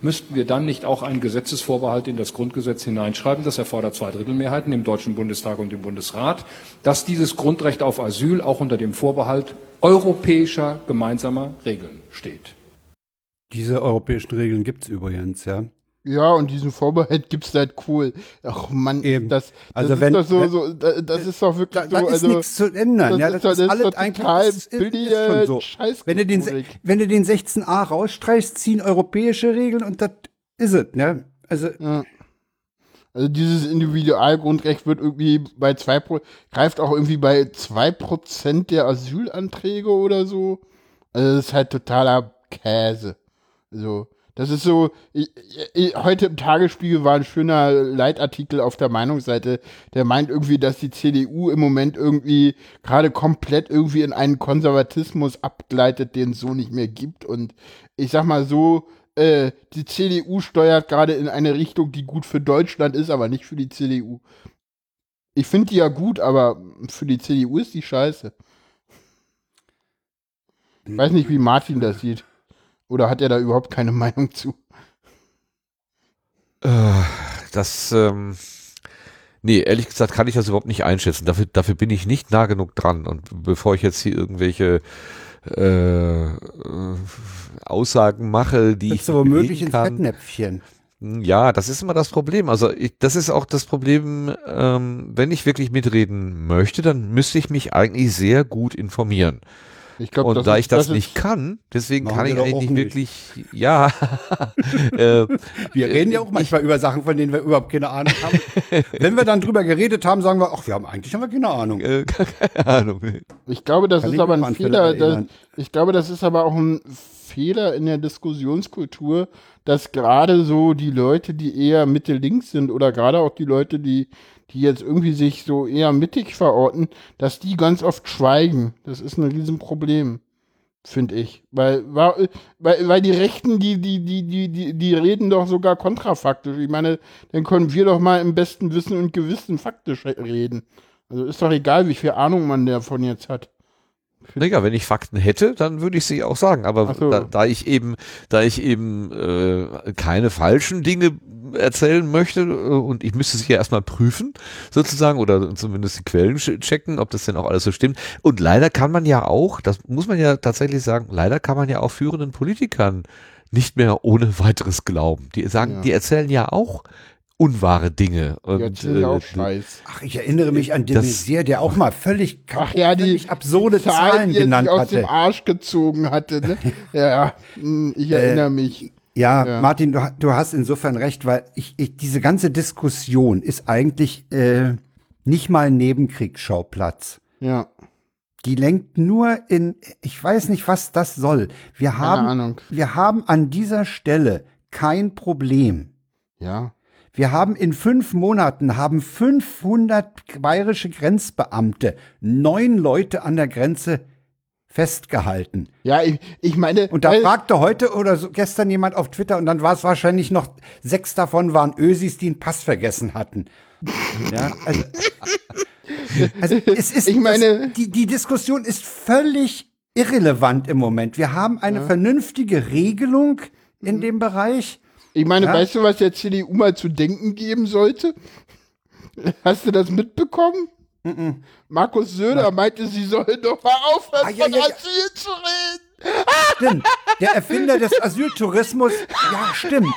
müssten wir dann nicht auch einen Gesetzesvorbehalt in das Grundgesetz hineinschreiben, das erfordert Zweidrittelmehrheiten im Deutschen Bundestag und im Bundesrat, dass dieses Grundrecht auf Asyl auch unter dem Vorbehalt europäischer gemeinsamer Regeln steht. Diese europäischen Regeln gibt's übrigens, ja. Ja, und diesen Vorbehalt gibt's halt cool. Ach Mann, Eben. das, das Also ist wenn- doch so, so da- das ist doch wirklich Da, da so, ist also, nichts zu ändern. ja, das ist, doch alles total ist, ist, ist billige schon so. Scheiß Wenn du, den, wenn du den 16a rausstreichst, ziehen europäische Regeln und das ist es. Ne? Also Also dieses Individualgrundrecht wird irgendwie bei zwei Pro greift auch irgendwie bei zwei Prozent der Asylanträge oder so. Also das ist halt totaler Käse. Also das ist so. Ich, ich, heute im Tagesspiegel war ein schöner Leitartikel auf der Meinungsseite, der meint irgendwie, dass die CDU im Moment irgendwie gerade komplett irgendwie in einen Konservatismus abgleitet, den es so nicht mehr gibt. Und ich sag mal so, äh, die CDU steuert gerade in eine Richtung, die gut für Deutschland ist, aber nicht für die CDU. Ich finde die ja gut, aber für die CDU ist die scheiße. Ich weiß nicht, wie Martin das sieht. Oder hat er da überhaupt keine (laughs) Meinung zu? Äh, Das, ähm, nee, ehrlich gesagt kann ich das überhaupt nicht einschätzen. Dafür, dafür bin ich nicht nah genug dran. Und bevor ich jetzt hier irgendwelche äh, äh, Aussagen mache, die das ich ist aber möglich ins Fettnäpfchen. Ja, das ist immer das Problem. Also ich, das ist auch das Problem, ähm, wenn ich wirklich mitreden möchte, dann müsste ich mich eigentlich sehr gut informieren. Ich glaub, und das da ist- ich das, das nicht kann, deswegen kann wir ich eigentlich auch nicht wirklich, ja, (laughs) äh, Wir reden ja auch manchmal über Sachen, von denen wir überhaupt keine Ahnung haben. (laughs) Wenn wir dann drüber geredet haben, sagen wir, ach, wir haben eigentlich haben wir keine Ahnung. äh, (laughs) keine Ahnung. Ich glaube, das Kann ist ich aber ein Fehler. Das, ich glaube, das ist aber auch ein Fehler in der Diskussionskultur, dass gerade so die Leute, die eher Mitte-Links sind oder gerade auch die Leute, die, die jetzt irgendwie sich so eher mittig verorten, dass die ganz oft schweigen. Das ist ein Riesenproblem, finde ich. Weil, weil, weil, die Rechten, die, die, die, die, die, die reden doch sogar kontrafaktisch. Ich meine, dann können wir doch mal im besten Wissen und Gewissen faktisch reden. Also ist doch egal, wie viel Ahnung man davon jetzt hat. Naja, wenn ich Fakten hätte, dann würde ich sie auch sagen. Aber so. da, da ich eben, da ich eben äh, keine falschen Dinge erzählen möchte äh, und ich müsste sie ja erstmal prüfen, sozusagen, oder zumindest die Quellen ch- checken, ob das denn auch alles so stimmt. Und leider kann man ja auch, das muss man ja tatsächlich sagen, leider kann man ja auch führenden Politikern nicht mehr ohne weiteres glauben. Die sagen, Ja. die erzählen ja auch unwahre Dinge. Die Und, ja auch äh, Scheiß. Ach, ich erinnere mich an den Das- Messier, der auch mal völlig, Ach ja, die völlig absurde Zahlen die er sich genannt aus hatte. dem Arsch gezogen hatte. Ne? (laughs) ja, hm, ich erinnere mich. Ja, Ja. Martin, du, ha- du hast insofern recht, weil ich, ich, diese ganze Diskussion ist eigentlich äh, nicht mal ein Nebenkriegsschauplatz. Ja, Die lenkt nur in, ich weiß nicht, was das soll. Wir haben, Ahnung. wir haben an dieser Stelle kein Problem. ja. Wir haben in fünf Monaten haben 500 bayerische Grenzbeamte neun Leute an der Grenze festgehalten. Ja, ich, ich meine, Und da fragte heute oder so gestern jemand auf Twitter und dann war es wahrscheinlich noch sechs davon waren Ösis, die einen Pass vergessen hatten. (laughs) Ja, also, also es ist Ich meine- das, die, die Diskussion ist völlig irrelevant im Moment. Wir haben eine vernünftige Regelung in dem Bereich. Ich meine, Ja. weißt du, was der CDU mal zu denken geben sollte? Hast du das mitbekommen? Markus Söder meinte, sie sollen doch mal aufhören, Ah, ja, von ja. Asyl zu reden. Stimmt. Der Erfinder des Asyltourismus, ja, stimmt.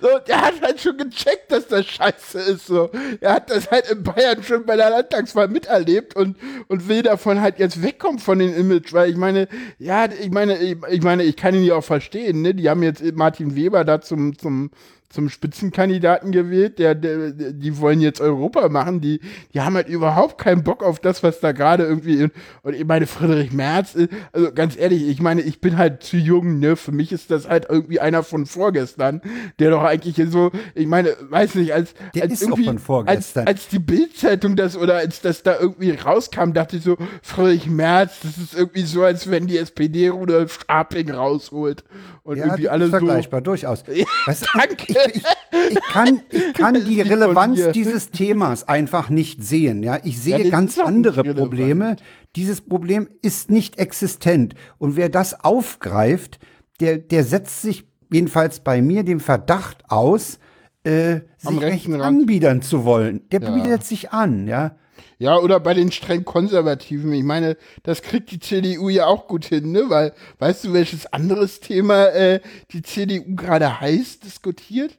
So, der hat halt schon gecheckt, dass das scheiße ist. So. Er hat das halt in Bayern schon bei der Landtagswahl miterlebt und, und will davon halt jetzt wegkommen von dem Image, weil ich meine, ja, ich meine, ich, ich meine, ich kann ihn ja auch verstehen, ne? Die haben jetzt Martin Weber da zum, zum, zum Spitzenkandidaten gewählt, der, der, die wollen jetzt Europa machen, die, die haben halt überhaupt keinen Bock auf das, was da gerade irgendwie, in, und ich meine, Friedrich Merz, also ganz ehrlich, ich meine, ich bin halt zu jung, ne, für mich ist das halt irgendwie einer von vorgestern, der doch eigentlich so, ich meine, weiß nicht, als, Der als irgendwie. Als, als die Bildzeitung das oder als das da irgendwie rauskam, dachte ich so, Friedrich Merz, das ist irgendwie so, als wenn die SPD Rudolf Scharping rausholt und Ja, irgendwie das alle ist so, vergleichbar, durchaus. (laughs) Weißt du, danke. Ich, ich, ich, kann, ich kann die Relevanz dieses Themas einfach nicht sehen. Ja, ich sehe ist ganz andere. Probleme. Dieses Problem ist nicht existent. Und wer das aufgreift, der, der setzt sich jedenfalls bei mir dem Verdacht aus, äh, Am sich recht anbiedern zu wollen. Der bietet sich an, ja. Ja, oder bei den streng Konservativen. Ich meine, das kriegt die CDU ja auch gut hin, ne? Weil, weißt du, welches anderes Thema äh, die CDU gerade heiß diskutiert?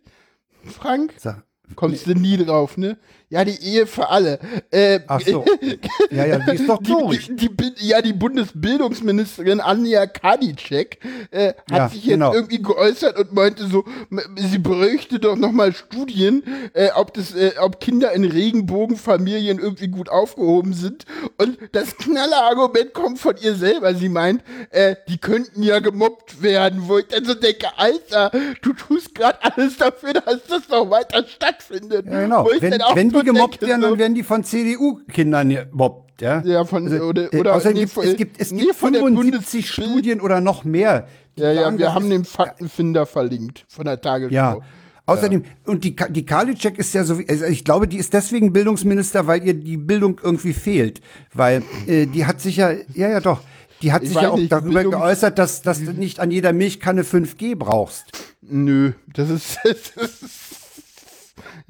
Frank? Sag, Kommst du nie drauf, ne? Ja, die Ehe für alle. Äh, Ach so. (laughs) Ja, ja, die ist doch die, durch. die, die, Bi- ja, die Bundesbildungsministerin Anja Karliczek äh, hat Ja, sich jetzt genau. irgendwie geäußert und meinte so, sie bräuchte doch noch mal Studien, äh, ob das, äh, ob Kinder in Regenbogenfamilien irgendwie gut aufgehoben sind. Und das knalle Argument kommt von ihr selber. Sie meint, äh, die könnten ja gemobbt werden, wo ich dann so denke, Alter, du tust gerade alles dafür, dass das noch weiter stattfindet. Ja, genau. Wo ich Wenn, dann auch wenn die gemobbt werden, dann werden die von CDU-Kindern gemobbt, ja. Ja, von, Also, oder, äh, oder außerdem nee, es gibt, es nee, gibt von der 75 Bundesbild- Studien oder noch mehr. Ja, ja, wir haben den Faktenfinder verlinkt von der Tagesschau. Ja. Außerdem, und die, die Karliczek ist ja so, also ich glaube, die ist deswegen Bildungsminister, weil ihr die Bildung irgendwie fehlt. Weil äh, die hat sich ja, ja, ja doch, die hat Ich sich ja auch nicht, darüber Bildung- geäußert, dass, dass du nicht an jeder Milchkanne 5G brauchst. Nö, das ist, (laughs) das ist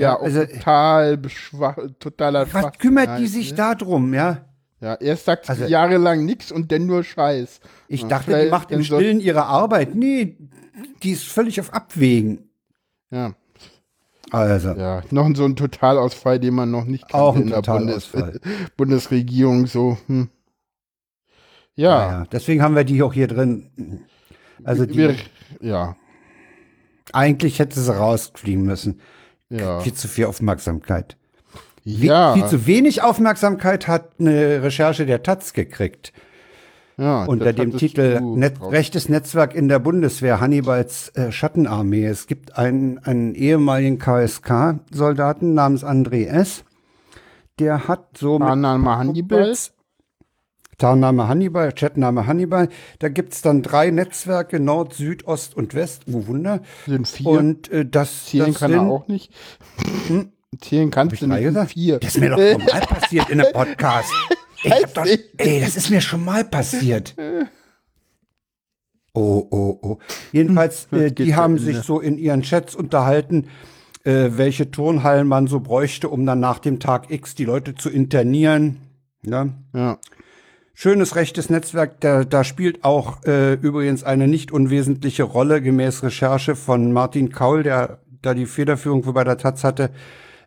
ja, also- total beschwach, totaler Was Schwachsinn kümmert die halt, sich ne? darum, ja? Ja, erst sagt sie Also- jahrelang nichts und dann nur Scheiß. Ich Ja, dachte, die macht im Stillen ihre Arbeit. Nee, die ist völlig auf Abwägen. Ja, Also. ja, noch so ein Totalausfall, den man noch nicht kannte Auch ein in der Bundes. (laughs) Bundesregierung, so, hm. Ja, Naja, deswegen haben wir die auch hier drin. Also die, wir, ja, eigentlich hätte sie rausfliegen müssen. Ja. Viel zu viel Aufmerksamkeit. Ja, Viel zu wenig Aufmerksamkeit hat eine Recherche der Taz gekriegt. ja, unter dem Titel Net drauf. Rechtes Netzwerk in der Bundeswehr, Hannibals äh, Schattenarmee. Es gibt einen, einen ehemaligen KSK-Soldaten namens André S., der hat so mit Annahme Hannibal. Kumpels- Tarnname Hannibal, Chatname Hannibal. Da gibt's dann drei Netzwerke, Nord, Süd, Ost und West. Wo Wunder. Sind vier. Und äh, das, Zählen das kann sind, er auch nicht. Zählen kannst du nicht. Vier. Das ist mir doch schon mal passiert in einem (laughs) Podcast. Ich hab doch, ey, das ist mir schon mal passiert. Oh, oh, oh. Jedenfalls, äh, geht die haben sich so in ihren Chats unterhalten, äh, welche Turnhallen man so bräuchte, um dann nach dem Tag X die Leute zu internieren. Ja. Ja. Schönes rechtes Netzwerk, da, da spielt auch äh, übrigens eine nicht unwesentliche Rolle, gemäß Recherche von Martin Kaul, der da die Federführung bei der Taz hatte,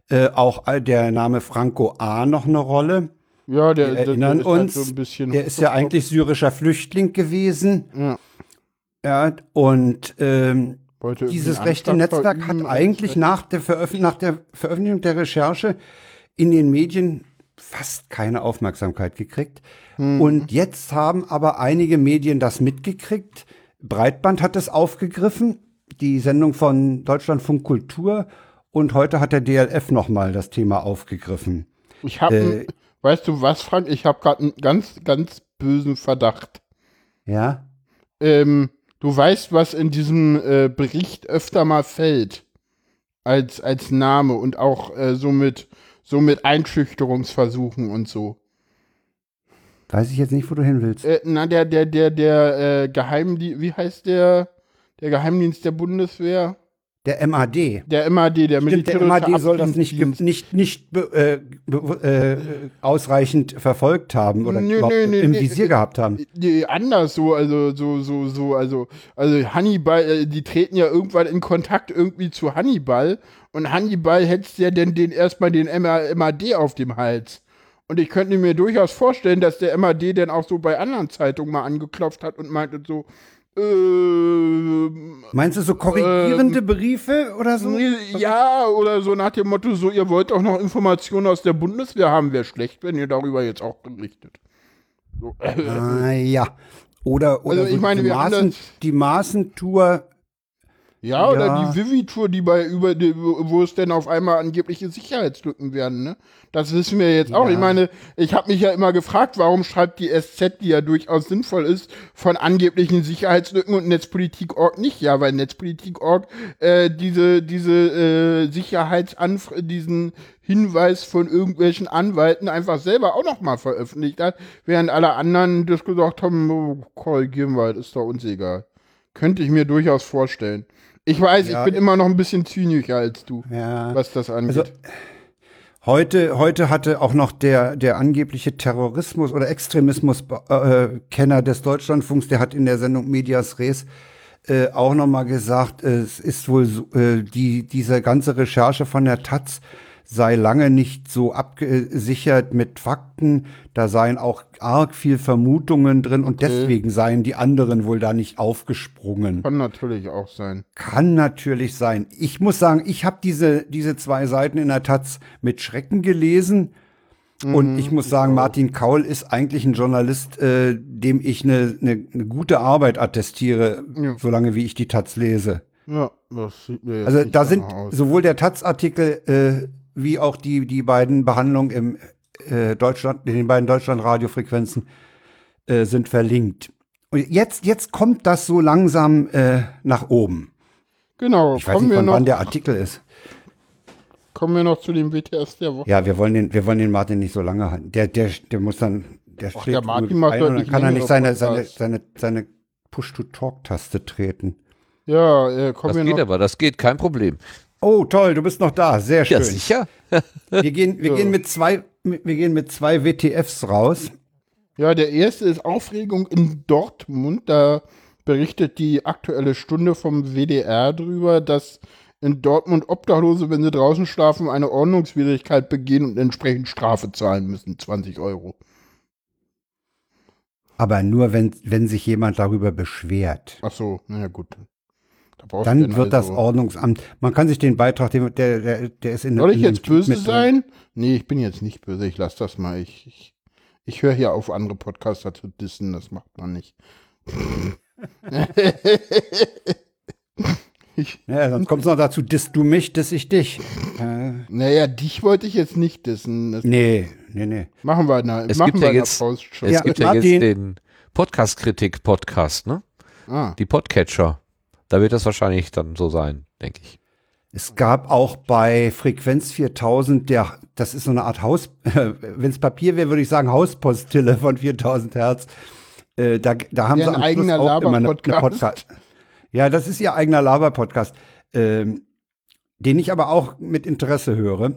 äh, auch all- der Name Franco A. noch eine Rolle. Ja, der, Wir der, erinnern der halt uns, so ein bisschen der ist ja eigentlich syrischer Flüchtling gewesen. Ja. Ja, und ähm, dieses rechte Netzwerk hat eigentlich nach der, nach der Veröffentlichung der Recherche in den Medien fast keine Aufmerksamkeit gekriegt. Mhm. Und jetzt haben aber einige Medien das mitgekriegt. Breitband hat es aufgegriffen, die Sendung von Deutschlandfunk Kultur. Und heute hat der DLF nochmal das Thema aufgegriffen. Ich habe, Äh, weißt du was, Frank? Ich habe gerade einen ganz, ganz bösen Verdacht. Ja? Ähm, du weißt, was in diesem äh, Bericht öfter mal fällt als als Name und auch äh, so mit so mit Einschüchterungsversuchen und so. Weiß ich jetzt nicht, wo du hin willst. Äh, na, der der der der äh, Geheimdienst, wie heißt der der Geheimdienst der Bundeswehr? Der MAD. Der MAD, der Stimmt, der militärische MAD soll das nicht, nicht, nicht äh, äh, ausreichend verfolgt haben oder überhaupt nö, nö, im Visier äh, gehabt haben. Nee, anders so, also so, so, so, also, also Hannibal, äh, die treten ja irgendwann in Kontakt irgendwie zu Hannibal und Hannibal hetzt ja denn den erstmal den MA MAD auf dem Hals. Und ich könnte mir durchaus vorstellen, dass der MAD dann auch so bei anderen Zeitungen mal angeklopft hat und meinte so, ähm, Meinst du so korrigierende Briefe oder so? ja, oder so nach dem Motto, so, ihr wollt auch noch Informationen aus der Bundeswehr haben, wäre schlecht, wenn ihr darüber jetzt auch berichtet. So, äh, Ah, ja. Oder, oder Also ich so meine, die, Maßen, die Maßentour. Ja, oder Ja. die Vivi-Tour, die bei über die, wo es denn auf einmal angebliche Sicherheitslücken werden, ne? Das wissen wir jetzt auch. Ja. Ich meine, ich habe mich ja immer gefragt, warum schreibt die SZ, die ja durchaus sinnvoll ist, von angeblichen Sicherheitslücken und Netzpolitik.org nicht? Ja, weil Netzpolitik.org äh, diese diese äh, Sicherheitsanf diesen Hinweis von irgendwelchen Anwalten einfach selber auch noch mal veröffentlicht hat, während alle anderen das gesagt haben, oh, korrigieren wir, ist doch uns egal. Könnte ich mir durchaus vorstellen. Ich weiß, Ja. ich bin immer noch ein bisschen zynischer als du, Ja. was das angeht. Also, Heute, heute hatte auch noch der, der angebliche Terrorismus- oder Extremismus-Kenner des Deutschlandfunks, der hat in der Sendung Medias Res äh, auch noch mal gesagt, es ist wohl so, äh, die, diese ganze Recherche von der Taz sei lange nicht so abgesichert mit Fakten. Da seien auch arg viel Vermutungen drin und deswegen seien die anderen wohl da nicht aufgesprungen. Kann natürlich auch sein. Kann natürlich sein. Ich muss sagen, ich habe diese, diese zwei Seiten in der Taz mit Schrecken gelesen. Und ich muss sagen, Martin Kaul ist eigentlich ein Journalist, äh, dem ich eine, eine, eine gute Arbeit attestiere, Ja. solange wie ich die Taz lese. Ja, das sieht mir jetzt Also da sind aus. sowohl der Taz-Artikel äh, wie auch die, die beiden Behandlungen im äh, Deutschland, in den beiden Deutschland-Radiofrequenzen äh, sind verlinkt. Und jetzt, jetzt kommt das so langsam äh, nach oben. Genau, Ich weiß nicht, wir, von noch, wann der Artikel ist. kommen wir noch zu dem WTS der Woche. Ja, wir wollen den, wir wollen den Martin nicht so lange halten. Der, der, der muss dann, der schlägt der Martin macht ein und dann kann er nicht seine, seine, seine, seine Push-to-Talk-Taste treten. Ja, äh, kommen Das wir geht noch. aber, das geht, kein Problem. Oh, toll, du bist noch da. Sehr schön. Ja, sicher. (laughs) wir gehen, wir gehen mit zwei, wir gehen mit zwei WTFs raus. Ja, der erste ist Aufregung in Dortmund. Da berichtet die aktuelle Stunde vom WDR drüber, dass in Dortmund Obdachlose, wenn sie draußen schlafen, eine Ordnungswidrigkeit begehen und entsprechend Strafe zahlen müssen, 20 Euro. Aber nur, wenn, wenn sich jemand darüber beschwert. Ach so, naja gut. Da Dann wird das also- Ordnungsamt. Man kann sich den Beitrag, der, der, der ist in Soll ich jetzt böse mit sein? Nee, ich bin jetzt nicht böse. Ich lasse das mal. Ich, ich, ich höre hier auf, andere Podcaster zu dissen. Das macht man nicht. (laughs) ich, Ja, sonst kommt es noch dazu, disst du mich, diss ich dich. Äh, naja, dich wollte ich jetzt nicht dissen. Das nee, nee, nee. machen wir na, Es machen gibt wir ja der jetzt-. Es Ja, gibt ja Martin- jetzt den Podcast-Kritik-Podcast, ne? Ah, Die Podcatcher. Da wird das wahrscheinlich dann so sein, denke ich. Es gab auch bei Frequenz 4000, der, das ist so eine Art Haus, (laughs) wenn es Papier wäre, würde ich sagen Hauspostille von 4000 Hertz. Äh, da, da haben Deren sie am eigener Schluss auch immer eine, eine. Podcast. Ja, das ist ihr eigener Laber-Podcast, ähm, den ich aber auch mit Interesse höre.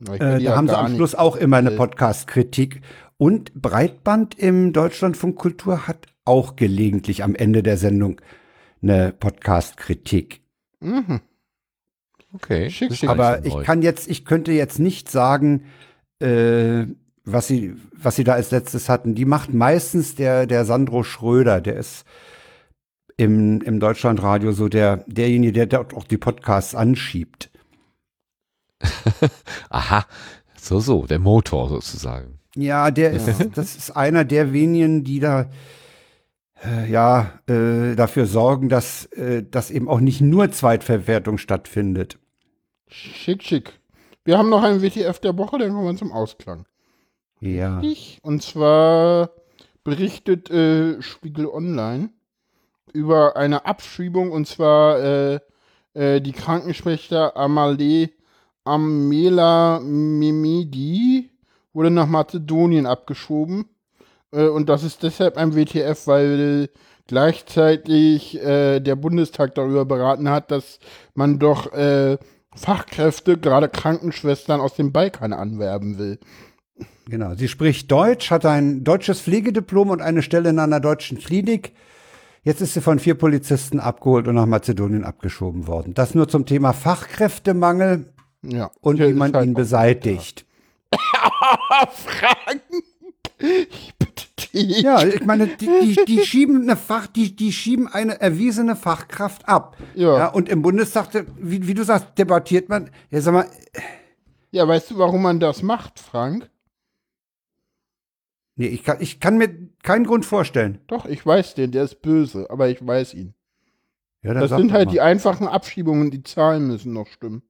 Äh, da ja haben sie am nicht. Schluss auch immer eine Äh, Podcast-Kritik. Und Breitband im Deutschlandfunk Kultur hat auch gelegentlich am Ende der Sendung eine Podcast-Kritik. Mhm. Okay. Schick, Aber ich kann jetzt, ich könnte jetzt nicht sagen, äh, was sie, was sie da als letztes hatten. Die macht meistens der, der Sandro Schröder, der ist im, im Deutschlandradio so der, derjenige, der dort auch die Podcasts anschiebt. (laughs) Aha. So, so, der Motor sozusagen. Ja, der (laughs) ist, das ist einer der wenigen, die da äh, ja äh, dafür sorgen, dass, äh, dass eben auch nicht nur Zweitverwertung stattfindet. Schick, schick. Wir haben noch ein WTF der Woche, dann kommen wir zum Ausklang. Ja. Und zwar berichtet äh, Spiegel Online über eine Abschiebung und zwar äh, äh, die Krankenschwester Amalee Amela Mimidi wurde nach Mazedonien abgeschoben und das ist deshalb ein WTF, weil gleichzeitig äh, der Bundestag darüber beraten hat, dass man doch äh, Fachkräfte, gerade Krankenschwestern aus dem Balkan anwerben will. Genau. Sie spricht Deutsch, hat ein deutsches Pflegediplom und eine Stelle in einer deutschen Klinik. Jetzt ist sie von vier Polizisten abgeholt und nach Mazedonien abgeschoben worden. Das nur zum Thema Fachkräftemangel Ja. und wie man halt ihn beseitigt. (laughs) Fragen. Ich dich. Ja, ich meine, die, die, die schieben eine Fach, die, die schieben eine erwiesene Fachkraft ab. Ja. und im Bundestag, wie, wie du sagst, debattiert man. Ja, sag mal, Ja, weißt du, warum man das macht, Frank? nee, ich kann, ich kann mir keinen Grund vorstellen. Doch, ich weiß den, der ist böse, aber ich weiß ihn. Ja, Das sind halt mal. die einfachen Abschiebungen, die Zahlen müssen noch stimmen.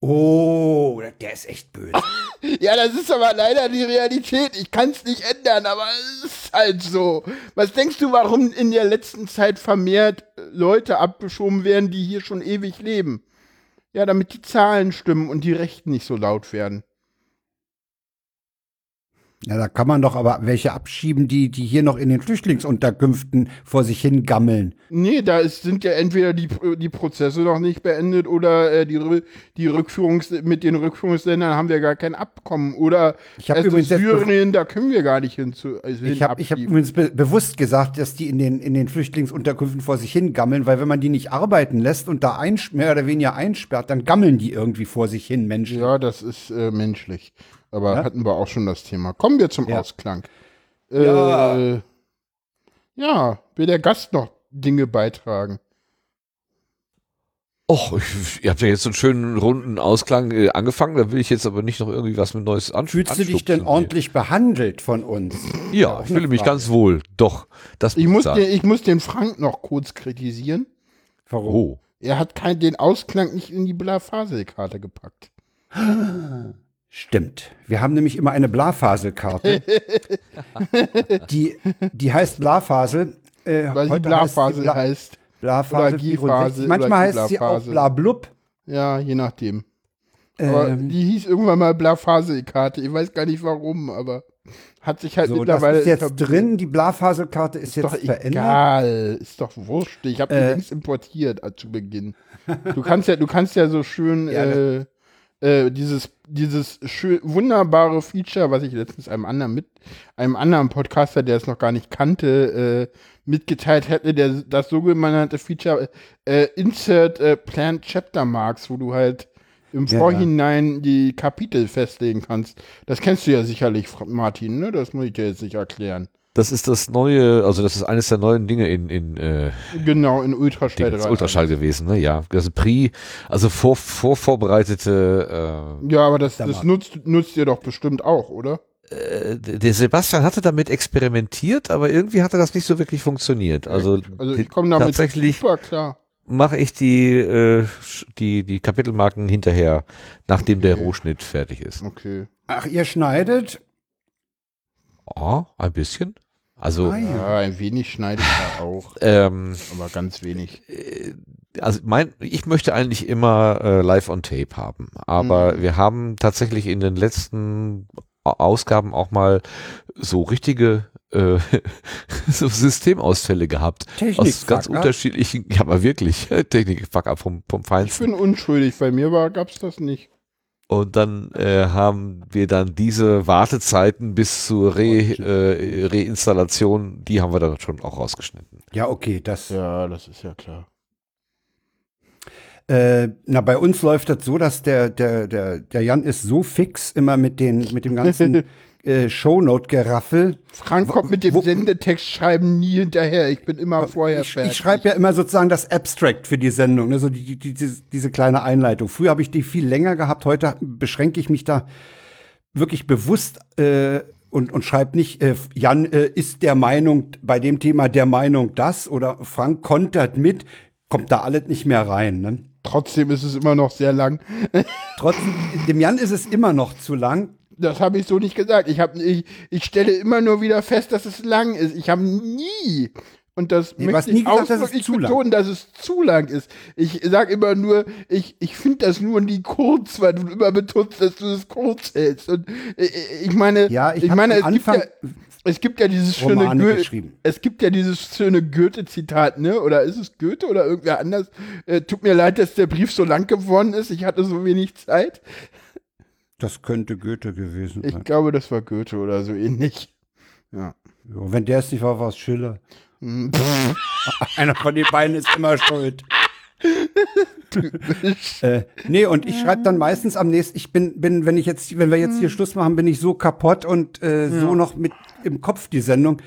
Oh, der ist echt böse. (laughs) Ja, das ist aber leider die Realität. Ich kann es nicht ändern, aber es ist halt so. Was denkst du, warum in der letzten Zeit vermehrt äh, Leute abgeschoben werden, die hier schon ewig leben? Ja, damit die Zahlen stimmen und die Rechten nicht so laut werden. Ja, da kann man doch aber welche abschieben, die, die hier noch in den Flüchtlingsunterkünften vor sich hin gammeln. Nee, da ist, sind ja entweder die, die Prozesse noch nicht beendet oder äh, die, die Rückführungs mit den Rückführungsländern haben wir gar kein Abkommen. Oder Ich hab erst übrigens Syrien, da können wir gar nicht hinzu. Also Ich habe ich hab abschieben. übrigens be bewusst gesagt, dass die in den, in den Flüchtlingsunterkünften vor sich hin gammeln, weil wenn man die nicht arbeiten lässt und da mehr oder weniger einsperrt, dann gammeln die irgendwie vor sich hin, Menschen. Ja, das ist äh, menschlich. Aber Ja? hatten wir auch schon das Thema. Kommen wir zum Ja. Ausklang. Ja. Äh, ja, will der Gast noch Dinge beitragen? Och, ich, ihr habt ja jetzt so einen schönen runden Ausklang äh, angefangen, da will ich jetzt aber nicht noch irgendwie was mit Neues anschließen. Fühlst du dich denn ordentlich behandelt von uns? Ja, ich fühle mich ganz wohl. Doch, das Ich muss muss, ich sagen. den, ich muss den Frank noch kurz kritisieren. Warum? Oh. Er hat kein, den Ausklang nicht in die Blafaselkarte gepackt. (gasps) Stimmt. Wir haben nämlich immer eine Blafaselkarte. (laughs) die, die heißt Blafasel. Äh, Weil sie Blafasel Bla heißt. Blafasel Gifasel 64. Manchmal heißt sie auch Blafasel. Blablub. Ja, je nachdem. Aber Ähm, die hieß irgendwann mal Blafaselkarte. Ich weiß gar nicht warum, aber hat sich halt so, das mittlerweile ist jetzt drin. Die Blafaselkarte ist, Ist doch jetzt verändert. egal, ist doch wurscht. Ich habe die Äh. längst importiert äh, zu Beginn. Du kannst ja, du kannst ja so schön (laughs) Ja, äh, äh, dieses dieses schön, wunderbare Feature, was ich letztens einem anderen mit einem anderen Podcaster, der es noch gar nicht kannte, äh, mitgeteilt hätte, der das sogenannte Feature äh, Insert äh, Planned Chapter Marks, wo du halt im Ja, Vorhinein die Kapitel festlegen kannst. Das kennst du ja sicherlich, Martin, ne? Das muss ich dir jetzt nicht erklären. Das ist das neue, also das ist eines der neuen Dinge in, in äh, Genau, in Ultraschall. Ding, Ultraschall gewesen, ne? Ja. Also Pri, also vor, vor vorbereitete Ja, aber das, das nutzt, nutzt ihr doch bestimmt auch, oder? äh, äh, der Sebastian hatte damit experimentiert, aber irgendwie hatte das nicht so wirklich funktioniert. Also, Also ich komme damit tatsächlich super klar. mache ich die, äh, die, die Kapitelmarken hinterher, nachdem der Rohschnitt fertig ist. Okay. Ach, ihr schneidet? Oh, ein bisschen. Also, Ah, ja. Ja, ein wenig schneide ich da auch, (laughs) ähm, aber ganz wenig. also mein, ich möchte eigentlich immer äh, live on tape haben, aber Mhm. wir haben tatsächlich in den letzten Ausgaben auch mal so richtige äh, (laughs) so Systemausfälle gehabt aus Technik-Fuck ganz unterschiedlichen, ja aber wirklich (laughs) Technik fuck up vom vom Ich Feinsten. bin unschuldig, bei mir war, gab's das nicht. Und dann äh, haben wir dann diese Wartezeiten bis zur Re, äh, Reinstallation, die haben wir dann schon auch rausgeschnitten. Ja, okay, das. Ja, das ist ja klar. Äh, na, bei uns läuft das so, dass der, der, der, der Jan ist so fix immer mit den, mit dem ganzen (laughs) äh, Shownote-Geraffel. Frank kommt mit dem wo- Sendetext schreiben nie hinterher. Ich bin immer vorher Ich, fertig. ich schreibe ja immer sozusagen das Abstract für die Sendung, ne, so die, die, diese, diese kleine Einleitung. Früher habe ich die viel länger gehabt, heute beschränke ich mich da wirklich bewusst äh, und, und schreibe nicht, äh, Jan äh, ist der Meinung, bei dem Thema der Meinung das oder Frank kontert mit, kommt da alles nicht mehr rein. Ne? Trotzdem ist es immer noch sehr lang. (laughs) Trotzdem, dem Jan ist es immer noch zu lang. Das habe ich so nicht gesagt. Ich, hab, ich, ich stelle immer nur wieder fest, dass es lang ist. Ich habe nie, und das Nee, möchte ich gesagt, dass es ausdrücklich zu lang. betonen, dass es zu lang ist. Ich sage immer nur, ich, ich finde das nur nie kurz, weil du immer betonst, dass du es kurz hältst. Und äh, ich meine, Ja, ich ich meine, es gibt, ja, Anfang es gibt ja dieses schöne Romane Goe- geschrieben. es gibt ja dieses schöne Goethe-Zitat, ne? Oder ist es Goethe oder irgendwer anders? Äh, tut mir leid, dass der Brief so lang geworden ist. Ich hatte so wenig Zeit. Das könnte Goethe gewesen Ich sein. glaube, das war Goethe oder so ähnlich. Ja. Ja, wenn der es nicht war, war es Schiller. Hm. (laughs) Einer von den beiden ist immer schuld. (laughs) äh, nee, und ich schreibe dann meistens am nächsten, ich bin, bin, wenn ich jetzt, wenn wir jetzt hier Schluss machen, bin ich so kaputt und äh, so noch mit im Kopf die Sendung,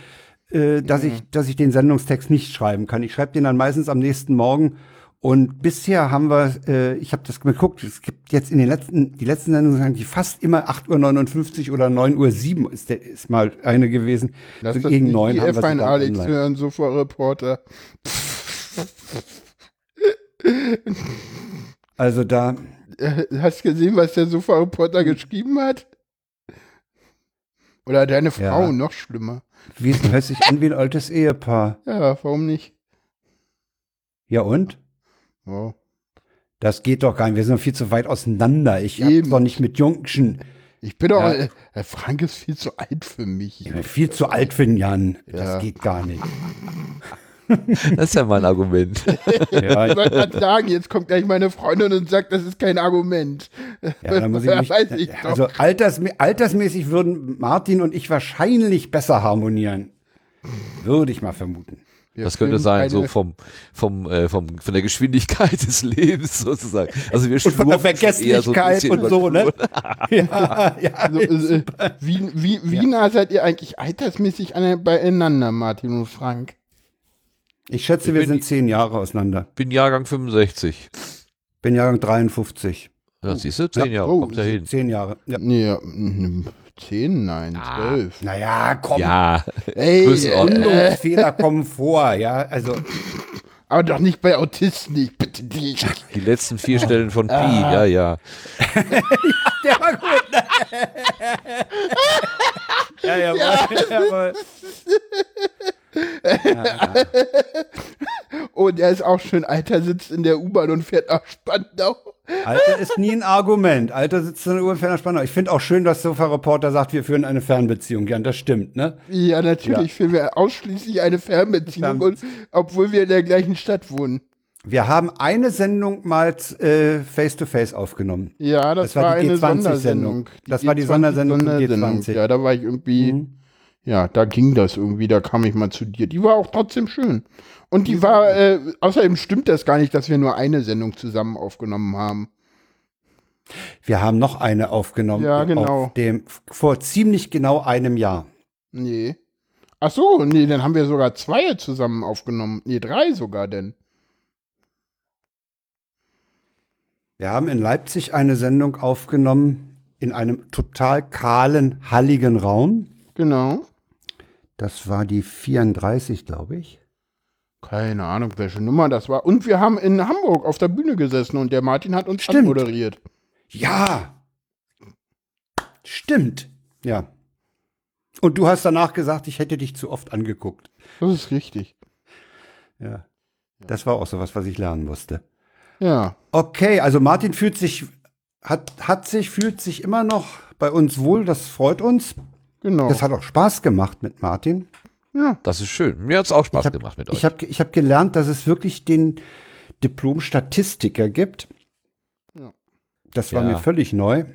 äh, dass ich, dass ich den Sendungstext nicht schreiben kann. Ich schreibe den dann meistens am nächsten Morgen. Und bisher haben wir, äh, ich habe das geguckt, es gibt jetzt in den letzten, die letzten Sendungen sind eigentlich fast immer 8.59 Uhr oder 9.07 Uhr ist, der, ist mal eine gewesen. Lass so das gegen neun die haben wir F1 sogar Alex online. hören, Sofa-Reporter. Also da, Äh, Hast du gesehen, was der Sofa-Reporter geschrieben hat? Oder deine Frau, Ja. noch schlimmer. wie hört sich an wie ein altes Ehepaar. Ja, warum nicht? Ja und? Oh. Das geht doch gar nicht. Wir sind doch viel zu weit auseinander. Ich Eben. doch nicht mit Jungschen. Ich bin doch, Ja. äh, Frank ist viel zu alt für mich. Ich bin viel zu alt für den Jan. Ja. Das geht gar nicht. (laughs) Das ist ja mein Argument. Ja, (laughs) Ich wollte gerade sagen, jetzt kommt gleich meine Freundin und sagt, das ist kein Argument. ja da muss ich (laughs) mich, Weiß ich doch. also altersmä altersmäßig würden Martin und ich wahrscheinlich besser harmonieren. Würde ich mal vermuten. Wir Das könnte sein, so vom, vom, äh, vom, von der Geschwindigkeit des Lebens sozusagen. Also wir Und von der so Vergesslichkeit bisschen und so, ne? (laughs) Ja, ja. Also, äh, wie, wie, wie nah seid ihr eigentlich altersmäßig an, beieinander, Martin und Frank? Ich schätze, wir bin- sind zehn Jahre auseinander. Bin Jahrgang 65. Bin Jahrgang 53. Ja, siehst du, zehn Jahre, oh, kommt ja hin. Zehn Jahre. Ja. Nee, ja, mm, zehn, nein, zwölf. Naja, komm. Ja, Ey, (laughs) Größenordnung. äh, Fehler kommen vor, ja. Also, aber doch nicht bei Autisten, ich bitte dich. die letzten vier Stellen von Pi, ja, ja. (laughs) der war gut. (laughs) Ja, jawohl, jawohl. Und er ist auch schön alter, sitzt in der U-Bahn und fährt nach Spandau. Alter ist nie ein Argument. Alter sitzt in der Uhr ferner Spannung. Ich finde auch schön, dass Sofa-Reporter sagt, wir führen eine Fernbeziehung. Jan, das stimmt, ne? Ja, natürlich führen wir ausschließlich eine Fernbeziehung, und, obwohl wir in der gleichen Stadt wohnen. Wir haben eine Sendung mal äh, face-to-face aufgenommen. Ja, das, Das war war, die eine G20-Sendung. Sondersendung. Das war die Sondersendung zu G20. Ja, da war ich irgendwie, Mhm. Ja, da ging das irgendwie, da kam ich mal zu dir. Die war auch trotzdem schön. Und die war, äh, außerdem stimmt das gar nicht, dass wir nur eine Sendung zusammen aufgenommen haben. Wir haben noch eine aufgenommen. Ja, genau. Auf dem, vor ziemlich genau einem Jahr. Nee. Ach so, nee, dann haben wir sogar zwei zusammen aufgenommen. Nee, drei sogar denn. Wir haben in Leipzig eine Sendung aufgenommen in einem total kahlen, halligen Raum. Genau. Das war die 34, glaube ich. Keine Ahnung, welche Nummer das war. Und wir haben in Hamburg auf der Bühne gesessen und der Martin hat uns Stimmt. moderiert. Ja. Stimmt. Ja. Und du hast danach gesagt, ich hätte dich zu oft angeguckt. Das ist richtig. Ja. Das war auch so was, was ich lernen musste. Ja. Okay, also Martin fühlt sich, hat, hat sich, fühlt sich immer noch bei uns wohl. Das freut uns. Genau. Das hat auch Spaß gemacht mit Martin. ja. Das ist schön. Mir hat's auch Spaß hab- gemacht mit euch. Ich habe ich hab gelernt, dass es wirklich den Diplom-Statistiker gibt. Ja. Das war Ja. mir völlig neu.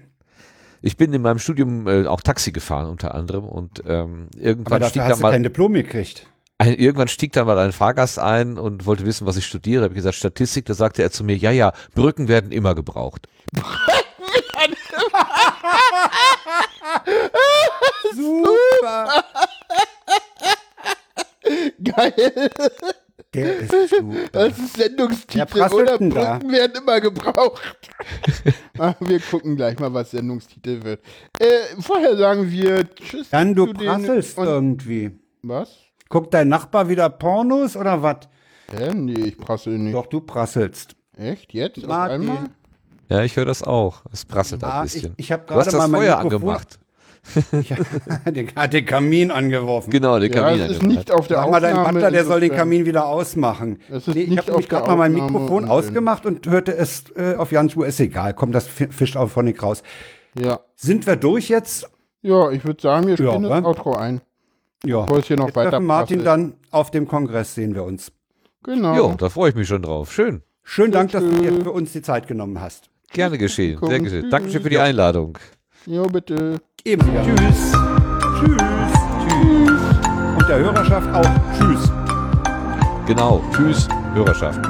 Ich bin in meinem Studium äh, auch Taxi gefahren unter anderem und ähm, Aber irgendwann dafür stieg hast dann du mal kein Diplom gekriegt. ein, irgendwann stieg dann mal ein Fahrgast ein und wollte wissen, was ich studiere. Habe ich gesagt Statistik. Da sagte er zu mir, ja ja, Brücken werden immer gebraucht. (laughs) Super. (laughs) Geil. Der ist super. Das ist Sendungstitel, prasselt oder? denn da? Brücken werden immer gebraucht. (laughs) Ah, wir gucken gleich mal, was Sendungstitel wird. Äh, vorher sagen wir Tschüss. Jan, du prasselst irgendwie. Was? Guckt dein Nachbar wieder Pornos oder was? Hä? Nee, ich prassel nicht. Doch, du prasselst. Echt? Jetzt? Auf Martin. einmal? Ja, ich höre das auch. Es prasselt Ah, ein ich- bisschen. ich hab du hast gerade mein Feuer Mikrofon- angemacht. (laughs) Den, hat den Kamin angeworfen. Genau, der Ja, Kamin. es ist nicht auf der Sag mal Aufnahme. Butler, der soll den Kamin wieder ausmachen. Nee, ich habe auf gerade mal mein Mikrofon und- ausgemacht und hörte es äh, auf Jans Uhr. Ist egal, komm, das fi- fischt auch von raus. Ja. Sind wir durch jetzt? Ja, ich würde sagen, wir Ja, spielen das wa? Outro ein. Ja. Bevor es hier noch Wir weiter Martin dann auf dem Kongress, sehen wir uns. Genau. Jo, da freue ich mich schon drauf. Schön. Schönen Dank, dass du dir für uns die Zeit genommen hast. Gerne geschehen. Sehr geschehen. Dankeschön für die Einladung. Jo, bitte. Eben. Tschüss. Tschüss. Tschüss. Und der Hörerschaft auch Tschüss. Genau. Tschüss, Hörerschaft.